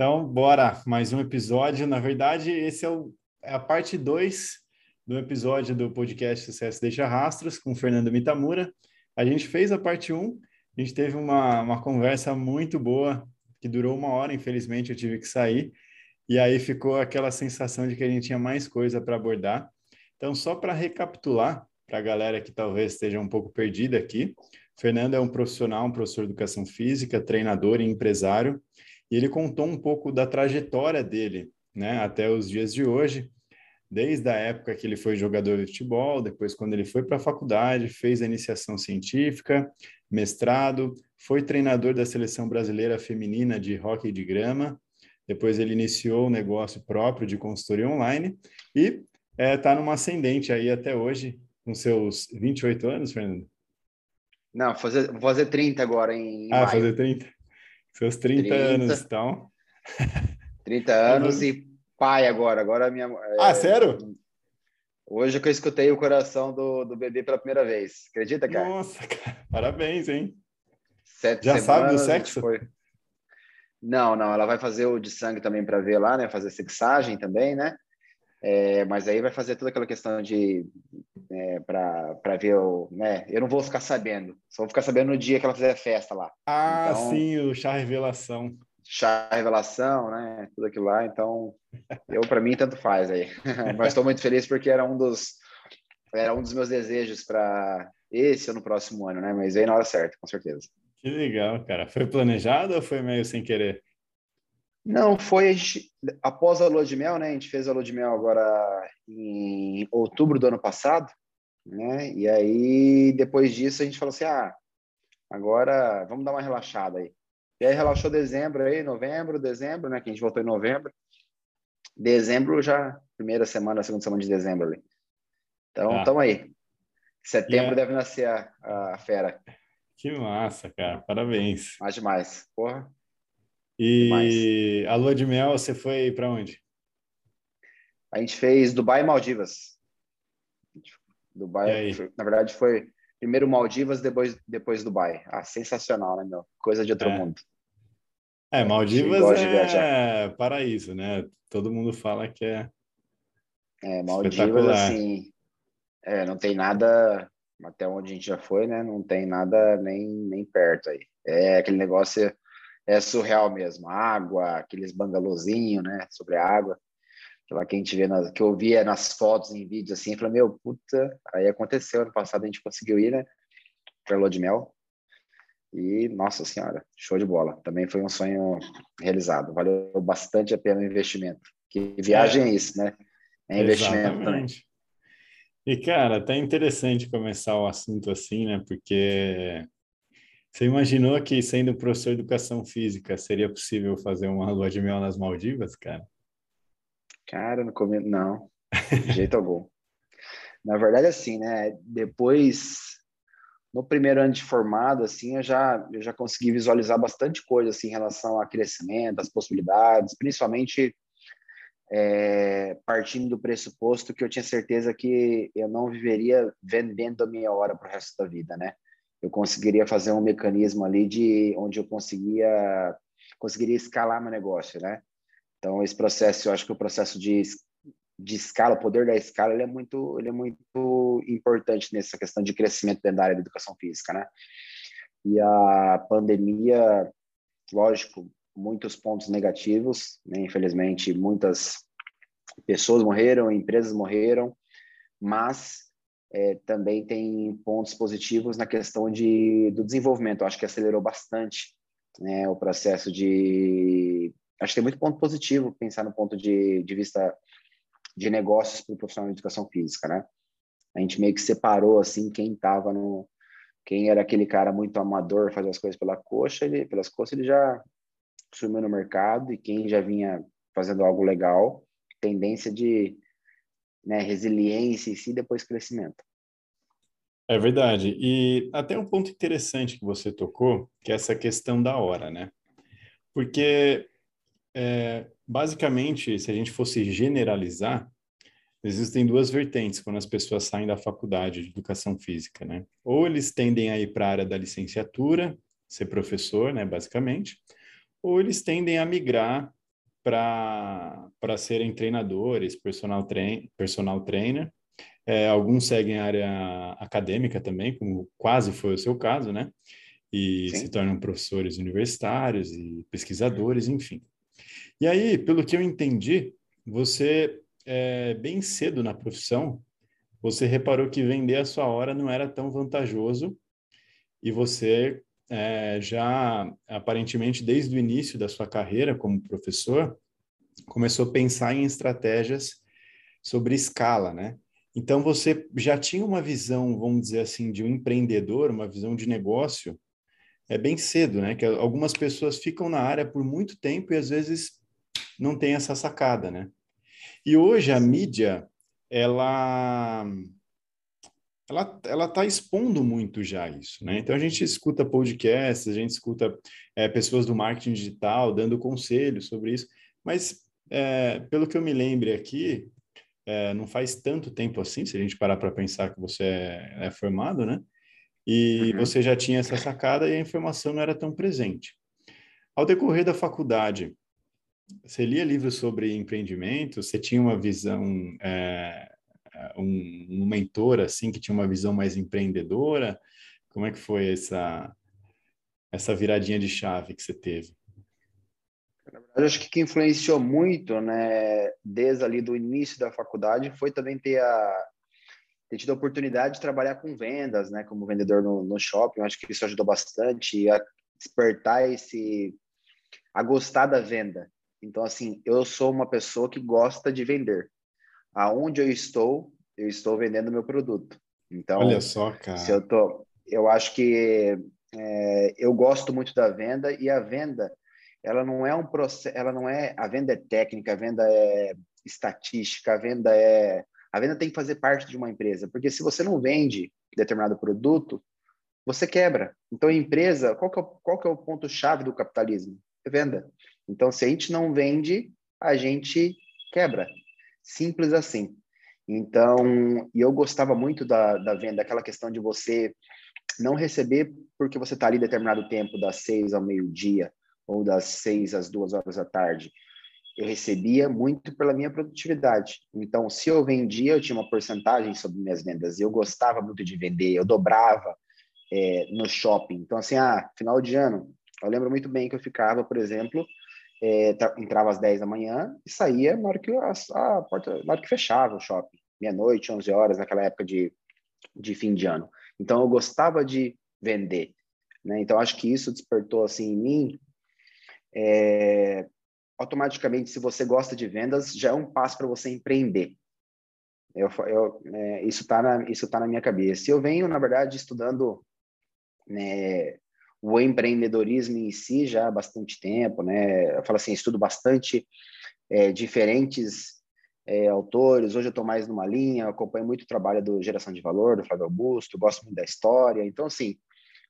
Então, bora, mais um episódio. Na verdade, esse é, o, é a parte 2 do episódio do podcast Sucesso Deixa Rastros com Fernando Mitamura. A gente fez a parte 1, um, a gente teve uma, uma conversa muito boa, que durou uma hora, infelizmente eu tive que sair, e aí ficou aquela sensação de que a gente tinha mais coisa para abordar. Então, só para recapitular, para a galera que talvez esteja um pouco perdida aqui, Fernando é um profissional, um professor de educação física, treinador e empresário, e ele contou um pouco da trajetória dele, né, até os dias de hoje, desde a época que ele foi jogador de futebol, depois quando ele foi para a faculdade, fez a iniciação científica, mestrado, foi treinador da seleção brasileira feminina de hóquei de grama, depois ele iniciou um negócio próprio de consultoria online e está é, tá numa ascendente aí até hoje, com seus 28 anos, Fernando? Não, fazer, vou fazer 30 agora em Ah, maio. fazer 30? Seus 30, 30 anos, então. 30 anos e pai agora. Agora minha. Ah, é, sério? Hoje que eu escutei o coração do, do bebê pela primeira vez. Acredita, cara? Nossa, cara. Parabéns, hein? Sete Já semanas, sabe do sexo? Foi... Não, não. Ela vai fazer o de sangue também para ver lá, né? Fazer sexagem também, né? É, mas aí vai fazer toda aquela questão de é, para ver o. Né? Eu não vou ficar sabendo, só vou ficar sabendo no dia que ela fizer festa lá. Ah, então, sim, o chá revelação. Chá revelação, né? Tudo aquilo lá. Então, eu, para mim, tanto faz aí. mas estou muito feliz porque era um dos, era um dos meus desejos para esse ou no próximo ano, né? Mas veio na hora certa, com certeza. Que legal, cara. Foi planejado ou foi meio sem querer? Não, foi após a lua de mel, né? A gente fez a lua de mel agora em outubro do ano passado, né? E aí depois disso a gente falou assim: "Ah, agora vamos dar uma relaxada aí". E aí relaxou dezembro aí, novembro, dezembro, né, que a gente voltou em novembro. Dezembro já primeira semana, segunda semana de dezembro ali. Então, estamos ah. aí. Setembro yeah. deve nascer a, a fera. Que massa, cara. Parabéns. Mais demais. Porra. E a lua de mel, você foi para onde? A gente fez Dubai e Maldivas. Dubai, na verdade, foi primeiro Maldivas, depois, depois Dubai. Ah, sensacional, né, meu? Coisa de outro é. mundo. É, Maldivas é paraíso, né? Todo mundo fala que é. É, Maldivas, assim. É, não tem nada, até onde a gente já foi, né? Não tem nada nem, nem perto aí. É aquele negócio é surreal mesmo. água, aqueles bangalôzinhos, né, sobre a água. Aquela que a gente vê, nas, que eu via nas fotos, em vídeos assim, eu falei, meu, puta, aí aconteceu, ano passado a gente conseguiu ir, né, para Lua de Mel. E, nossa senhora, show de bola. Também foi um sonho realizado. Valeu bastante a pena o investimento. Que viagem é, é isso, né? É investimento Exatamente. também. E, cara, até interessante começar o assunto assim, né? Porque você imaginou que, sendo professor de educação física, seria possível fazer uma lua de mel nas Maldivas, cara? Cara, no começo, não, de jeito algum. Na verdade, assim, né? Depois, no primeiro ano de formado, assim, eu já, eu já consegui visualizar bastante coisa, assim, em relação a crescimento, as possibilidades, principalmente é, partindo do pressuposto que eu tinha certeza que eu não viveria vendendo a minha hora para o resto da vida, né? Eu conseguiria fazer um mecanismo ali de onde eu conseguia conseguiria escalar meu negócio, né? Então esse processo, eu acho que o processo de de escala, o poder da escala, ele é muito ele é muito importante nessa questão de crescimento dentro da área da educação física, né? E a pandemia, lógico, muitos pontos negativos, né? infelizmente muitas pessoas morreram, empresas morreram, mas é, também tem pontos positivos na questão de, do desenvolvimento. Eu acho que acelerou bastante né, o processo de. Acho que tem muito ponto positivo pensar no ponto de, de vista de negócios para o profissional de educação física, né? A gente meio que separou assim quem estava no, quem era aquele cara muito amador, fazer as coisas pela coxa, ele, pelas costas, ele já sumiu no mercado e quem já vinha fazendo algo legal, tendência de né, resiliência e si, depois crescimento. É verdade. E até um ponto interessante que você tocou, que é essa questão da hora, né? Porque, é, basicamente, se a gente fosse generalizar, existem duas vertentes quando as pessoas saem da faculdade de educação física, né? Ou eles tendem a ir para a área da licenciatura, ser professor, né, basicamente, ou eles tendem a migrar para serem treinadores, personal, train, personal trainer. É, alguns seguem a área acadêmica também, como quase foi o seu caso, né? E Sim. se tornam professores universitários e pesquisadores, enfim. E aí, pelo que eu entendi, você, é, bem cedo na profissão, você reparou que vender a sua hora não era tão vantajoso e você é, já, aparentemente, desde o início da sua carreira como professor, começou a pensar em estratégias sobre escala, né? Então, você já tinha uma visão, vamos dizer assim, de um empreendedor, uma visão de negócio, é bem cedo, né? Que algumas pessoas ficam na área por muito tempo e às vezes não tem essa sacada, né? E hoje a mídia, ela ela ela está expondo muito já isso, né? Então a gente escuta podcasts, a gente escuta é, pessoas do marketing digital dando conselhos sobre isso, mas é, pelo que eu me lembre aqui, é, não faz tanto tempo assim, se a gente parar para pensar que você é, é formado, né? E uhum. você já tinha essa sacada e a informação não era tão presente. Ao decorrer da faculdade, você lia livros sobre empreendimento? Você tinha uma visão, é, um, um mentor assim que tinha uma visão mais empreendedora? Como é que foi essa essa viradinha de chave que você teve? Verdade, acho que que influenciou muito, né, desde ali do início da faculdade, foi também ter a ter tido a oportunidade de trabalhar com vendas, né, como vendedor no, no shopping. Eu acho que isso ajudou bastante a despertar esse a gostar da venda. Então, assim, eu sou uma pessoa que gosta de vender. Aonde eu estou, eu estou vendendo meu produto. Então, olha só, cara. Se eu tô, eu acho que é, eu gosto muito da venda e a venda ela não é um processo, ela não é, a venda é técnica, a venda é estatística, a venda é, a venda tem que fazer parte de uma empresa, porque se você não vende determinado produto, você quebra. Então, a empresa, qual que é o, qual que é o ponto chave do capitalismo? É venda. Então, se a gente não vende, a gente quebra. Simples assim. Então, e eu gostava muito da, da venda, aquela questão de você não receber porque você está ali determinado tempo, das seis ao meio-dia, ou das seis às duas horas da tarde, eu recebia muito pela minha produtividade. Então, se eu vendia, eu tinha uma porcentagem sobre minhas vendas. Eu gostava muito de vender, eu dobrava é, no shopping. Então, assim, ah, final de ano, eu lembro muito bem que eu ficava, por exemplo, é, entrava às 10 da manhã e saía na hora que a, a porta, na hora que fechava o shopping, meia-noite, 11 horas, naquela época de, de fim de ano. Então, eu gostava de vender. Né? Então, acho que isso despertou assim em mim é, automaticamente, se você gosta de vendas, já é um passo para você empreender. Eu, eu, é, isso está na, isso tá na minha cabeça. Eu venho, na verdade, estudando né, o empreendedorismo em si já há bastante tempo, né? Eu falo assim, estudo bastante é, diferentes é, autores. Hoje eu estou mais numa linha, acompanho muito o trabalho do Geração de Valor, do Flávio Augusto, gosto muito da história. Então, assim,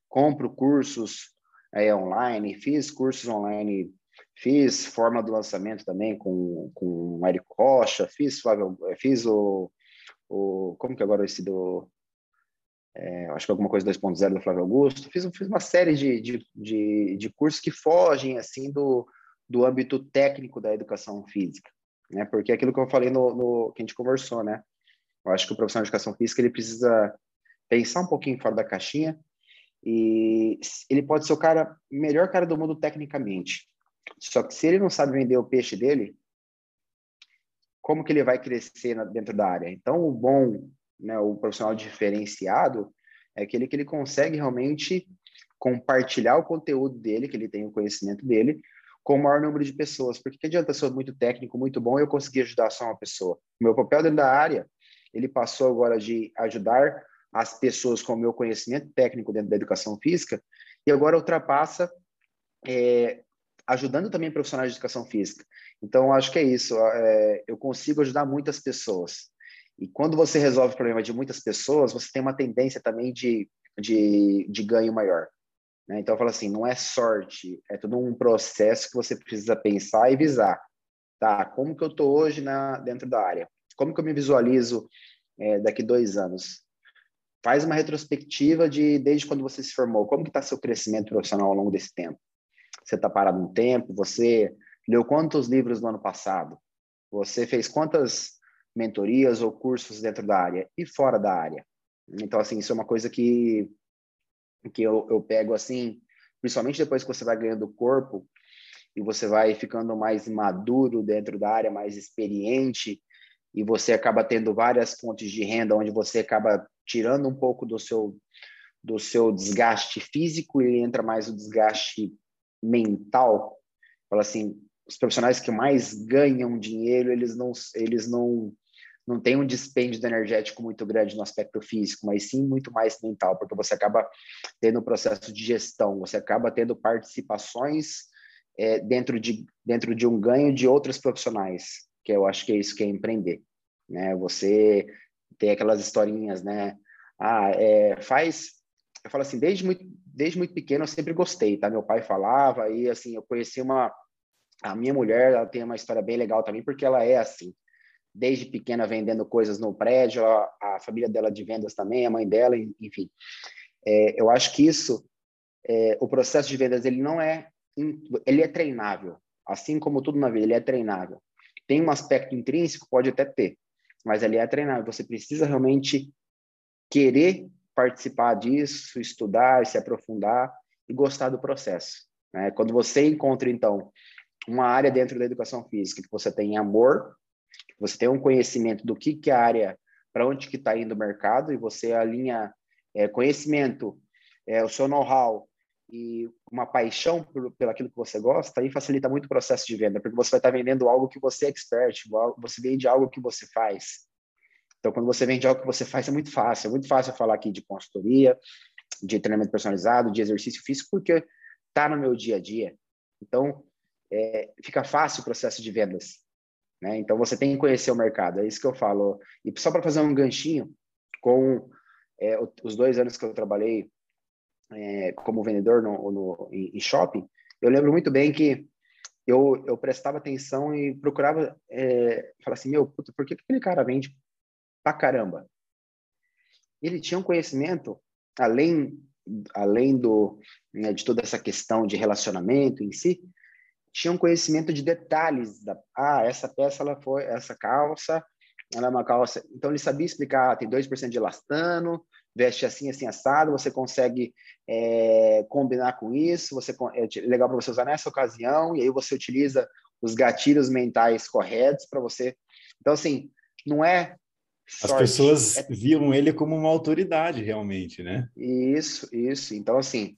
compro cursos é, online, fiz cursos online, fiz forma do lançamento também com, com o Érico Rocha, fiz, Flávio, é, fiz o, o. Como que agora esse do. É, acho que alguma coisa 2.0 do Flávio Augusto. Fiz, fiz uma série de, de, de, de cursos que fogem assim do, do âmbito técnico da educação física, né? Porque é aquilo que eu falei no, no que a gente conversou, né? Eu acho que o profissional de educação física ele precisa pensar um pouquinho fora da caixinha, e ele pode ser o cara melhor cara do mundo tecnicamente. Só que se ele não sabe vender o peixe dele, como que ele vai crescer dentro da área? Então, o bom, né, o profissional diferenciado é aquele que ele consegue realmente compartilhar o conteúdo dele, que ele tem o conhecimento dele, com o maior número de pessoas. Porque que adianta ser muito técnico, muito bom, e eu conseguir ajudar só uma pessoa? O meu papel dentro da área, ele passou agora de ajudar as pessoas com o meu conhecimento técnico dentro da educação física e agora ultrapassa é, ajudando também profissionais de educação física. Então, acho que é isso. É, eu consigo ajudar muitas pessoas. E quando você resolve o problema de muitas pessoas, você tem uma tendência também de, de, de ganho maior. Né? Então, eu falo assim, não é sorte, é todo um processo que você precisa pensar e visar. Tá, como que eu estou hoje na, dentro da área? Como que eu me visualizo é, daqui dois anos? faz uma retrospectiva de desde quando você se formou, como que está seu crescimento profissional ao longo desse tempo? Você está parado um tempo, você leu quantos livros no ano passado? Você fez quantas mentorias ou cursos dentro da área e fora da área? Então, assim, isso é uma coisa que, que eu, eu pego, assim, principalmente depois que você vai ganhando corpo e você vai ficando mais maduro dentro da área, mais experiente, e você acaba tendo várias fontes de renda onde você acaba tirando um pouco do seu do seu desgaste físico e entra mais o desgaste mental. Fala assim, os profissionais que mais ganham dinheiro, eles não eles não não têm um dispêndio energético muito grande no aspecto físico, mas sim muito mais mental, porque você acaba tendo um processo de gestão, você acaba tendo participações é, dentro de dentro de um ganho de outros profissionais, que eu acho que é isso que é empreender né? Você tem aquelas historinhas, né? Ah, é, faz. Eu falo assim, desde muito, desde muito pequeno eu sempre gostei, tá? Meu pai falava e assim eu conheci uma a minha mulher, ela tem uma história bem legal também porque ela é assim, desde pequena vendendo coisas no prédio, a, família dela de vendas também, a mãe dela, enfim. É, eu acho que isso, é, o processo de vendas ele não é, ele é treinável, assim como tudo na vida ele é treinável. Tem um aspecto intrínseco, pode até ter, mas ali é treinar. Você precisa realmente querer participar disso, estudar, se aprofundar e gostar do processo. Né? Quando você encontra, então, uma área dentro da educação física que você tem amor, você tem um conhecimento do que, que é a área, para onde que está indo o mercado, e você alinha é, conhecimento, é, o seu know-how e uma paixão por, pelo aquilo que você gosta, aí facilita muito o processo de venda, porque você vai estar vendendo algo que você é expert, você vende algo que você faz. Então, quando você vende algo que você faz, é muito fácil. É muito fácil falar aqui de consultoria, de treinamento personalizado, de exercício físico, porque está no meu dia a dia. Então, é, fica fácil o processo de vendas. Né? Então, você tem que conhecer o mercado. É isso que eu falo. E só para fazer um ganchinho, com é, os dois anos que eu trabalhei é, como vendedor no, no, em, shopping, eu lembro muito bem que eu, eu prestava atenção e procurava é, falar assim, meu, puta, por que aquele cara vende pra caramba? Ele tinha um conhecimento, além, além do, né, de toda essa questão de relacionamento em si, tinha um conhecimento de detalhes da, ah, essa peça, ela foi, essa calça, ela é uma calça, então ele sabia explicar, ah, tem 2% de elastano, veste assim, assim, assado, você consegue é, combinar com isso, você é legal para você usar nessa ocasião, e aí você utiliza os gatilhos mentais corretos para você. Então, assim, não é. Sorte, As pessoas é... viam ele como uma autoridade, realmente, né? Isso, isso. Então, assim,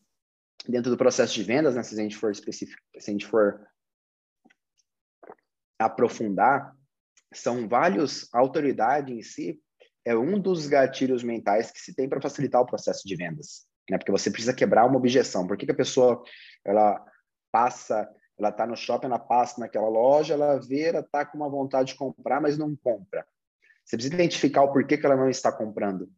dentro do processo de vendas, né, se a gente for específico, se a gente for aprofundar, são vários, a autoridade em si é um dos gatilhos mentais que se tem para facilitar o processo de vendas, né? Porque você precisa quebrar uma objeção. Por que, que a pessoa ela passa, ela está no shopping, ela passa naquela loja, ela vê, ela está com uma vontade de comprar, mas não compra. Você precisa identificar o porquê que ela não está comprando,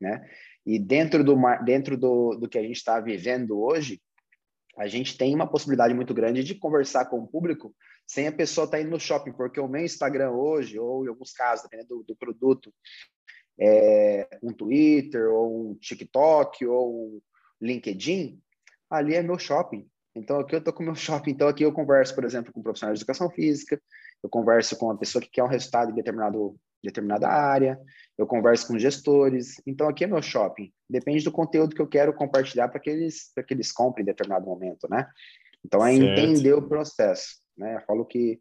né? E dentro do dentro do, do que a gente está vivendo hoje, a gente tem uma possibilidade muito grande de conversar com o público sem a pessoa estar tá indo no shopping, porque o meu Instagram hoje, ou em alguns casos, dependendo do, do produto, é, um Twitter, ou um TikTok, ou um LinkedIn, ali é meu shopping. Então, aqui eu estou com meu shopping. Então, aqui eu converso, por exemplo, com um profissional de educação física, eu converso com uma pessoa que quer um resultado em determinado, determinada área, eu converso com gestores. Então, aqui é meu shopping. Depende do conteúdo que eu quero compartilhar para que eles, que eles comprem em determinado momento, né? Então, é certo. entender o processo, né? Eu falo que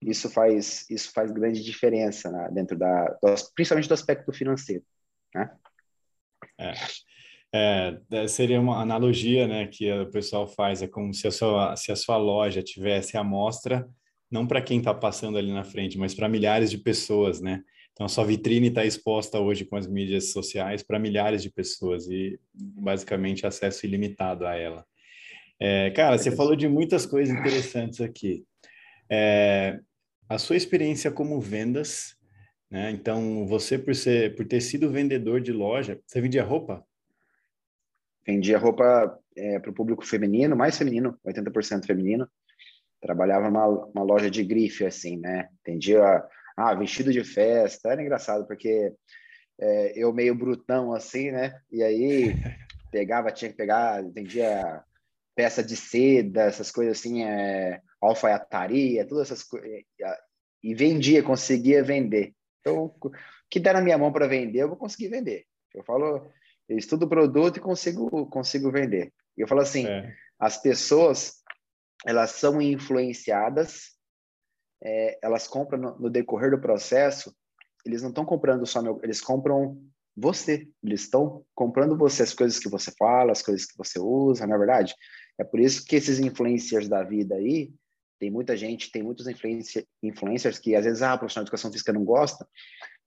isso faz isso faz grande diferença né, dentro da do, principalmente do aspecto financeiro né é, é, seria uma analogia né que o pessoal faz é como se a sua se a sua loja tivesse a amostra não para quem está passando ali na frente mas para milhares de pessoas né então a sua vitrine está exposta hoje com as mídias sociais para milhares de pessoas e basicamente acesso ilimitado a ela é, cara você falou de muitas coisas interessantes aqui é, a sua experiência como vendas, né? Então, você por ser, por ter sido vendedor de loja, você vendia roupa? Vendia roupa é, para o público feminino, mais feminino, 80% feminino. Trabalhava numa uma loja de grife, assim, né? Vendia, ah, vestido de festa. Era engraçado, porque é, eu meio brutão, assim, né? E aí pegava, tinha que pegar, vendia peça de seda, essas coisas assim, é, alfaiataria, todas essas coisas. E vendia, conseguia vender. Então, o que der na minha mão para vender, eu vou conseguir vender. Eu falo, eu estudo o produto e consigo, consigo vender. E eu falo assim, é. as pessoas, elas são influenciadas, é, elas compram no, no, decorrer do processo, eles não estão comprando só meu, eles compram você, eles estão comprando você, as coisas que você fala, as coisas que você usa, na é verdade. É por isso que esses influencers da vida aí, tem muita gente, tem muitos influencer, influencers que às vezes ah, profissional de educação física não gosta,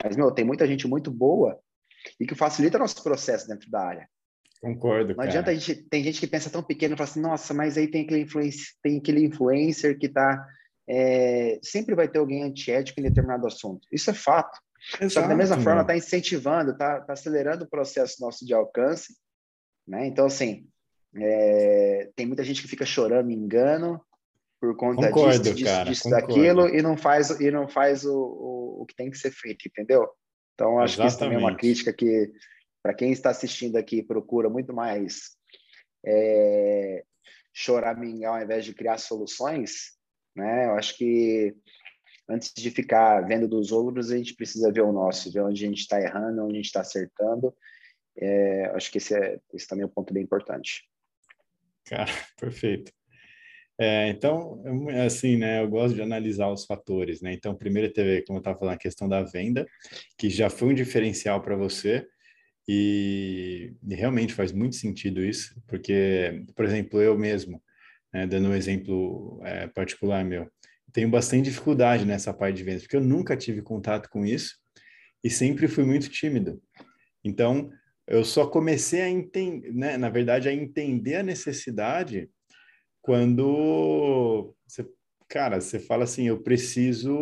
mas meu, tem muita gente muito boa e que facilita nosso processo dentro da área. Concordo. Não cara. adianta a gente, tem gente que pensa tão pequeno e fala assim, nossa, mas aí tem aquele, influencer, tem aquele influencer que tá. É, sempre vai ter alguém antiético em determinado assunto. Isso é fato. Exato, Só que da mesma meu. forma está incentivando, está tá acelerando o processo nosso de alcance. Né? Então, assim, é, tem muita gente que fica chorando engano por conta concordo, disso, disso, cara, disso daquilo, e não faz, e não faz o, o, o, que tem que ser feito, entendeu? Então, acho Exatamente. que isso também é uma crítica que, para quem está assistindo aqui, procura muito mais é, choramingar ao invés de criar soluções, né? Eu acho que antes de ficar vendo dos outros, a gente precisa ver o nosso, ver onde a gente está errando, onde a gente está acertando. É, acho que esse, é, esse também é um ponto bem importante. Cara, perfeito. É, então, assim, né, eu gosto de analisar os fatores, né? Então, primeiro teve, como eu estava falando, a questão da venda, que já foi um diferencial para você, e, e, realmente faz muito sentido isso, porque, por exemplo, eu mesmo, né, dando um exemplo é, particular meu, tenho bastante dificuldade nessa parte de vendas, porque eu nunca tive contato com isso e sempre fui muito tímido. Então, eu só comecei a entender, né, na verdade, a entender a necessidade quando você, cara, você fala assim, eu preciso,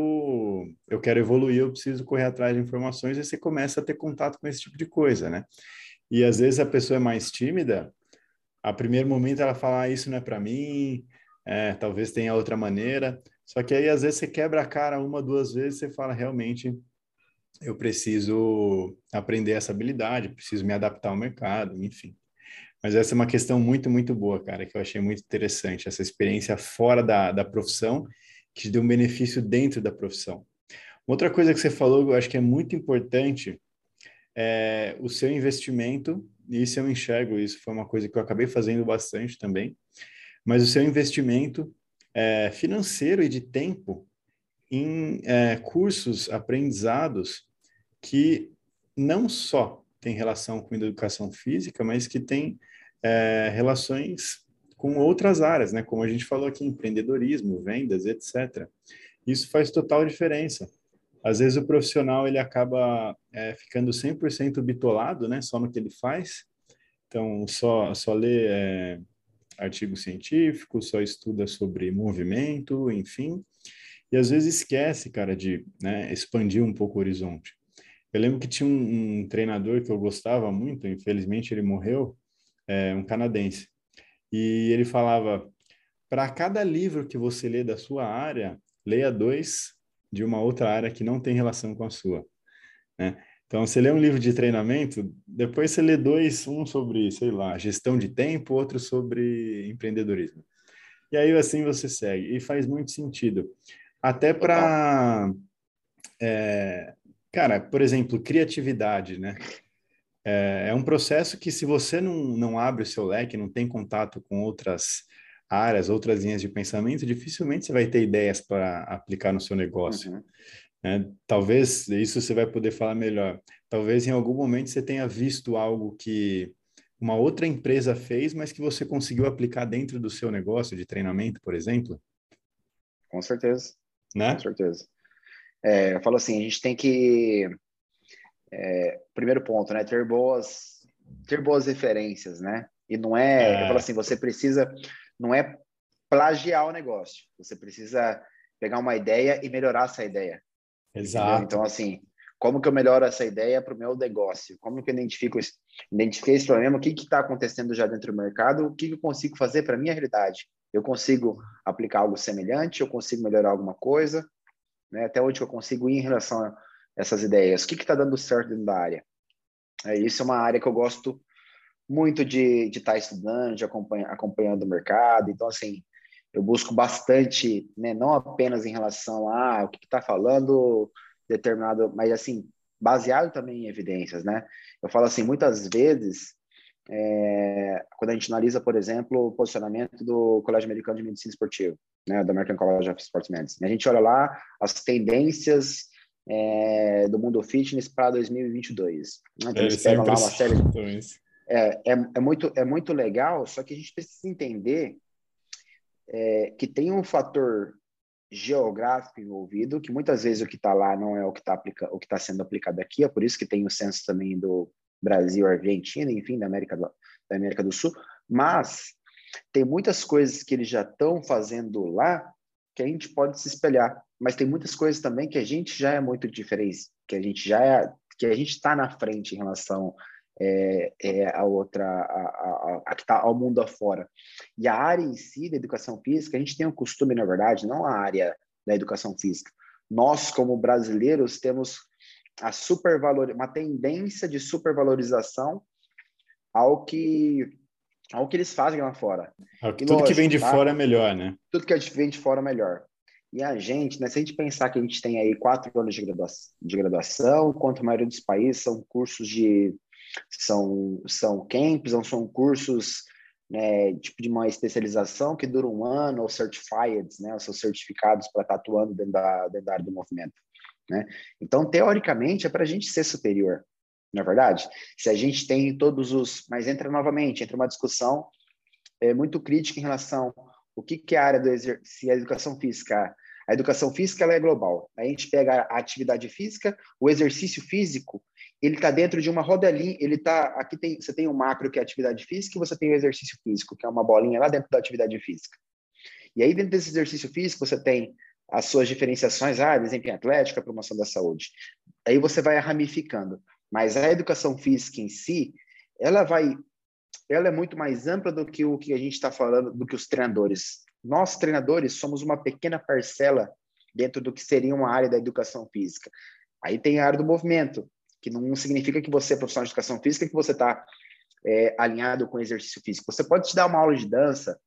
eu quero evoluir, eu preciso correr atrás de informações, e você começa a ter contato com esse tipo de coisa, né? E às vezes a pessoa é mais tímida, a primeiro momento ela fala, ah, isso não é para mim, é, talvez tenha outra maneira, só que aí às vezes você quebra a cara uma, duas vezes, você fala, realmente, eu preciso aprender essa habilidade, preciso me adaptar ao mercado, enfim. Mas essa é uma questão muito, muito boa, cara, que eu achei muito interessante. Essa experiência fora da, da profissão, que te deu um benefício dentro da profissão. Outra coisa que você falou, eu acho que é muito importante, é o seu investimento, e isso eu enxergo, isso foi uma coisa que eu acabei fazendo bastante também, mas o seu investimento é, financeiro e de tempo em é, cursos, aprendizados que não só tem relação com educação física, mas que tem é, relações com outras áreas, né? Como a gente falou aqui, empreendedorismo, vendas, etc. Isso faz total diferença. Às vezes o profissional ele acaba é, ficando 100% bitolado, né? Só no que ele faz. Então, só, só lê é, artigo científico, só estuda sobre movimento, enfim. E às vezes esquece, cara, de né, expandir um pouco o horizonte. Eu lembro que tinha um, um treinador que eu gostava muito, infelizmente ele morreu, é, um canadense. E ele falava: para cada livro que você lê da sua área, leia dois de uma outra área que não tem relação com a sua. Né? Então, você lê um livro de treinamento, depois você lê dois, um sobre, sei lá, gestão de tempo, outro sobre empreendedorismo. E aí, assim, você segue. E faz muito sentido. Até para. É, cara, por exemplo, criatividade, né? É, é, um processo que, se você não, não abre o seu leque, não tem contato com outras áreas, outras linhas de pensamento, dificilmente você vai ter ideias para aplicar no seu negócio. Uhum. Né? Talvez, isso você vai poder falar melhor, talvez em algum momento você tenha visto algo que uma outra empresa fez, mas que você conseguiu aplicar dentro do seu negócio de treinamento, por exemplo? Com certeza. Né? Com certeza. É, eu falo assim, a gente tem que é, primeiro ponto, né? Ter boas, ter boas referências, né? E não é, é, eu falo assim, você precisa, não é plagiar o negócio, você precisa pegar uma ideia e melhorar essa ideia. Exato. Entendeu? Então, assim, como que eu melhoro essa ideia para o meu negócio? Como que eu identifico esse, identifiquei esse problema? O que está acontecendo já dentro do mercado? O que, que eu consigo fazer para a minha realidade? Eu consigo aplicar algo semelhante? Eu consigo melhorar alguma coisa? Né? Até onde eu consigo ir em relação a essas ideias? O que está dando certo dentro da área? É, isso é uma área que eu gosto muito de estar tá estudando, de acompanhar, acompanhando o mercado. Então, assim, eu busco bastante, né, não apenas em relação a o que está falando determinado, mas assim, baseado também em evidências, né? Eu falo assim, muitas vezes, é, quando a gente analisa, por exemplo, o posicionamento do Colégio Americano de Medicina Esportiva, né, do American College of Sports Medicine, a gente olha lá as tendências é, do mundo fitness para 2022. Né? Então, eles pegam lá uma série. É, é, é, muito, é muito legal, só que a gente precisa entender é, que tem um fator geográfico envolvido, que muitas vezes o que está lá não é o que está o que está sendo aplicado aqui, é por isso que tem o censo também do Brasil, Argentina, enfim, da América do, da América do Sul, mas tem muitas coisas que eles já estão fazendo lá que a gente pode se espelhar, mas tem muitas coisas também que a gente já é muito diferente, que a gente já é, que a gente está na frente em relação é, é a outra, a, a, a que está ao mundo afora. E a área em si da educação física, a gente tem um costume, na verdade, não a área da educação física. Nós, como brasileiros, temos a supervalor, uma tendência de supervalorização ao que ao que eles fazem lá fora. É, tudo lógico, que vem de tá? fora é melhor, né? Tudo que vem de fora é melhor. E a gente, né, se a gente pensar que a gente tem aí quatro anos de graduação, de graduação enquanto a maioria dos países são cursos de são, são camps, ou são cursos né, tipo de uma especialização que dura um ano, ou certified, né, são certificados para estar atuando dentro da, dentro da área do movimento. Né? Então, teoricamente, é para a gente ser superior, não é verdade? Se a gente tem todos os. Mas entra novamente, entra uma discussão é, muito crítica em relação o que, que é a área do exer... se a educação física. A educação física ela é global. A gente pega a atividade física, o exercício físico, ele está dentro de uma rodelinha, ele está, aqui tem, você tem o macro que é a atividade física e você tem o exercício físico, que é uma bolinha lá dentro da atividade física. E aí dentro desse exercício físico você tem as suas diferenciações, ah, desempenho atlético, a promoção da saúde. Aí você vai ramificando. Mas a educação física em si, ela vai, ela é muito mais ampla do que o que a gente está falando, do que os treinadores. Nós treinadores somos uma pequena parcela dentro do que seria uma área da educação física. Aí tem a área do movimento, que não significa que você é profissional de educação física que você está é, alinhado com exercício físico. Você pode te dar uma aula de dança,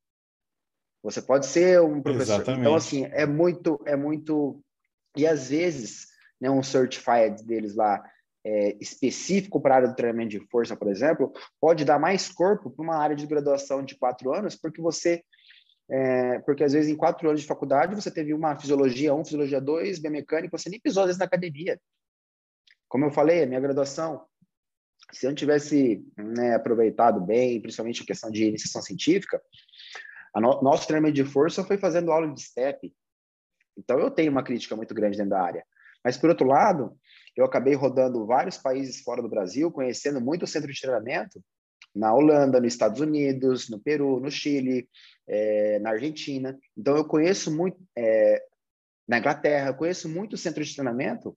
você pode ser um professor. Então, Exatamente. Então, assim, é muito, é muito. E às vezes, né, um certified deles lá é, específico para a área do treinamento de força, por exemplo, pode dar mais corpo para uma área de graduação de quatro anos, porque você. É, porque às vezes em quatro anos de faculdade você teve uma fisiologia 1, fisiologia 2, biomecânica, você nem pisou às vezes na academia. Como eu falei, a minha graduação, se eu não tivesse né, aproveitado bem, principalmente a questão de iniciação científica, a no, nosso treinamento de força foi fazendo aula de step. Então eu tenho uma crítica muito grande dentro da área. Mas por outro lado, eu acabei rodando vários países fora do Brasil, conhecendo muito o centro de treinamento na Holanda, nos Estados Unidos, no Peru, no Chile, é, na Argentina. Então eu conheço muito é, na Inglaterra, conheço muito o centro de treinamento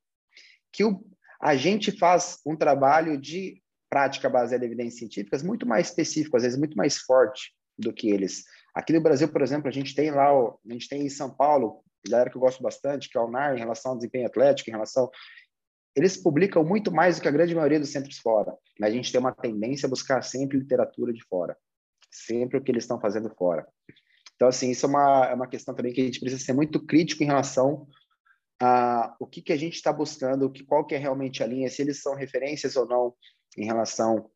que o, a gente faz um trabalho de prática baseada em evidências científicas muito mais específico, às vezes muito mais forte do que eles. Aqui no Brasil, por exemplo, a gente tem lá, a gente tem em São Paulo, galera que eu gosto bastante, que é o NAR, em relação ao desempenho atlético, em relação. Eles publicam muito mais do que a grande maioria dos centros fora, a gente tem uma tendência a buscar sempre literatura de fora, sempre o que eles estão fazendo fora. Então, assim, isso é uma, é uma questão também que a gente precisa ser muito crítico em relação a o que, que a gente está buscando, que, qual que é realmente a linha, se eles são referências ou não em relação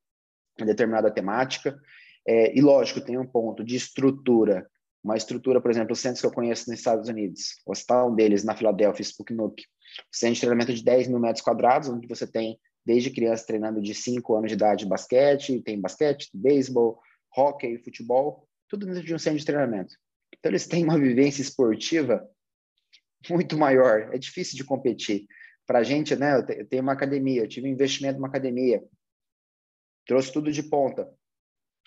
a determinada temática. É, e lógico, tem um ponto de estrutura, uma estrutura, por exemplo, os centros que eu conheço nos Estados Unidos, o hospital deles na Filadélfia, Sputnik, centro de treinamento de 10 mil metros quadrados, onde você tem desde criança treinando de 5 anos de idade basquete, tem basquete, beisebol, hockey, futebol, tudo dentro de um centro de treinamento. Então eles têm uma vivência esportiva muito maior. É difícil de competir. Para a gente, né? Eu tenho uma academia, eu tive um investimento numa academia, trouxe tudo de ponta.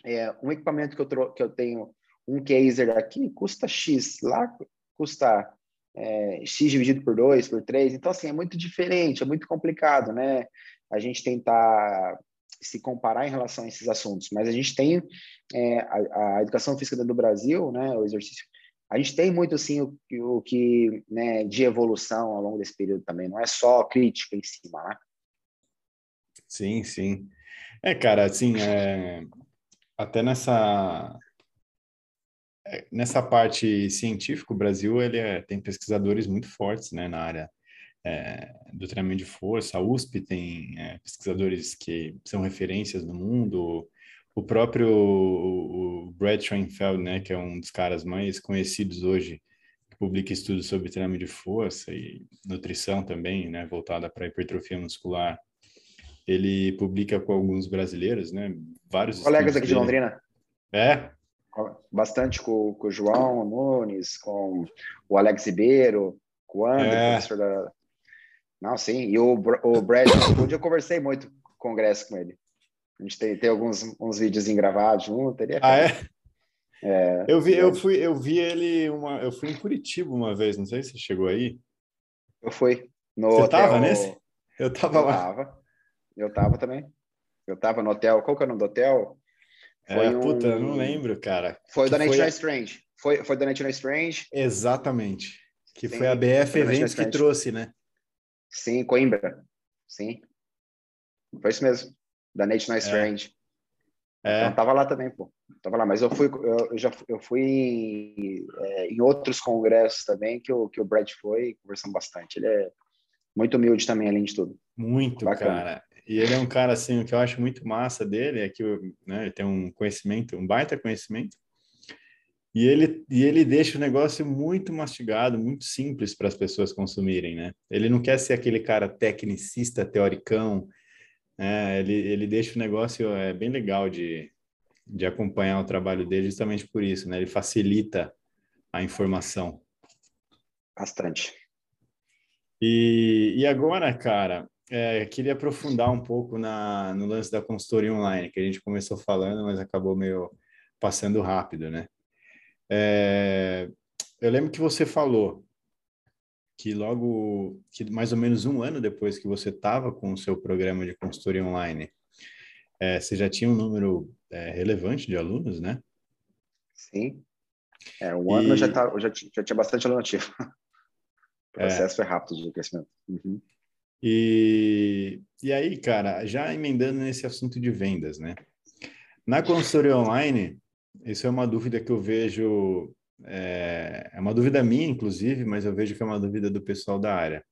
É, um equipamento que eu, que eu tenho, um Kaiser aqui, custa X, lá custa é, X dividido por 2, por 3. Então, assim, é muito diferente, é muito complicado, né? A gente tentar se comparar em relação a esses assuntos. Mas a gente tem é, a, a, educação física do Brasil, né? O exercício a gente tem muito assim o, o que né, de evolução ao longo desse período também, não é só crítica em cima, né? Sim, sim. É, cara, assim, é... até nessa é, nessa parte científica, o Brasil ele é, tem pesquisadores muito fortes né, na área é, do treinamento de força. A USP tem é, pesquisadores que são referências no mundo. O próprio o Brad Schoenfeld, né, que é um dos caras mais conhecidos hoje, que publica estudos sobre treinamento de força e nutrição também, né, voltada para hipertrofia muscular. Ele publica com alguns brasileiros, né, vários colegas aqui dele. de Londrina. É, bastante com, com, o João Nunes, com o Alex Ribeiro, com o André, é. professor da. Não, sim, e o, o Brad Wood, eu conversei muito no congresso com ele. A gente tem, tem alguns uns vídeos gravados junto. Ele é, ah, é? é? eu vi, eu fui, eu vi ele uma, eu fui em Curitiba uma vez, não sei se você chegou aí. Eu fui. No você hotel, tava nesse? Eu tava eu lá. Tava. Eu tava também. Eu tava no hotel. Qual que é o nome do hotel? Foi é, um... puta, não lembro, cara. Foi o da National foi... Strange. Foi, foi da National Strange. Exatamente. Que Sim, foi a BF Eventos que trouxe, né? Sim, Coimbra. Sim. Foi isso mesmo. Da National é. Strange. É. Então, tava lá também, pô. Tava lá, mas eu fui, eu, já eu fui em, é, em outros congressos também que o, que o Brad foi, conversando bastante. Ele é muito humilde também, além de tudo. Muito, Bacana. cara. E ele é um cara, assim, o que eu acho muito massa dele é que né, ele tem um conhecimento, um baita conhecimento, e ele, e ele deixa o negócio muito mastigado, muito simples para as pessoas consumirem, né? Ele não quer ser aquele cara tecnicista, teoricão, né? ele, ele deixa o negócio é bem legal de, de acompanhar o trabalho dele justamente por isso, né? Ele facilita a informação. Bastante. E, e agora, cara, é, queria aprofundar um pouco na, no lance da consultoria online, que a gente começou falando, mas acabou meio passando rápido, né? É, eu lembro que você falou que logo, que mais ou menos um ano depois que você estava com o seu programa de consultoria online, é, você já tinha um número é, relevante de alunos, né? Sim. É, um ano e... já, tá, já, já tinha bastante aluno ativo. O processo foi rápido de crescimento. Uhum. E, e aí, cara, já emendando nesse assunto de vendas, né? Na consultoria online, isso é uma dúvida que eu vejo, é, é, uma dúvida minha, inclusive, mas eu vejo que é uma dúvida do pessoal da área.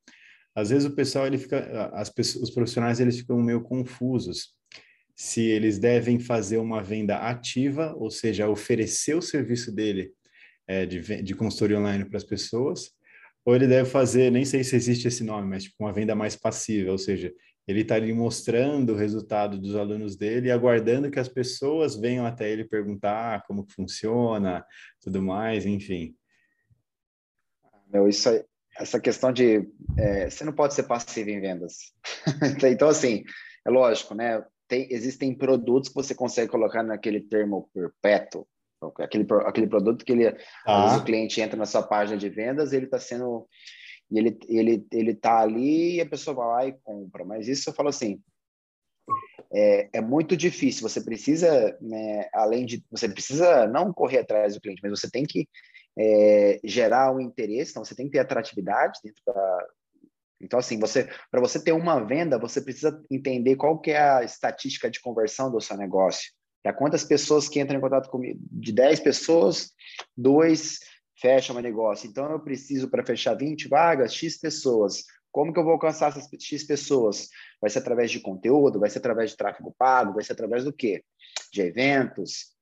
Às vezes o pessoal, ele fica, as, os profissionais, eles ficam meio confusos se eles devem fazer uma venda ativa, ou seja, oferecer o serviço dele é, de, de consultoria online para as pessoas, ou ele deve fazer, nem sei se existe esse nome, mas tipo uma venda mais passiva, ou seja, ele está ali mostrando o resultado dos alunos dele e aguardando que as pessoas venham até ele perguntar como que funciona, tudo mais, enfim. Meu, isso aí, essa questão de é, você não pode ser passivo em vendas. então, assim, é lógico, né? Tem, existem produtos que você consegue colocar naquele termo perpétuo, Aquele, aquele produto que ele, ah. o cliente entra na sua página de vendas, ele está sendo. E ele, ele, ele tá ali e a pessoa vai lá e compra. Mas isso eu falo assim: é, é muito difícil. Você precisa, né, além de. Você precisa não correr atrás do cliente, mas você tem que é, gerar um interesse, então você tem que ter atratividade dentro da. Então, assim, você para você ter uma venda, você precisa entender qual que é a estatística de conversão do seu negócio. Para quantas pessoas que entram em contato comigo? De 10 pessoas, dois fecham meu negócio. Então, eu preciso, para fechar 20 vagas, X pessoas. Como que eu vou alcançar essas X pessoas? Vai ser através de conteúdo? Vai ser através de tráfego pago? Vai ser através do quê? De eventos?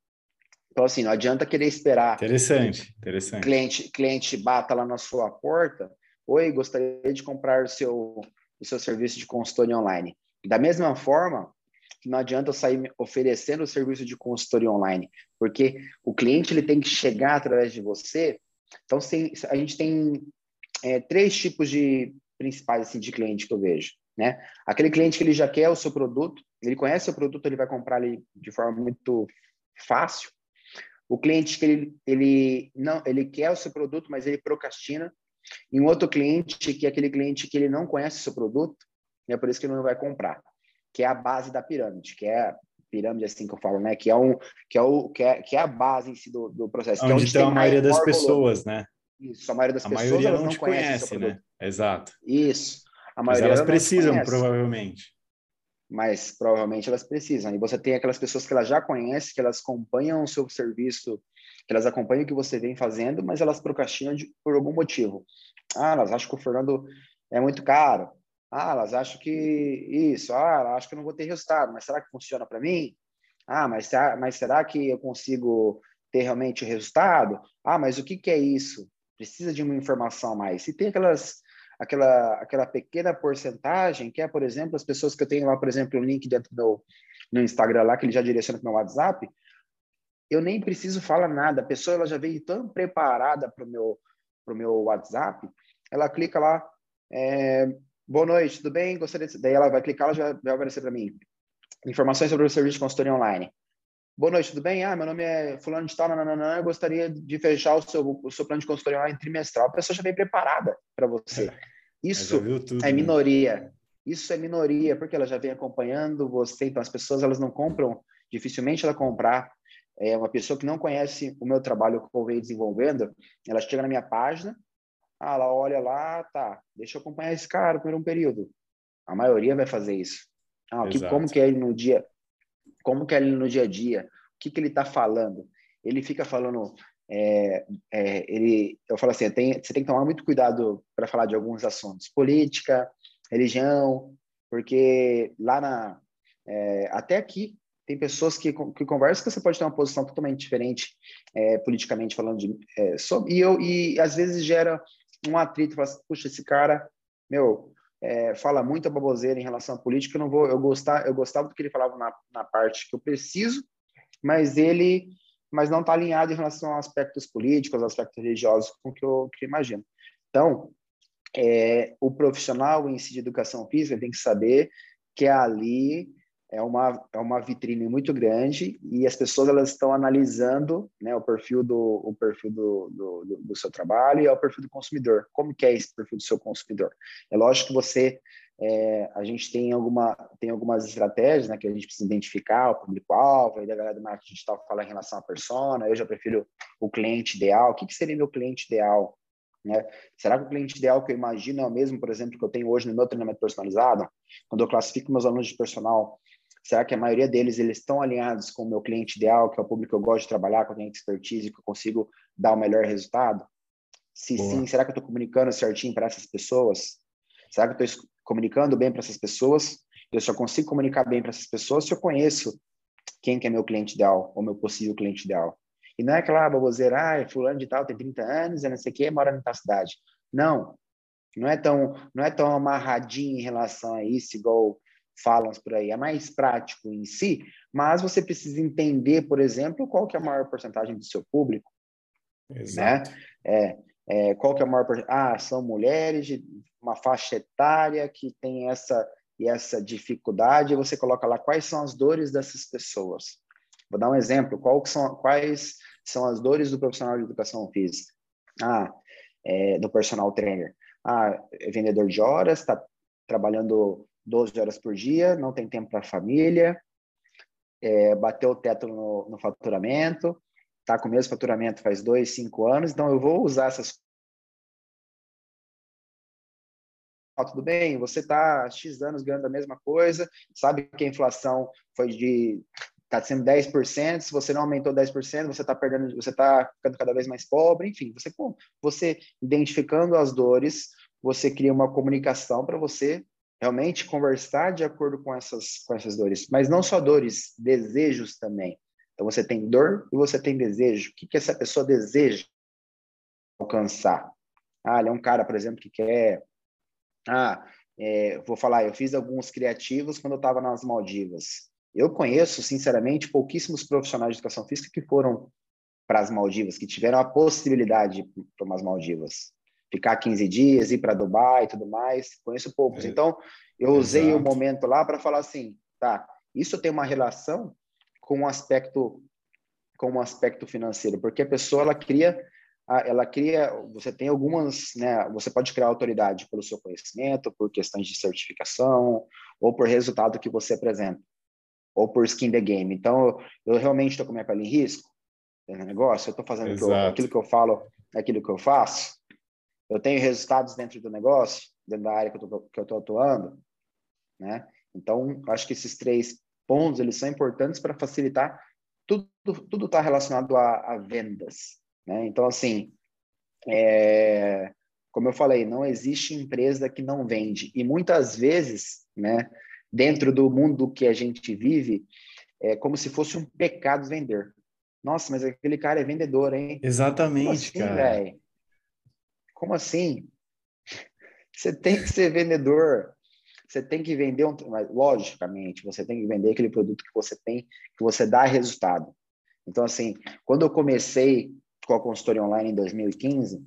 Então, assim, não adianta querer esperar. Interessante, interessante. Cliente, cliente bata lá na sua porta. Oi, gostaria de comprar o seu, o seu serviço de consultoria online. Da mesma forma, que não adianta eu sair oferecendo o serviço de consultoria online, porque o cliente ele tem que chegar através de você. Então, se, a gente tem é, três tipos de principais assim, de cliente que eu vejo. Né? Aquele cliente que ele já quer o seu produto, ele conhece o produto, ele vai comprar ali de forma muito fácil. O cliente que ele, ele não, ele quer o seu produto, mas ele procrastina. E um outro cliente que é aquele cliente que ele não conhece o seu produto, é por isso que ele não vai comprar que é a base da pirâmide, que é a pirâmide assim que eu falo, né? Que é um que é o que é, que é a base em si do, do processo. Onde, é onde está a maioria das pessoas, né? Isso, a maioria das a pessoas maioria não, não te conhece, né? Exato. Isso. A maioria Mas elas precisam, provavelmente. Mas provavelmente elas precisam. E você tem aquelas pessoas que elas já conhecem, que elas acompanham o seu serviço que elas acompanham o que você vem fazendo, mas elas procrastinam de, por algum motivo. Ah, elas acham que o Fernando é muito caro. Ah, elas acham que isso. Ah, elas acham que eu não vou ter resultado. Mas será que funciona para mim? Ah, mas, mas será que eu consigo ter realmente resultado? Ah, mas o que, que é isso? Precisa de uma informação mais. Se tem aquelas aquela aquela pequena porcentagem que é, por exemplo, as pessoas que eu tenho lá, por exemplo, um link dentro do no Instagram lá que ele já direciona para o meu WhatsApp, eu nem preciso falar nada. A pessoa ela já veio tão preparada para o meu meu WhatsApp, ela clica lá, é, boa noite, tudo bem? Gostaria de... Daí ela vai clicar, ela já vai aparecer para mim. Informações sobre o serviço de consultoria online. Boa noite, tudo bem? Ah, meu nome é fulano de tal, nananã, eu gostaria de fechar o seu, o seu plano de consultoria online trimestral. A pessoa já vem preparada para você. Isso tudo, é né? minoria. Né? Isso é minoria, porque ela já vem acompanhando você. Então, as pessoas elas não compram, dificilmente ela comprar é uma pessoa que não conhece o meu trabalho que eu venho desenvolvendo, ela chega na minha página, ah, ela olha lá, tá, deixa eu acompanhar esse cara por um período. A maioria vai fazer isso. Ah, que, como que é ele no dia, como que é ele no dia a dia, o que que ele está falando? Ele fica falando, é, é, ele, eu falo assim, tem, você tem que tomar muito cuidado para falar de alguns assuntos, política, religião, porque lá na, é, até aqui tem pessoas que, que conversam que você pode ter uma posição totalmente diferente é, politicamente falando de é, sobre, e eu e às vezes gera um atrito fala assim, puxa esse cara meu é, fala muita baboseira em relação à política eu não vou eu gostar eu gostava do que ele falava na, na parte que eu preciso mas ele mas não está alinhado em relação a aspectos políticos aspectos religiosos com que eu, que eu imagino. Então é, o profissional em si de educação física tem que saber que ali é uma, é uma vitrine muito grande e as pessoas elas estão analisando né, o perfil do o perfil do, do, do, seu trabalho e é o perfil do consumidor. Como que é esse perfil do seu consumidor? É lógico que você é, a gente tem alguma tem algumas estratégias né, que a gente precisa identificar o público-alvo, aí da galera do marketing digital fala em relação à persona, eu já prefiro o cliente ideal. O que, que seria meu cliente ideal? Né? Será que o cliente ideal que eu imagino é o mesmo, por exemplo, que eu tenho hoje no meu treinamento personalizado? Quando eu classifico meus alunos de personal, Será que a maioria deles eles estão alinhados com o meu cliente ideal, que é o público que eu gosto de trabalhar, que eu tenho expertise, que eu consigo dar o melhor resultado? Se Boa. sim, será que eu estou comunicando certinho para essas pessoas? Será que eu estou comunicando bem para essas pessoas? Eu só consigo comunicar bem para essas pessoas se eu conheço quem que é meu cliente ideal, ou meu possível cliente ideal. E não é aquela baboseira, ah, fulano de tal, tem 30 anos, é não sei o quê, mora na tal cidade. Não, não é tão, não é tão amarradinho em relação a isso, igual falam por aí, é mais prático em si, mas você precisa entender, por exemplo, qual que é a maior porcentagem do seu público, né? Exato. né? É, é, qual que é a maior Ah, são mulheres de uma faixa etária que tem essa e essa dificuldade, você coloca lá quais são as dores dessas pessoas. Vou dar um exemplo, são, quais são as dores do profissional de educação física? Ah, é, do personal trainer. Ah, é vendedor de horas, está trabalhando 12 horas por dia, não tem tempo para a família, é, bateu o teto no, no faturamento, está com o mesmo faturamento faz dois, cinco anos, então eu vou usar essas. Ah, tudo bem, você está X anos ganhando a mesma coisa, sabe que a inflação foi de está sendo 10%, se você não aumentou 10%, você está perdendo, você está ficando cada vez mais pobre, enfim, você, você identificando as dores, você cria uma comunicação para você realmente conversar de acordo com essas, com essas dores. Mas não só dores, desejos também. Então, você tem dor e você tem desejo. O que, que essa pessoa deseja alcançar? Ah, ele é um cara, por exemplo, que quer... Ah, é, vou falar, eu fiz alguns criativos quando eu estava nas Maldivas. Eu conheço, sinceramente, pouquíssimos profissionais de educação física que foram para as Maldivas, que tiveram a possibilidade para umas Maldivas ficar 15 dias, ir para Dubai e tudo mais. Conheço poucos. É. Então, eu usei Exato. o momento lá para falar assim, tá, isso tem uma relação com um aspecto com um aspecto financeiro, porque a pessoa ela cria ela cria, você tem algumas, né, você pode criar autoridade pelo seu conhecimento, por questões de certificação, ou por resultado que você apresenta, ou por skin the game. Então, eu, eu realmente estou com minha pele em risco no negócio, eu estou fazendo que eu, aquilo que eu falo, aquilo que eu faço, eu tenho resultados dentro do negócio, dentro da área que eu estou atuando, né? Então, acho que esses três pontos, eles são importantes para facilitar tudo tudo está relacionado a, a, vendas, né? Então, assim, é, como eu falei, não existe empresa que não vende. E muitas vezes, né, dentro do mundo que a gente vive, é como se fosse um pecado vender. Nossa, mas aquele cara é vendedor, hein? Exatamente, assim, cara. Véio? Como assim? Você tem que ser vendedor. Você tem que vender um, logicamente, você tem que vender aquele produto que você tem, que você dá resultado. Então, assim, quando eu comecei com a consultoria online em 2015,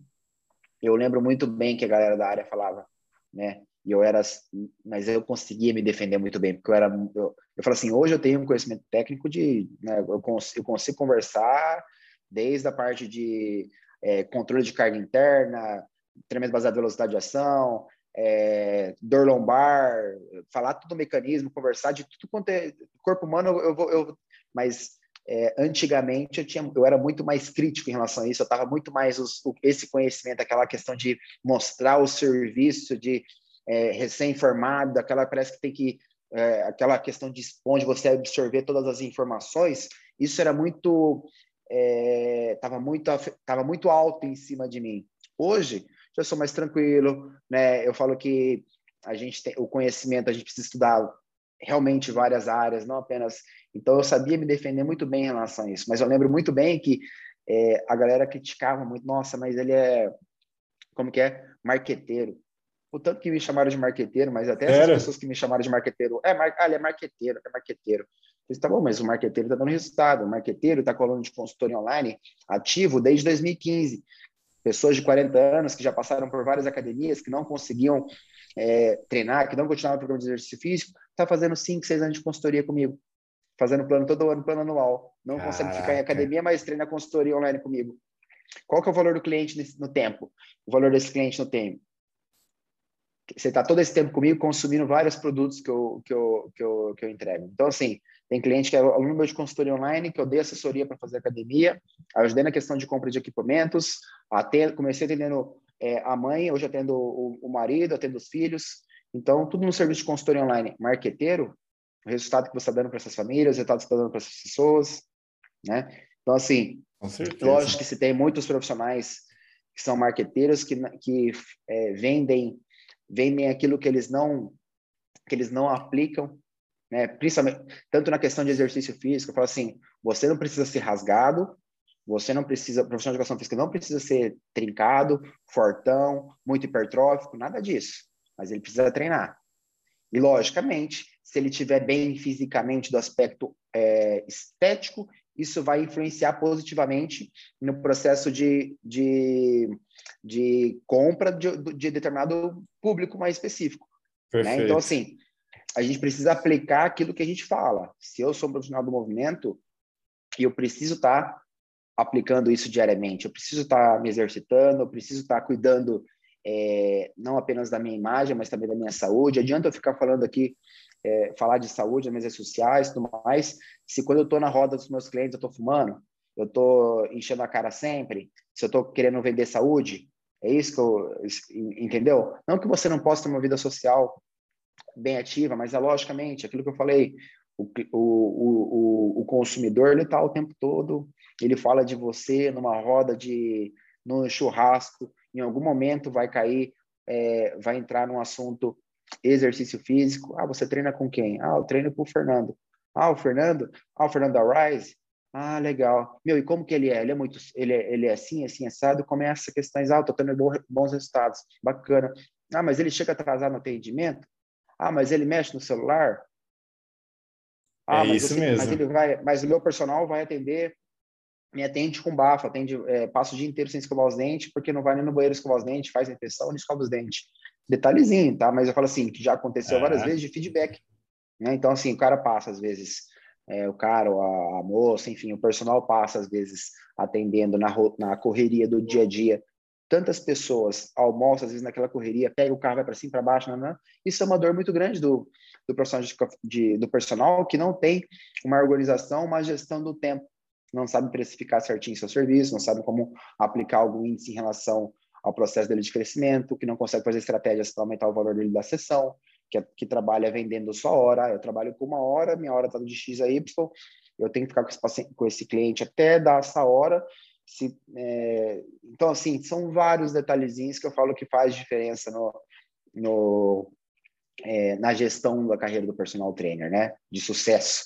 eu lembro muito bem que a galera da área falava, né? E eu era, mas eu conseguia me defender muito bem, porque eu era, eu, eu falo assim, hoje eu tenho um conhecimento técnico de, né, eu, consigo, eu consigo conversar desde a parte de é, controle de carga interna, treinamento baseado em velocidade de ação, é, dor lombar, falar tudo mecanismo, conversar de tudo quanto é corpo humano, eu vou, eu, mas é, antigamente eu, tinha, eu era muito mais crítico em relação a isso, eu estava muito mais os, esse conhecimento, aquela questão de mostrar o serviço, de é, recém-formado, aquela parece que tem que é, aquela questão de onde você absorver todas as informações, isso era muito estava é, muito tava muito alto em cima de mim. Hoje já sou mais tranquilo, né? Eu falo que a gente tem o conhecimento, a gente precisa estudar realmente várias áreas, não apenas. Então eu sabia me defender muito bem em relação a isso, mas eu lembro muito bem que é, a galera criticava muito, nossa, mas ele é como que é marqueteiro. O tanto que me chamaram de marqueteiro, mas até essas pessoas que me chamaram de marqueteiro, é, mar... ah, ele é marqueteiro, é marqueteiro. Disse, tá bom, mas o marqueteiro está dando resultado. O marqueteiro está colando de consultoria online ativo desde 2015 pessoas de 40 anos que já passaram por várias academias, que não conseguiam é, treinar, que não continuavam o programa de exercício físico, está fazendo 5, 6 anos de consultoria comigo. Fazendo plano todo ano, plano anual. Não Caraca. consegue ficar em academia, mas treina consultoria online comigo. Qual que é o valor do cliente no tempo? O valor desse cliente no tempo? Você está todo esse tempo comigo consumindo vários produtos que eu, que eu, que eu, que eu entrego. Então, assim, tem cliente que é aluno meu de consultoria online, que eu dei assessoria para fazer academia, ajudei na questão de compra de equipamentos, atendo, comecei atendendo é, a mãe, hoje atendo o, o marido, atendo os filhos. Então, tudo no serviço de consultoria online. Marqueteiro, o resultado que você está dando para essas famílias, o resultado que você está dando para essas pessoas, né? Então, assim, lógico que se tem muitos profissionais que são marqueteiros que, que é, vendem vendem aquilo que eles não que eles não aplicam né? Principalmente tanto na questão de exercício físico, eu falo assim, você não precisa ser rasgado, você não precisa, profissional de educação física não precisa ser trincado, fortão, muito hipertrófico, nada disso. Mas ele precisa treinar. E logicamente, se ele estiver bem fisicamente do aspecto é, estético, isso vai influenciar positivamente no processo de, de, de compra de, de determinado público mais específico. Né? Então, assim, a gente precisa aplicar aquilo que a gente fala. Se eu sou um profissional do movimento eu preciso estar tá aplicando isso diariamente, eu preciso estar tá me exercitando, eu preciso estar tá cuidando é, não apenas da minha imagem, mas também da minha saúde. Adianta eu ficar falando aqui, é, falar de saúde nas mídias sociais, tudo mais, se quando eu estou na roda dos meus clientes eu estou fumando, eu estou enchendo a cara sempre, se eu estou querendo vender saúde, é isso que eu, entendeu? Não que você não possa ter uma vida social bem ativa, mas é logicamente aquilo que eu falei, o, o, o, o consumidor ele está o tempo todo, ele fala de você numa roda de no churrasco, em algum momento vai cair, é, vai entrar num assunto exercício físico. Ah, você treina com quem? Ah, eu treino com o Fernando. Ah, o Fernando? Ah, o Fernando Rise? Ah, legal. Meu, e como que ele é? Ele é muito, ele é, ele é assim, assim, assado? Começa questões, ah, tô tendo bons resultados. Bacana. Ah, mas ele chega atrasado no atendimento? Ah, mas ele mexe no celular? Ah, é mas isso mesmo. Mas, ele vai, mas o meu personal vai atender, me atende com bafo, atende, é, passa o dia inteiro sem escovar os dentes, porque não vai nem no banheiro escovar os dentes, faz a infecção, não escova os dentes. Detalhezinho, tá? Mas eu falo assim, que já aconteceu é. várias vezes de feedback. Né? Então, assim, o cara passa, às vezes, é, o cara, a, a, moça, enfim, o personal passa, às vezes, atendendo na, na correria do dia a dia, tantas pessoas almoçam, às vezes, naquela correria, pega o carro, vai para cima, para baixo, não, não. isso é uma dor muito grande do, do, profissional de, de, do personal que não tem uma organização, uma gestão do tempo, não sabe precificar certinho seu serviço, não sabe como aplicar algum índice em relação ao processo dele de crescimento, que não consegue fazer estratégias para aumentar o valor dele da sessão, que, é, que trabalha vendendo sua hora, eu trabalho com uma hora, minha hora está de X a Y, eu tenho que ficar com esse, com esse cliente até dar essa hora. Se, é, então, assim, são vários detalhezinhos que eu falo que faz diferença no, no, é, na gestão da carreira do personal trainer, né? De sucesso.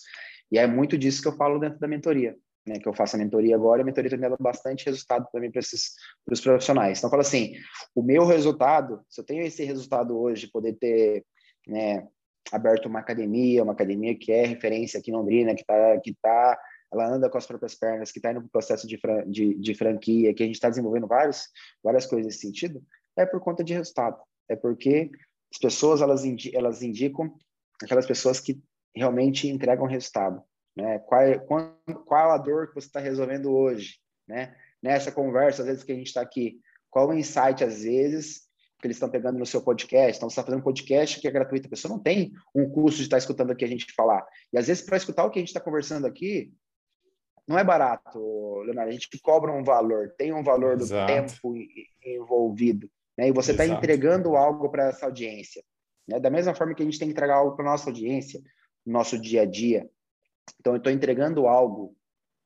E é muito disso que eu falo dentro da mentoria, né? Que eu faço a mentoria agora a mentoria também dá bastante resultado também para os profissionais. Então, eu falo assim, o meu resultado, se eu tenho esse resultado hoje, poder ter, né? Aberto uma academia, uma academia que é referência aqui em Londrina, que está que tá ela anda com as próprias pernas, que está indo para o processo de, de, de, franquia, que a gente está desenvolvendo vários, várias coisas nesse sentido, é por conta de resultado. É porque as pessoas elas, indi elas indicam aquelas pessoas que realmente entregam resultado. Né? Qual, qual, qual a dor que você está resolvendo hoje? Né? Nessa conversa, às vezes que a gente está aqui, qual o insight, às vezes, que eles estão pegando no seu podcast? Então, você está fazendo um podcast que é gratuito, a pessoa não tem um curso de estar tá escutando aqui a gente falar. E, às vezes, para escutar o que a gente está conversando aqui, não é barato, Leonardo. A gente cobra um valor, tem um valor do Exato. tempo envolvido. Né? E você está entregando algo para essa audiência. Né? Da mesma forma que a gente tem que entregar algo para nossa audiência, no nosso dia a dia. Então, eu estou entregando algo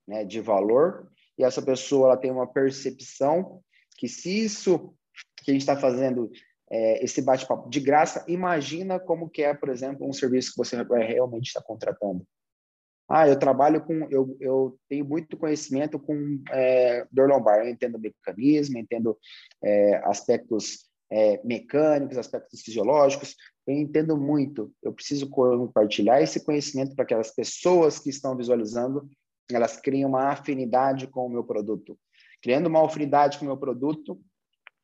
né, de valor e essa pessoa ela tem uma percepção que se isso que a gente está fazendo é, esse bate-papo de graça, imagina como que é, por exemplo, um serviço que você vai realmente estar contratando. Ah, eu trabalho com, eu, eu tenho muito conhecimento com é, dor lombar, eu entendo mecanismo, entendo é, aspectos é, mecânicos, aspectos fisiológicos, eu entendo muito. Eu preciso compartilhar esse conhecimento para aquelas pessoas que estão visualizando, elas criam uma afinidade com o meu produto. Criando uma afinidade com o meu produto,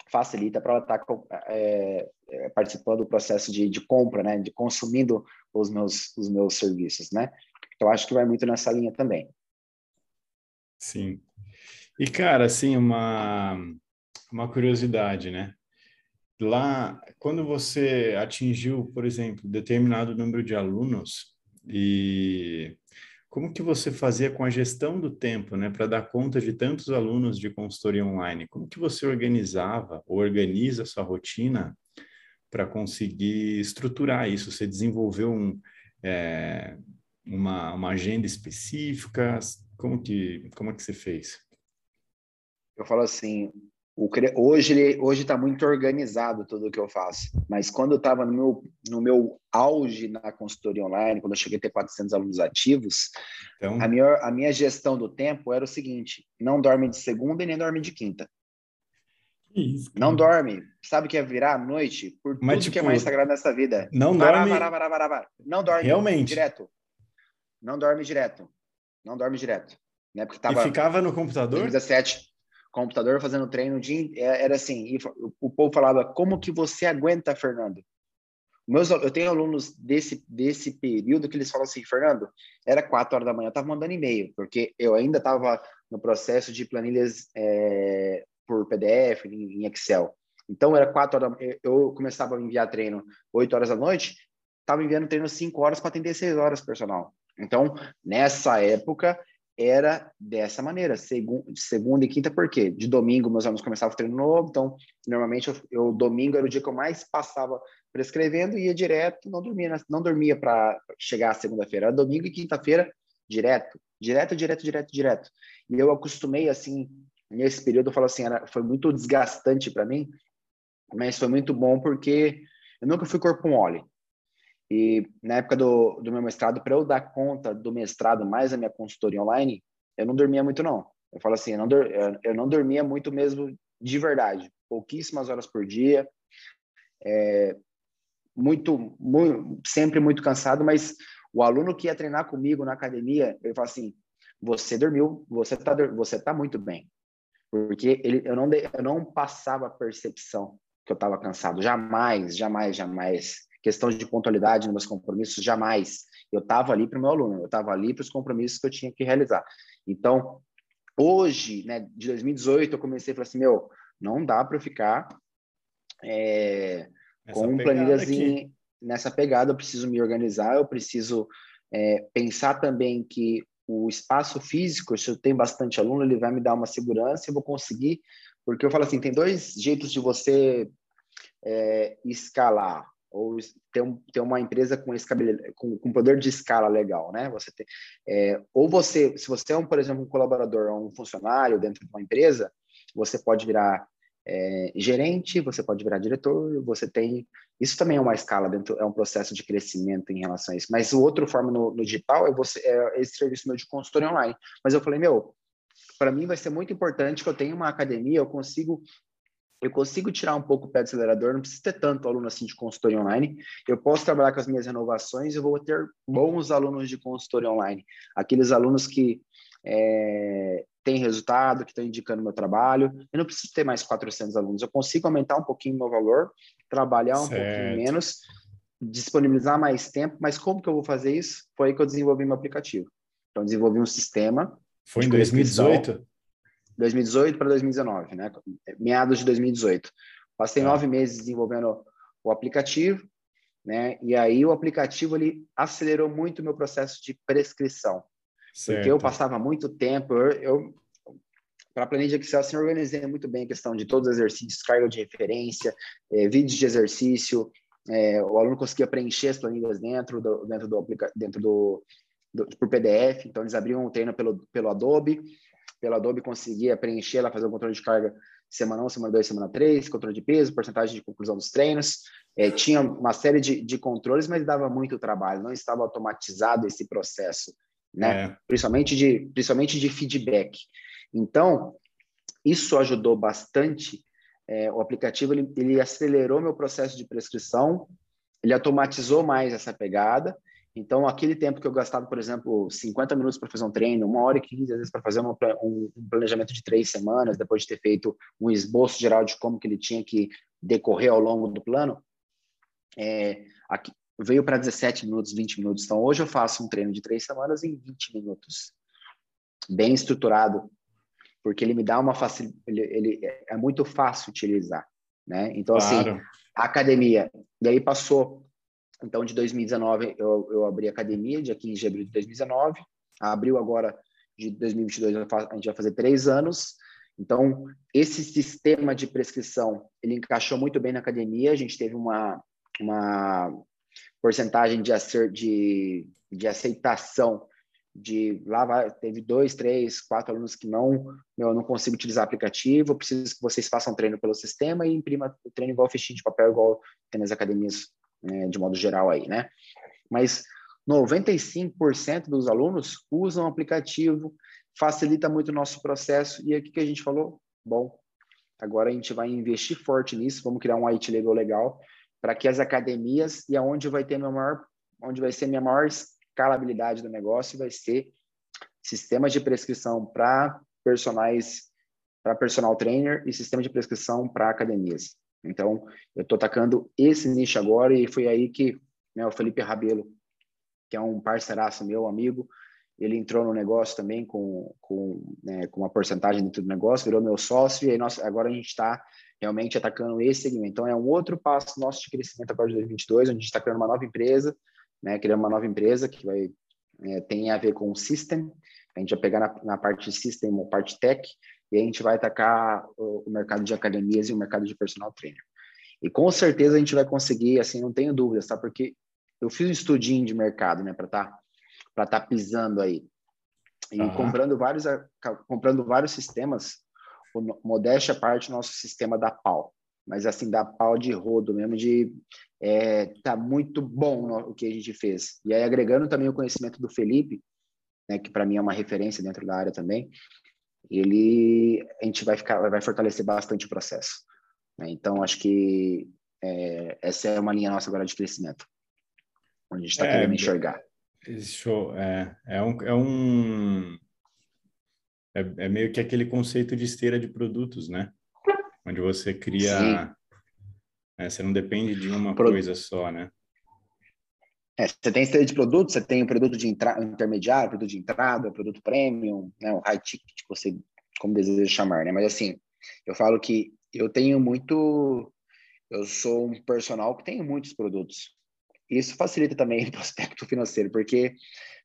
facilita para ela estar é, é, participando do processo de, de compra, né, de consumindo os meus, os meus serviços, né? Então, acho que vai muito nessa linha também. Sim. E, cara, assim, uma, uma curiosidade, né? Lá, quando você atingiu, por exemplo, determinado número de alunos, e como que você fazia com a gestão do tempo, né, para dar conta de tantos alunos de consultoria online? Como que você organizava ou organiza a sua rotina para conseguir estruturar isso? Você desenvolveu um, é, uma, uma agenda específica? Como que, como é que você fez? Eu falo assim, o, hoje hoje está muito organizado tudo o que eu faço, mas quando eu estava no meu, no meu auge na consultoria online, quando eu cheguei a ter 400 alunos ativos, então... a, minha, a minha gestão do tempo era o seguinte, não dorme de segunda e nem dorme de quinta. Isso, não dorme. Sabe o que é virar à noite? Por Mas, tudo tipo, que é tipo, mais sagrado nessa vida. Não dorme. não dorme. Realmente. Direto não dorme direto. Não dorme direto. Né? Porque tava, e ficava no computador? 17, computador fazendo treino, dia, é, era assim, o povo falava, como que você aguenta, Fernando? Meus, eu tenho alunos desse, desse período que eles falam assim, Fernando, era quatro horas da manhã, eu estava mandando e-mail, porque eu ainda estava no processo de planilhas é, por PDF, em, em, Excel. Então, era quatro horas, eu começava a enviar treino oito horas da noite, estava enviando treino cinco horas para atender seis horas personal. Então, nessa época, era dessa maneira, segunda, e quinta, por quê? De domingo, meus alunos começavam o treino novo, então, normalmente, eu, eu, domingo era o dia que eu mais passava prescrevendo e ia direto, não dormia, não dormia para chegar à segunda-feira, era domingo e quinta-feira, direto, direto, direto, direto, direto. E eu acostumei, assim, nesse período, eu falo assim, era, foi muito desgastante para mim, mas foi muito bom porque eu nunca fui corpo mole. E na época do, do meu mestrado, para eu dar conta do mestrado mais a minha consultoria online, eu não dormia muito, não. Eu falo assim, eu não, eu não dormia muito mesmo de verdade. Pouquíssimas horas por dia, é, muito, muito, sempre muito cansado, mas o aluno que ia treinar comigo na academia, ele fala assim, você dormiu, você tá, você tá muito bem. Porque ele, eu, não, eu não passava a percepção que eu estava cansado. Jamais, jamais, jamais questão de pontualidade nos meus compromissos, jamais. Eu estava ali para o meu aluno, eu estava ali para os compromissos que eu tinha que realizar. Então, hoje, né, de 2018, eu comecei a falar assim, meu, não dá para ficar é, com um planilhazinho nessa pegada, eu preciso me organizar, eu preciso é, pensar também que o espaço físico, se eu tenho bastante aluno, ele vai me dar uma segurança, eu vou conseguir, porque eu falo assim, tem dois jeitos de você é, escalar ou ter, um, ter uma empresa com, com, com poder de escala legal, né? Você ter, é, ou você, se você é um, por exemplo, um colaborador ou um funcionário dentro de uma empresa, você pode virar é, gerente, você pode virar diretor, você tem. Isso também é uma escala dentro, é um processo de crescimento em relação a isso. Mas o outro forma no, no digital é você é esse serviço meu de consultoria online. Mas eu falei, meu, para mim vai ser muito importante que eu tenha uma academia, eu consigo eu consigo tirar um pouco o pé do acelerador, não preciso ter tanto aluno assim de consultoria online. Eu posso trabalhar com as minhas renovações, eu vou ter bons alunos de consultoria online. Aqueles alunos que é, têm resultado, que estão indicando meu trabalho. Eu não preciso ter mais 400 alunos, eu consigo aumentar um pouquinho o meu valor, trabalhar um certo. pouquinho menos, disponibilizar mais tempo. Mas como que eu vou fazer isso? Foi aí que eu desenvolvi meu aplicativo. Então, desenvolvi um sistema. Foi em 2018? 2018 para 2019, né? Meados de 2018. Passei é. nove meses desenvolvendo o aplicativo, né? E aí o aplicativo ele acelerou muito o meu processo de prescrição, certo. porque eu passava muito tempo, eu, eu para a planilha Excel, assim, organizei muito bem a questão de todos os exercícios, carga de referência, é, vídeos de exercício, é, o aluno conseguia preencher as planilhas dentro do dentro do dentro do, do por PDF, então eles abriam o treino pelo pelo Adobe, pela Adobe conseguia preencher ela, fazer o controle de carga semana 1, semana 2, semana 3, controle de peso, porcentagem de conclusão dos treinos. É, tinha uma série de, de controles, mas dava muito trabalho, não estava automatizado esse processo, né? É. Principalmente, de, principalmente de feedback. Então, isso ajudou bastante. É, o aplicativo ele, ele acelerou meu processo de prescrição, ele automatizou mais essa pegada então, aquele tempo que eu gastava, por exemplo, 50 minutos para fazer um treino, uma hora e 15, às vezes, para fazer uma, um, um, planejamento de três semanas, depois de ter feito um esboço geral de como que ele tinha que decorrer ao longo do plano, é, aqui, veio para 17 minutos, 20 minutos. Então, hoje eu faço um treino de três semanas em 20 minutos, bem estruturado, porque ele me dá uma facilidade, ele, ele, é muito fácil utilizar, né? Então, assim, claro. assim, a academia, e aí passou então, de 2019, eu, eu abri a academia, dia 15 de abril de 2019. Abril agora de 2022, a gente vai fazer três anos. Então, esse sistema de prescrição, ele encaixou muito bem na academia. A gente teve uma, uma porcentagem de, acer, de, de aceitação de lá vai, teve dois, três, quatro alunos que não, eu não consigo utilizar aplicativo, preciso que vocês façam treino pelo sistema e imprima o treino igual fichinha de papel, igual tem nas academias né, de modo geral aí, né? Mas 95% dos alunos usam o aplicativo, facilita muito o nosso processo. E aí o que a gente falou? Bom, agora a gente vai investir forte nisso, vamos criar um IT legal legal para que as academias e aonde vai ter maior, onde vai ser minha maior escalabilidade do negócio vai ser sistemas de prescrição para personagens, para personal trainer e sistema de prescrição para academias. Então, eu estou atacando esse nicho agora e foi aí que né, o Felipe Rabelo, que é um parceiraço meu, amigo, ele entrou no negócio também com, com, né, com uma porcentagem dentro do negócio, virou meu sócio e aí nós, agora a gente está realmente atacando esse segmento. Então, é um outro passo nosso de crescimento agora de 2022, onde a gente está criando uma nova empresa, né, criando uma nova empresa que vai é, tem a ver com o system, a gente vai pegar na, na parte de system, ou parte tech, e a gente vai atacar o, o mercado de academias e o mercado de personal trainer. E com certeza a gente vai conseguir, assim, não tenho dúvidas, tá? Porque eu fiz um estudinho de mercado, né, para tá para tá pisando aí. E uhum. comprando vários comprando vários sistemas, o modéstia parte nosso sistema da pau, mas assim da pau de rodo mesmo de é, tá muito bom no, o que a gente fez. E aí agregando também o conhecimento do Felipe, né, que para mim é uma referência dentro da área também, ele a gente vai ficar vai fortalecer bastante o processo. Né? Então acho que é, essa é uma linha nossa agora de crescimento, onde a gente está é, querendo enxergar. Show, é, é um, é um é, é, meio que aquele conceito de esteira de produtos, né? Onde você cria, né? você não depende de uma Pro... coisa só, né? É, você tem esteira de produtos, você tem o produto de intermediário, produto de entrada, produto premium, né, o high ticket, você como deseja chamar, né? Mas assim, eu falo que eu tenho muito, eu sou um personal que tem muitos produtos. Isso facilita também o aspecto financeiro, porque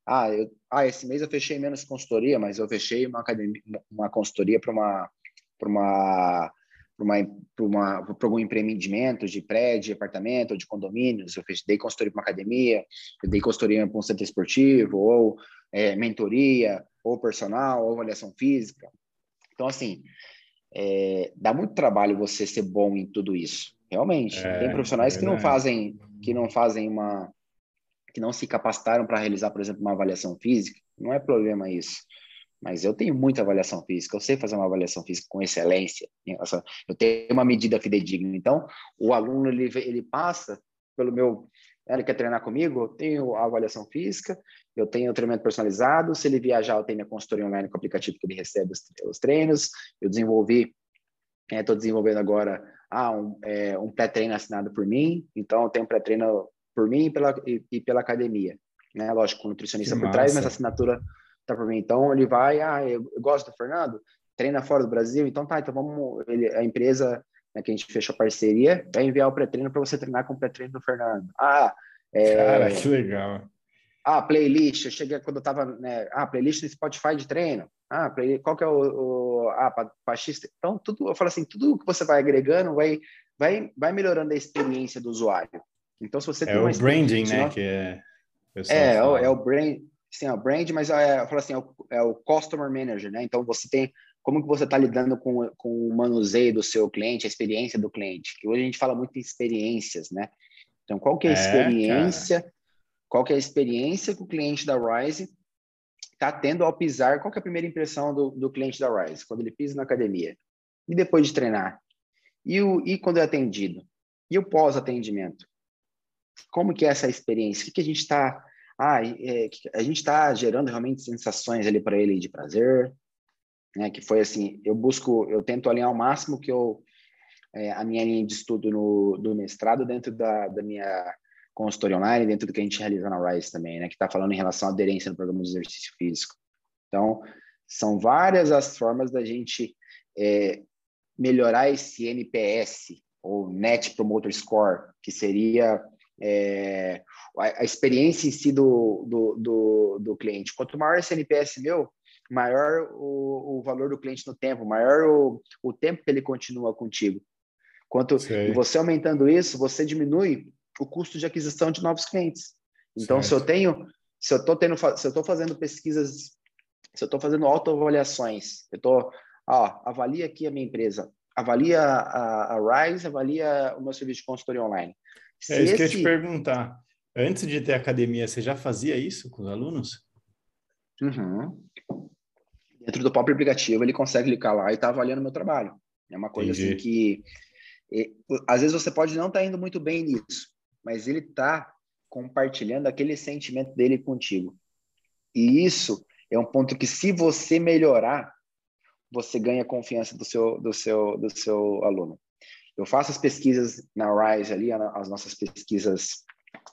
ah, eu, ah, esse mês eu fechei menos consultoria, mas eu fechei uma academia, uma consultoria para uma para uma para uma, uma, algum empreendimento de prédio, de apartamento, de condomínios, eu fiz, dei consultoria para uma academia, eu dei consultoria para um centro esportivo, ou é, mentoria, ou personal, ou avaliação física. Então, assim, é, dá muito trabalho você ser bom em tudo isso. Realmente, é, tem profissionais que não fazem, que não fazem uma, que não se capacitaram para realizar, por exemplo, uma avaliação física. Não é problema isso. Mas eu tenho muita avaliação física, eu sei fazer uma avaliação física com excelência, eu tenho uma medida fidedigna. Então, o aluno ele, ele passa pelo meu. Ele quer treinar comigo? Eu tenho a avaliação física, eu tenho o treinamento personalizado. Se ele viajar, eu tenho minha consultoria online com o aplicativo que ele recebe os, os treinos. Eu desenvolvi, estou é, desenvolvendo agora ah, um, é, um pré-treino assinado por mim. Então, eu tenho um pré-treino por mim e pela, e, e pela academia. Né? Lógico, com nutricionista que por massa. trás, mas a assinatura tá por mim. Então ele vai, ah, eu, eu gosto do Fernando, treina fora do Brasil, então tá, então vamos, ele, a empresa né, que a gente fechou parceria vai enviar o pré-treino para você treinar com o pré-treino do Fernando. Ah, é, cara, que legal. Ah, playlist, eu cheguei quando eu tava, né, ah, playlist no Spotify de treino. Ah, playlist, qual que é o, o ah, para X, então tudo, eu falo assim, tudo que você vai agregando vai vai vai melhorando a experiência do usuário. Então se você é o branding, né, que é é, é o, é o brand, sim, é o brand, mas é, eu falo assim, é o, é o customer manager, né? Então você tem como que você está lidando com, com o manuseio do seu cliente, a experiência do cliente. Que hoje a gente fala muito em experiências, né? Então qual que é a é, experiência? Cara. Qual que é a experiência que o cliente da Rise está tendo ao pisar? Qual que é a primeira impressão do, do cliente da Rise quando ele pisa na academia? E depois de treinar? E, o, e quando é atendido? E o pós-atendimento? Como que é essa experiência? O que, que a gente está ah, é, a gente está gerando realmente sensações ali para ele de prazer, né? Que foi assim, eu busco, eu tento alinhar ao máximo que eu é, a minha linha de estudo no, do mestrado dentro da, da minha consultoria online, dentro do que a gente realiza na RISE também, né? Que está falando em relação à aderência no programa de exercício físico. Então, são várias as formas da gente é, melhorar esse NPS, ou Net Promoter Score, que seria é, a, a, experiência em si do, do, do, do, cliente. Quanto maior esse NPS meu, maior o, o valor do cliente no tempo, maior o, o tempo que ele continua contigo. Quanto você aumentando isso, você diminui o custo de aquisição de novos clientes. Então, certo. se eu tenho, se eu estou tendo, se eu estou fazendo pesquisas, se eu estou fazendo autoavaliações, eu estou, ó, avalia aqui a minha empresa, avalia a, a Rise, avalia o meu serviço de consultoria online. Se é isso esse... que eu ia te perguntar. Antes de ter academia, você já fazia isso com os alunos? Uhum. Dentro do próprio aplicativo, ele consegue clicar lá e tá avaliando meu trabalho. É uma coisa assim, Entendi. assim que e, às vezes você pode não estar tá indo muito bem nisso, mas ele está compartilhando aquele sentimento dele contigo. E isso é um ponto que, se você melhorar, você ganha confiança do seu, do seu, do seu aluno. Eu faço as pesquisas na Rise ali, as nossas pesquisas,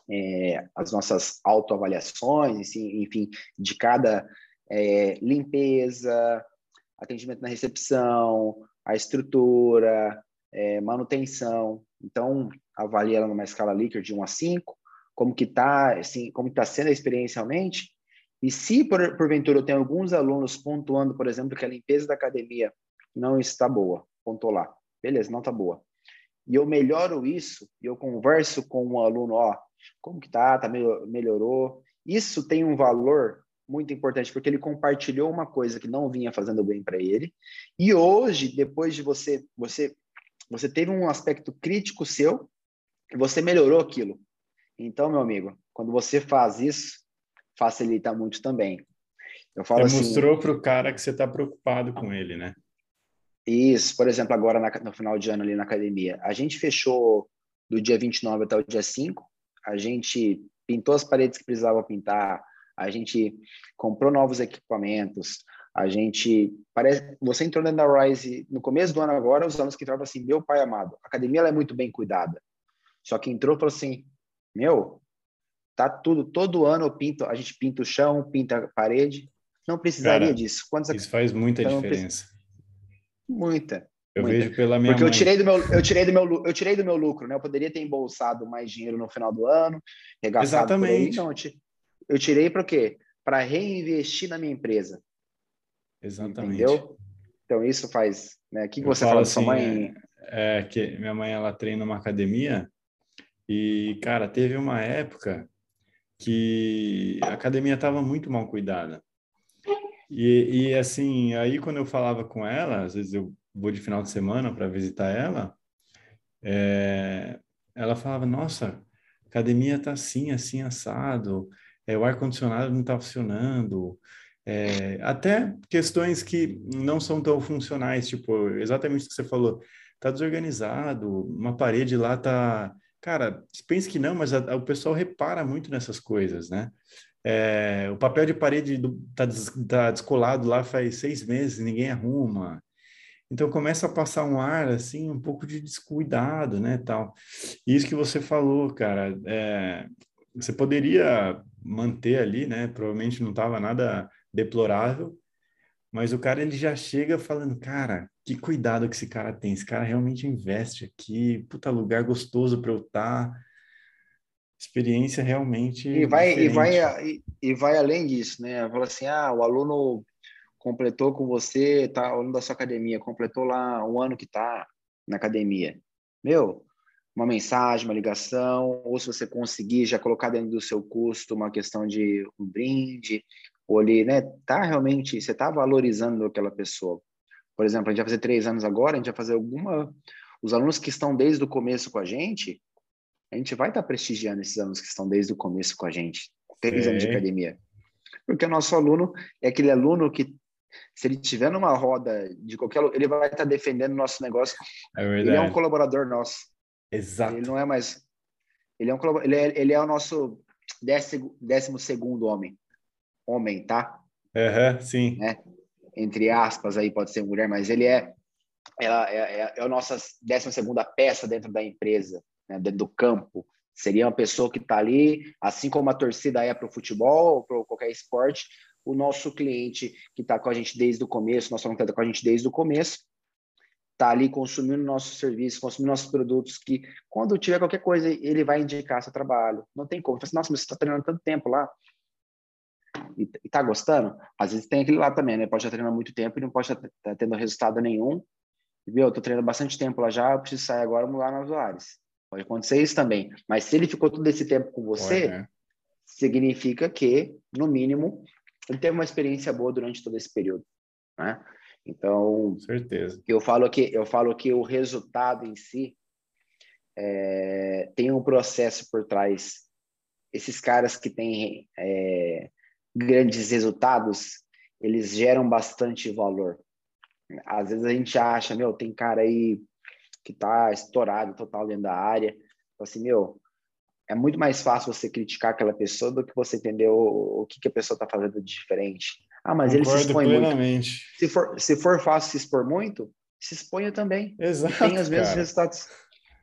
é, as nossas autoavaliações, enfim, de cada é, limpeza, atendimento na recepção, a estrutura, é, manutenção. Então, avalia ela numa escala Likert de 1 a 5, como que está assim, como está sendo a experiência realmente. E se, por, porventura, eu tenho alguns alunos pontuando, por exemplo, que a limpeza da academia não está boa, pontou lá. Beleza, não está boa e eu melhoro isso, e eu converso com um aluno, ó, como que tá, tá melhorou. Isso tem um valor muito importante porque ele compartilhou uma coisa que não vinha fazendo bem para ele. E hoje, depois de você, você, você teve um aspecto crítico seu e você melhorou aquilo. Então, meu amigo, quando você faz isso, facilita muito também. Eu falo você assim, mostrou para o cara que você está preocupado com ele, né? Isso, por exemplo, agora na, no final de ano ali na academia, a gente fechou do dia 29 até o dia 5, a gente pintou as paredes que precisava pintar, a gente comprou novos equipamentos, a gente parece você entrou dentro da Rise no começo do ano agora, os alunos que entraram assim, meu pai amado, a academia ela é muito bem cuidada. Só que entrou e falou assim, meu, tá tudo todo ano eu pinto, a gente pinta o chão, pinta a parede, não precisaria Cara, disso. Quantos isso faz muita então, diferença. Muita. Eu muita. vejo pela minha Porque mãe. eu tirei do meu, eu tirei do meu, eu tirei do meu lucro, né? Eu poderia ter embolsado mais dinheiro no final do ano, regaçado Exatamente. Não, eu tirei para quê? Para reinvestir na minha empresa. Exatamente. Entendeu? Então isso faz, né? O que, você fala assim, sua mãe? é que minha mãe ela treina numa academia e, cara, teve uma época que a academia estava muito mal cuidada. E, e, assim, aí quando eu falava com ela, às vezes eu vou de final de semana para visitar ela, é, ela falava: Nossa, academia tá assim, assim, assado, é, o ar-condicionado não está funcionando. É, até questões que não são tão funcionais, tipo, exatamente o que você falou, tá desorganizado, uma parede lá tá. Cara, pensa que não, mas a, a, o pessoal repara muito nessas coisas, né? É, o papel de parede do, tá, des, descolado lá faz seis meses, ninguém arruma. Então começa a passar um ar assim, um pouco de descuidado, né, tal. Isso que você falou, cara, é, você poderia manter ali, né? Provavelmente não estava nada deplorável, mas o cara ele já chega falando, cara, que cuidado que esse cara tem, esse cara realmente investe aqui, puta lugar gostoso para eu estar. Tá experiência realmente e vai diferente. e vai e, e, vai além disso né? Fala assim ah o aluno completou com você tá aluno da sua academia completou lá um ano que tá na academia. Meu uma mensagem uma ligação ou se você conseguir já colocar dentro do seu custo uma questão de um brinde ou ali né tá realmente você tá valorizando aquela pessoa. Por exemplo a gente vai fazer três anos agora a gente vai fazer alguma os alunos que estão desde o começo com a gente a gente vai estar tá prestigiando esses alunos que estão desde o começo com a gente, três anos de academia. Porque o nosso aluno é aquele aluno que, se ele tiver numa roda de qualquer ele vai estar tá defendendo o nosso negócio. É ele é um colaborador nosso. Exato. Ele não é mais. Ele é um ele é, ele é o nosso décimo, décimo segundo homem. Homem, tá? Uhum, sim. Né? Entre aspas, aí pode ser mulher, mas ele é, é, é, é a nossa décima segunda peça dentro da empresa né, dentro do campo. Seria uma pessoa que está ali, assim como a torcida é para o futebol ou para qualquer esporte, o nosso cliente que está com a gente desde o começo, nosso que está com a gente desde o começo, está ali consumindo nosso serviço, consumindo nossos produtos, que quando tiver qualquer coisa, ele vai indicar seu trabalho. Não tem como. Assim, Nossa, mas você está treinando tanto tempo lá. E, está gostando? Às vezes tem aquele lá também, né? Pode estar treinando muito tempo e não pode estar tá tendo resultado nenhum. Viu? Estou treinando bastante tempo lá já, eu preciso sair agora mudar nos ares. Pode acontecer isso também. Mas se ele ficou todo esse tempo com você, significa que, no mínimo, ele teve uma experiência boa durante todo esse período. Né? Então, certeza. Eu falo que eu falo que o resultado em si é, tem um processo por trás. Esses caras que têm é, grandes resultados, eles geram bastante valor. Às vezes a gente acha, meu, tem cara aí que está estourado total dentro da área. Então, assim, meu, é muito mais fácil você criticar aquela pessoa do que você entender o, o que, que a pessoa está fazendo de diferente. Ah, mas Concordo ele se expõe plenamente. muito. Se for, se for fácil se expor muito, se exponha também. Exato. Tem os mesmos cara. resultados.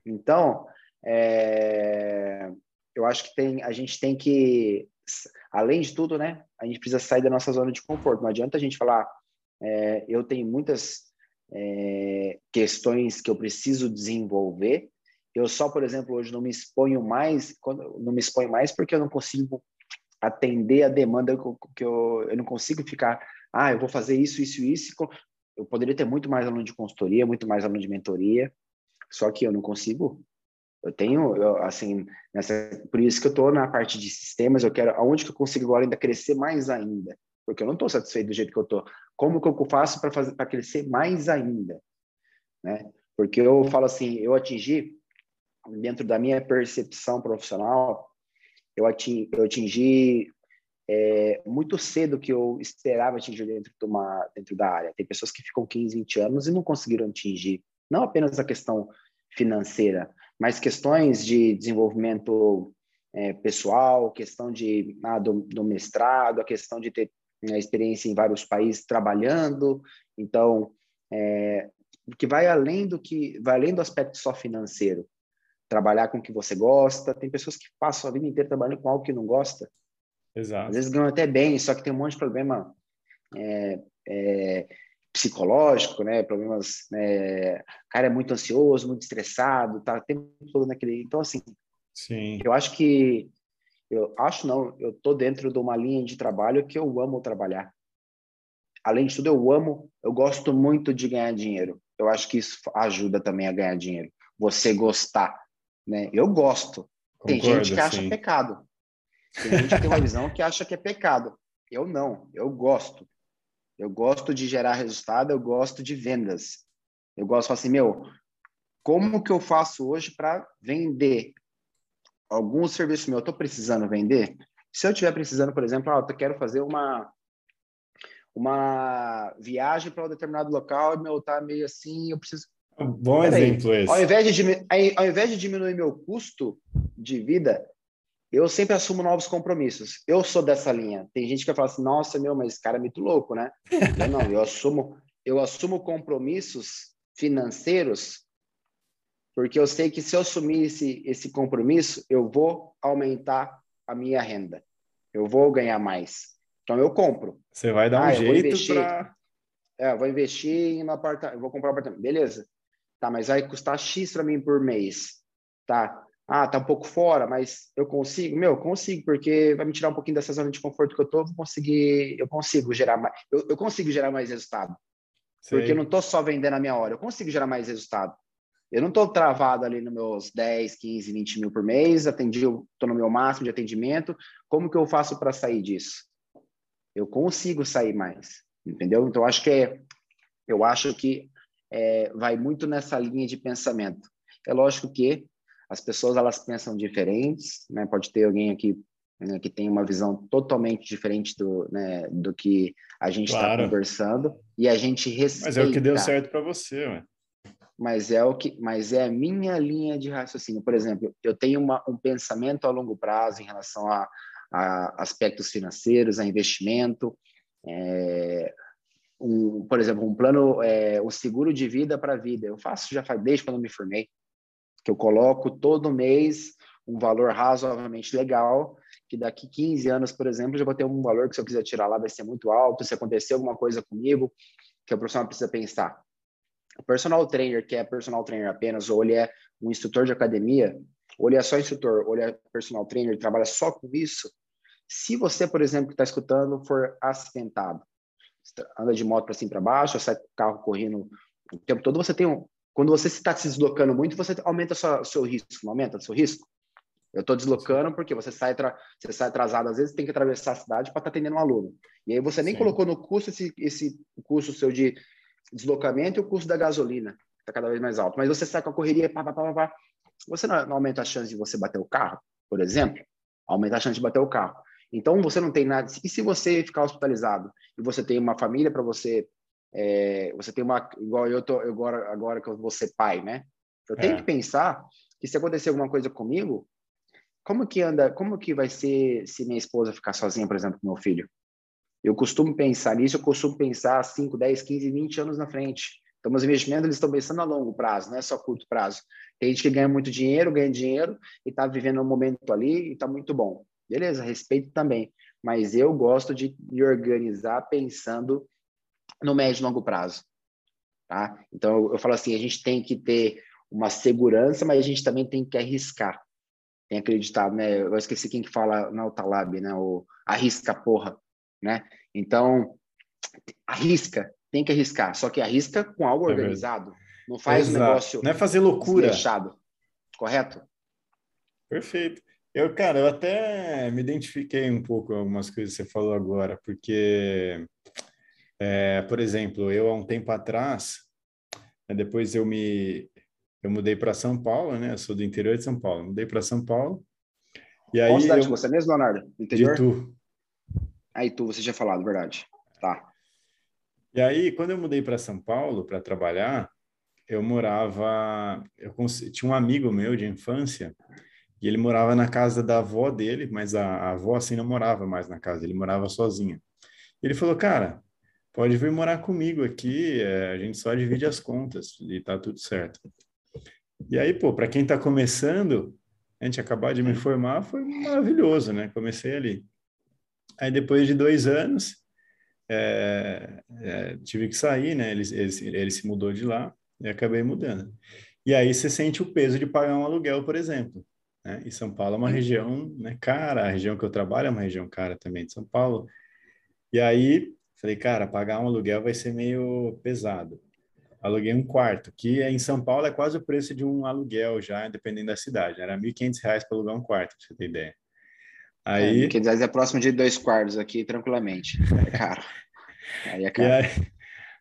Então, é, eu acho que tem, a gente tem que, além de tudo, né? A gente precisa sair da nossa zona de conforto. Não adianta a gente falar, é, eu tenho muitas é, questões que eu preciso desenvolver. Eu só, por exemplo, hoje não me exponho mais, não me exponho mais porque eu não consigo atender a demanda que eu, eu não consigo ficar, ah, eu vou fazer isso, isso, isso. Eu poderia ter muito mais aluno de consultoria, muito mais aluno de mentoria, só que eu não consigo. Eu tenho, eu, assim, nessa, por isso que eu estou na parte de sistemas, eu quero, aonde que eu consigo agora ainda crescer mais ainda porque eu não estou satisfeito do jeito que eu estou. Como que eu faço para crescer mais ainda, né? Porque eu falo assim, eu atingi dentro da minha percepção profissional, eu atingi, eu atingi é, muito cedo que eu esperava atingir dentro de uma dentro da área. Tem pessoas que ficam 15, 20 anos e não conseguiram atingir, não apenas a questão financeira, mas questões de desenvolvimento é, pessoal, questão de ah, do, do, mestrado, a questão de ter né, experiência em vários países trabalhando, então é, que vai além do que vai além do aspecto só financeiro. Trabalhar com o que você gosta. Tem pessoas que passam a vida inteira trabalhando com algo que não gosta. Exato. Às vezes ganham até bem, só que tem um monte de problema é, é, psicológico, né? Problemas, né? O cara é muito ansioso, muito estressado, tá o tempo todo naquele. Então assim, Sim. eu acho que eu acho não, eu tô dentro de uma linha de trabalho que eu amo trabalhar. Além de tudo, eu amo, eu gosto muito de ganhar dinheiro. Eu acho que isso ajuda também a ganhar dinheiro. Você gostar, né? Eu gosto. Concordo, tem gente que acha sim. pecado. Tem gente que tem uma visão que acha que é pecado. Eu não, eu gosto. Eu gosto de gerar resultado, eu gosto de vendas. Eu gosto assim, meu, como que eu faço hoje para vender algum serviço meu? Eu estou precisando vender? Se eu estiver precisando, por exemplo, ah, eu quero fazer uma uma viagem para um determinado local e meu tá meio assim, eu preciso. Bom Pera exemplo esse. Ao invés, de, ao invés de diminuir meu custo de vida, eu sempre assumo novos compromissos. Eu sou dessa linha. Tem gente que vai falar assim, nossa, meu, mas esse cara é muito louco, né? eu não, eu assumo, eu assumo compromissos financeiros porque eu sei que se eu assumir esse, esse compromisso, eu vou aumentar a minha renda. Eu vou ganhar mais. Então eu compro. Você vai dar um ah, jeito para. É, eu vou investir no apartamento, vou comprar um apartamento. Beleza. Tá, mas vai custar X para mim por mês. Tá. Ah, tá um pouco fora, mas eu consigo? Meu, consigo, porque vai me tirar um pouquinho dessa zona de conforto que eu tô, vou conseguir, eu consigo gerar mais, eu, eu consigo gerar mais resultado. Sei. Porque eu não tô só vendendo a minha hora, eu consigo gerar mais resultado. Eu não estou travado ali nos meus 10, 15, 20 mil por mês, atendi, estou no meu máximo de atendimento. Como que eu faço para sair disso? Eu consigo sair mais, entendeu? Então, acho que é, eu acho que é, vai muito nessa linha de pensamento. É lógico que as pessoas elas pensam diferentes, né? Pode ter alguém aqui né, que tem uma visão totalmente diferente do, né, do que a gente está claro. conversando e a gente respeita. Mas é o que deu certo para você, ué mas é o que, mas é a minha linha de raciocínio. Por exemplo, eu tenho uma, um pensamento a longo prazo em relação a, a aspectos financeiros, a investimento, é, um, por exemplo, um plano, é, um seguro de vida para a vida. Eu faço já faz desde quando me formei, que eu coloco todo mês um valor razoavelmente legal, que daqui 15 anos, por exemplo, já vou ter um valor que se eu quiser tirar lá vai ser muito alto, se acontecer alguma coisa comigo, que o profissional precisa pensar o personal trainer, que é personal trainer apenas, ou ele é um instrutor de academia, ou ele é só instrutor, ou ele é personal trainer, trabalha só com isso, se você, por exemplo, que está escutando, for acidentado, anda de moto para cima para baixo, sai com o carro correndo o tempo todo, você tem um. Quando você está se deslocando muito, você aumenta o seu risco, não aumenta o seu risco? Eu estou deslocando porque você sai, você sai atrasado, às vezes tem que atravessar a cidade para estar tá atendendo um aluno. E aí você nem Sim. colocou no custo esse, esse custo seu de deslocamento e o custo da gasolina, está cada vez mais alto. Mas você sai com a correria, pá, pá, pá, pá, você não, aumenta a chance de você bater o carro, por exemplo? Aumenta a chance de bater o carro. Então, você não tem nada. E se você ficar hospitalizado e você tem uma família para você, é, você tem uma. Igual eu tô agora, agora que eu vou ser pai, né? Eu tenho é. que pensar que se acontecer alguma coisa comigo, como que anda, como que vai ser se minha esposa ficar sozinha, por exemplo, com meu filho? Eu costumo pensar nisso, eu costumo pensar 5, 10, 15, 20 anos na frente. Então, meus investimentos eles estão pensando a longo prazo, não é só curto prazo. Tem gente que ganha muito dinheiro, ganha dinheiro e está vivendo um momento ali e está muito bom. Beleza, respeito também. Mas eu gosto de me organizar pensando no médio e longo prazo. Tá? Então, eu, eu falo assim, a gente tem que ter uma segurança, mas a gente também tem que arriscar. Tem acreditado, né? Eu esqueci quem que fala na Altalab, né? O arrisca porra né? Então, arrisca, tem que arriscar, só que arrisca com algo é organizado. Não faz Exato. um negócio. Não é fazer loucura. Fechado. Correto? Perfeito. Eu, cara, eu até me identifiquei um pouco com algumas coisas que você falou agora, porque, é, por exemplo, eu há um tempo atrás, né, depois eu me eu mudei para São Paulo, né? Eu sou do interior de São Paulo, mudei para São Paulo. E aí Qual cidade eu... você é mesmo, Leonardo? Interior? De Itu. Aí tu, você já falado, verdade. Tá. E aí, quando eu mudei para São Paulo para trabalhar, eu morava, eu tinha um amigo meu de infância e ele morava na casa da avó dele, mas a, a avó assim não morava mais na casa, ele morava sozinha. Ele falou, cara, pode vir morar comigo aqui, é, a gente só divide as contas e tá tudo certo. E aí, pô, para quem está começando, a gente acabar de me formar foi maravilhoso, né? Comecei ali. Aí depois de dois anos, é, é, tive que sair, né? Ele, ele, ele se mudou de lá e acabei mudando. E aí você sente o peso de pagar um aluguel, por exemplo. Né? E São Paulo é uma região né, cara, a região que eu trabalho é uma região cara também de São Paulo. E aí falei, cara, pagar um aluguel vai ser meio pesado. Aluguei um quarto, que em São Paulo é quase o preço de um aluguel já, dependendo da cidade. Era R$ 1.500 para alugar um quarto, pra você ter ideia. Aí... É, 1.500 é próximo de dois quartos aqui, tranquilamente. É caro. aí é caro.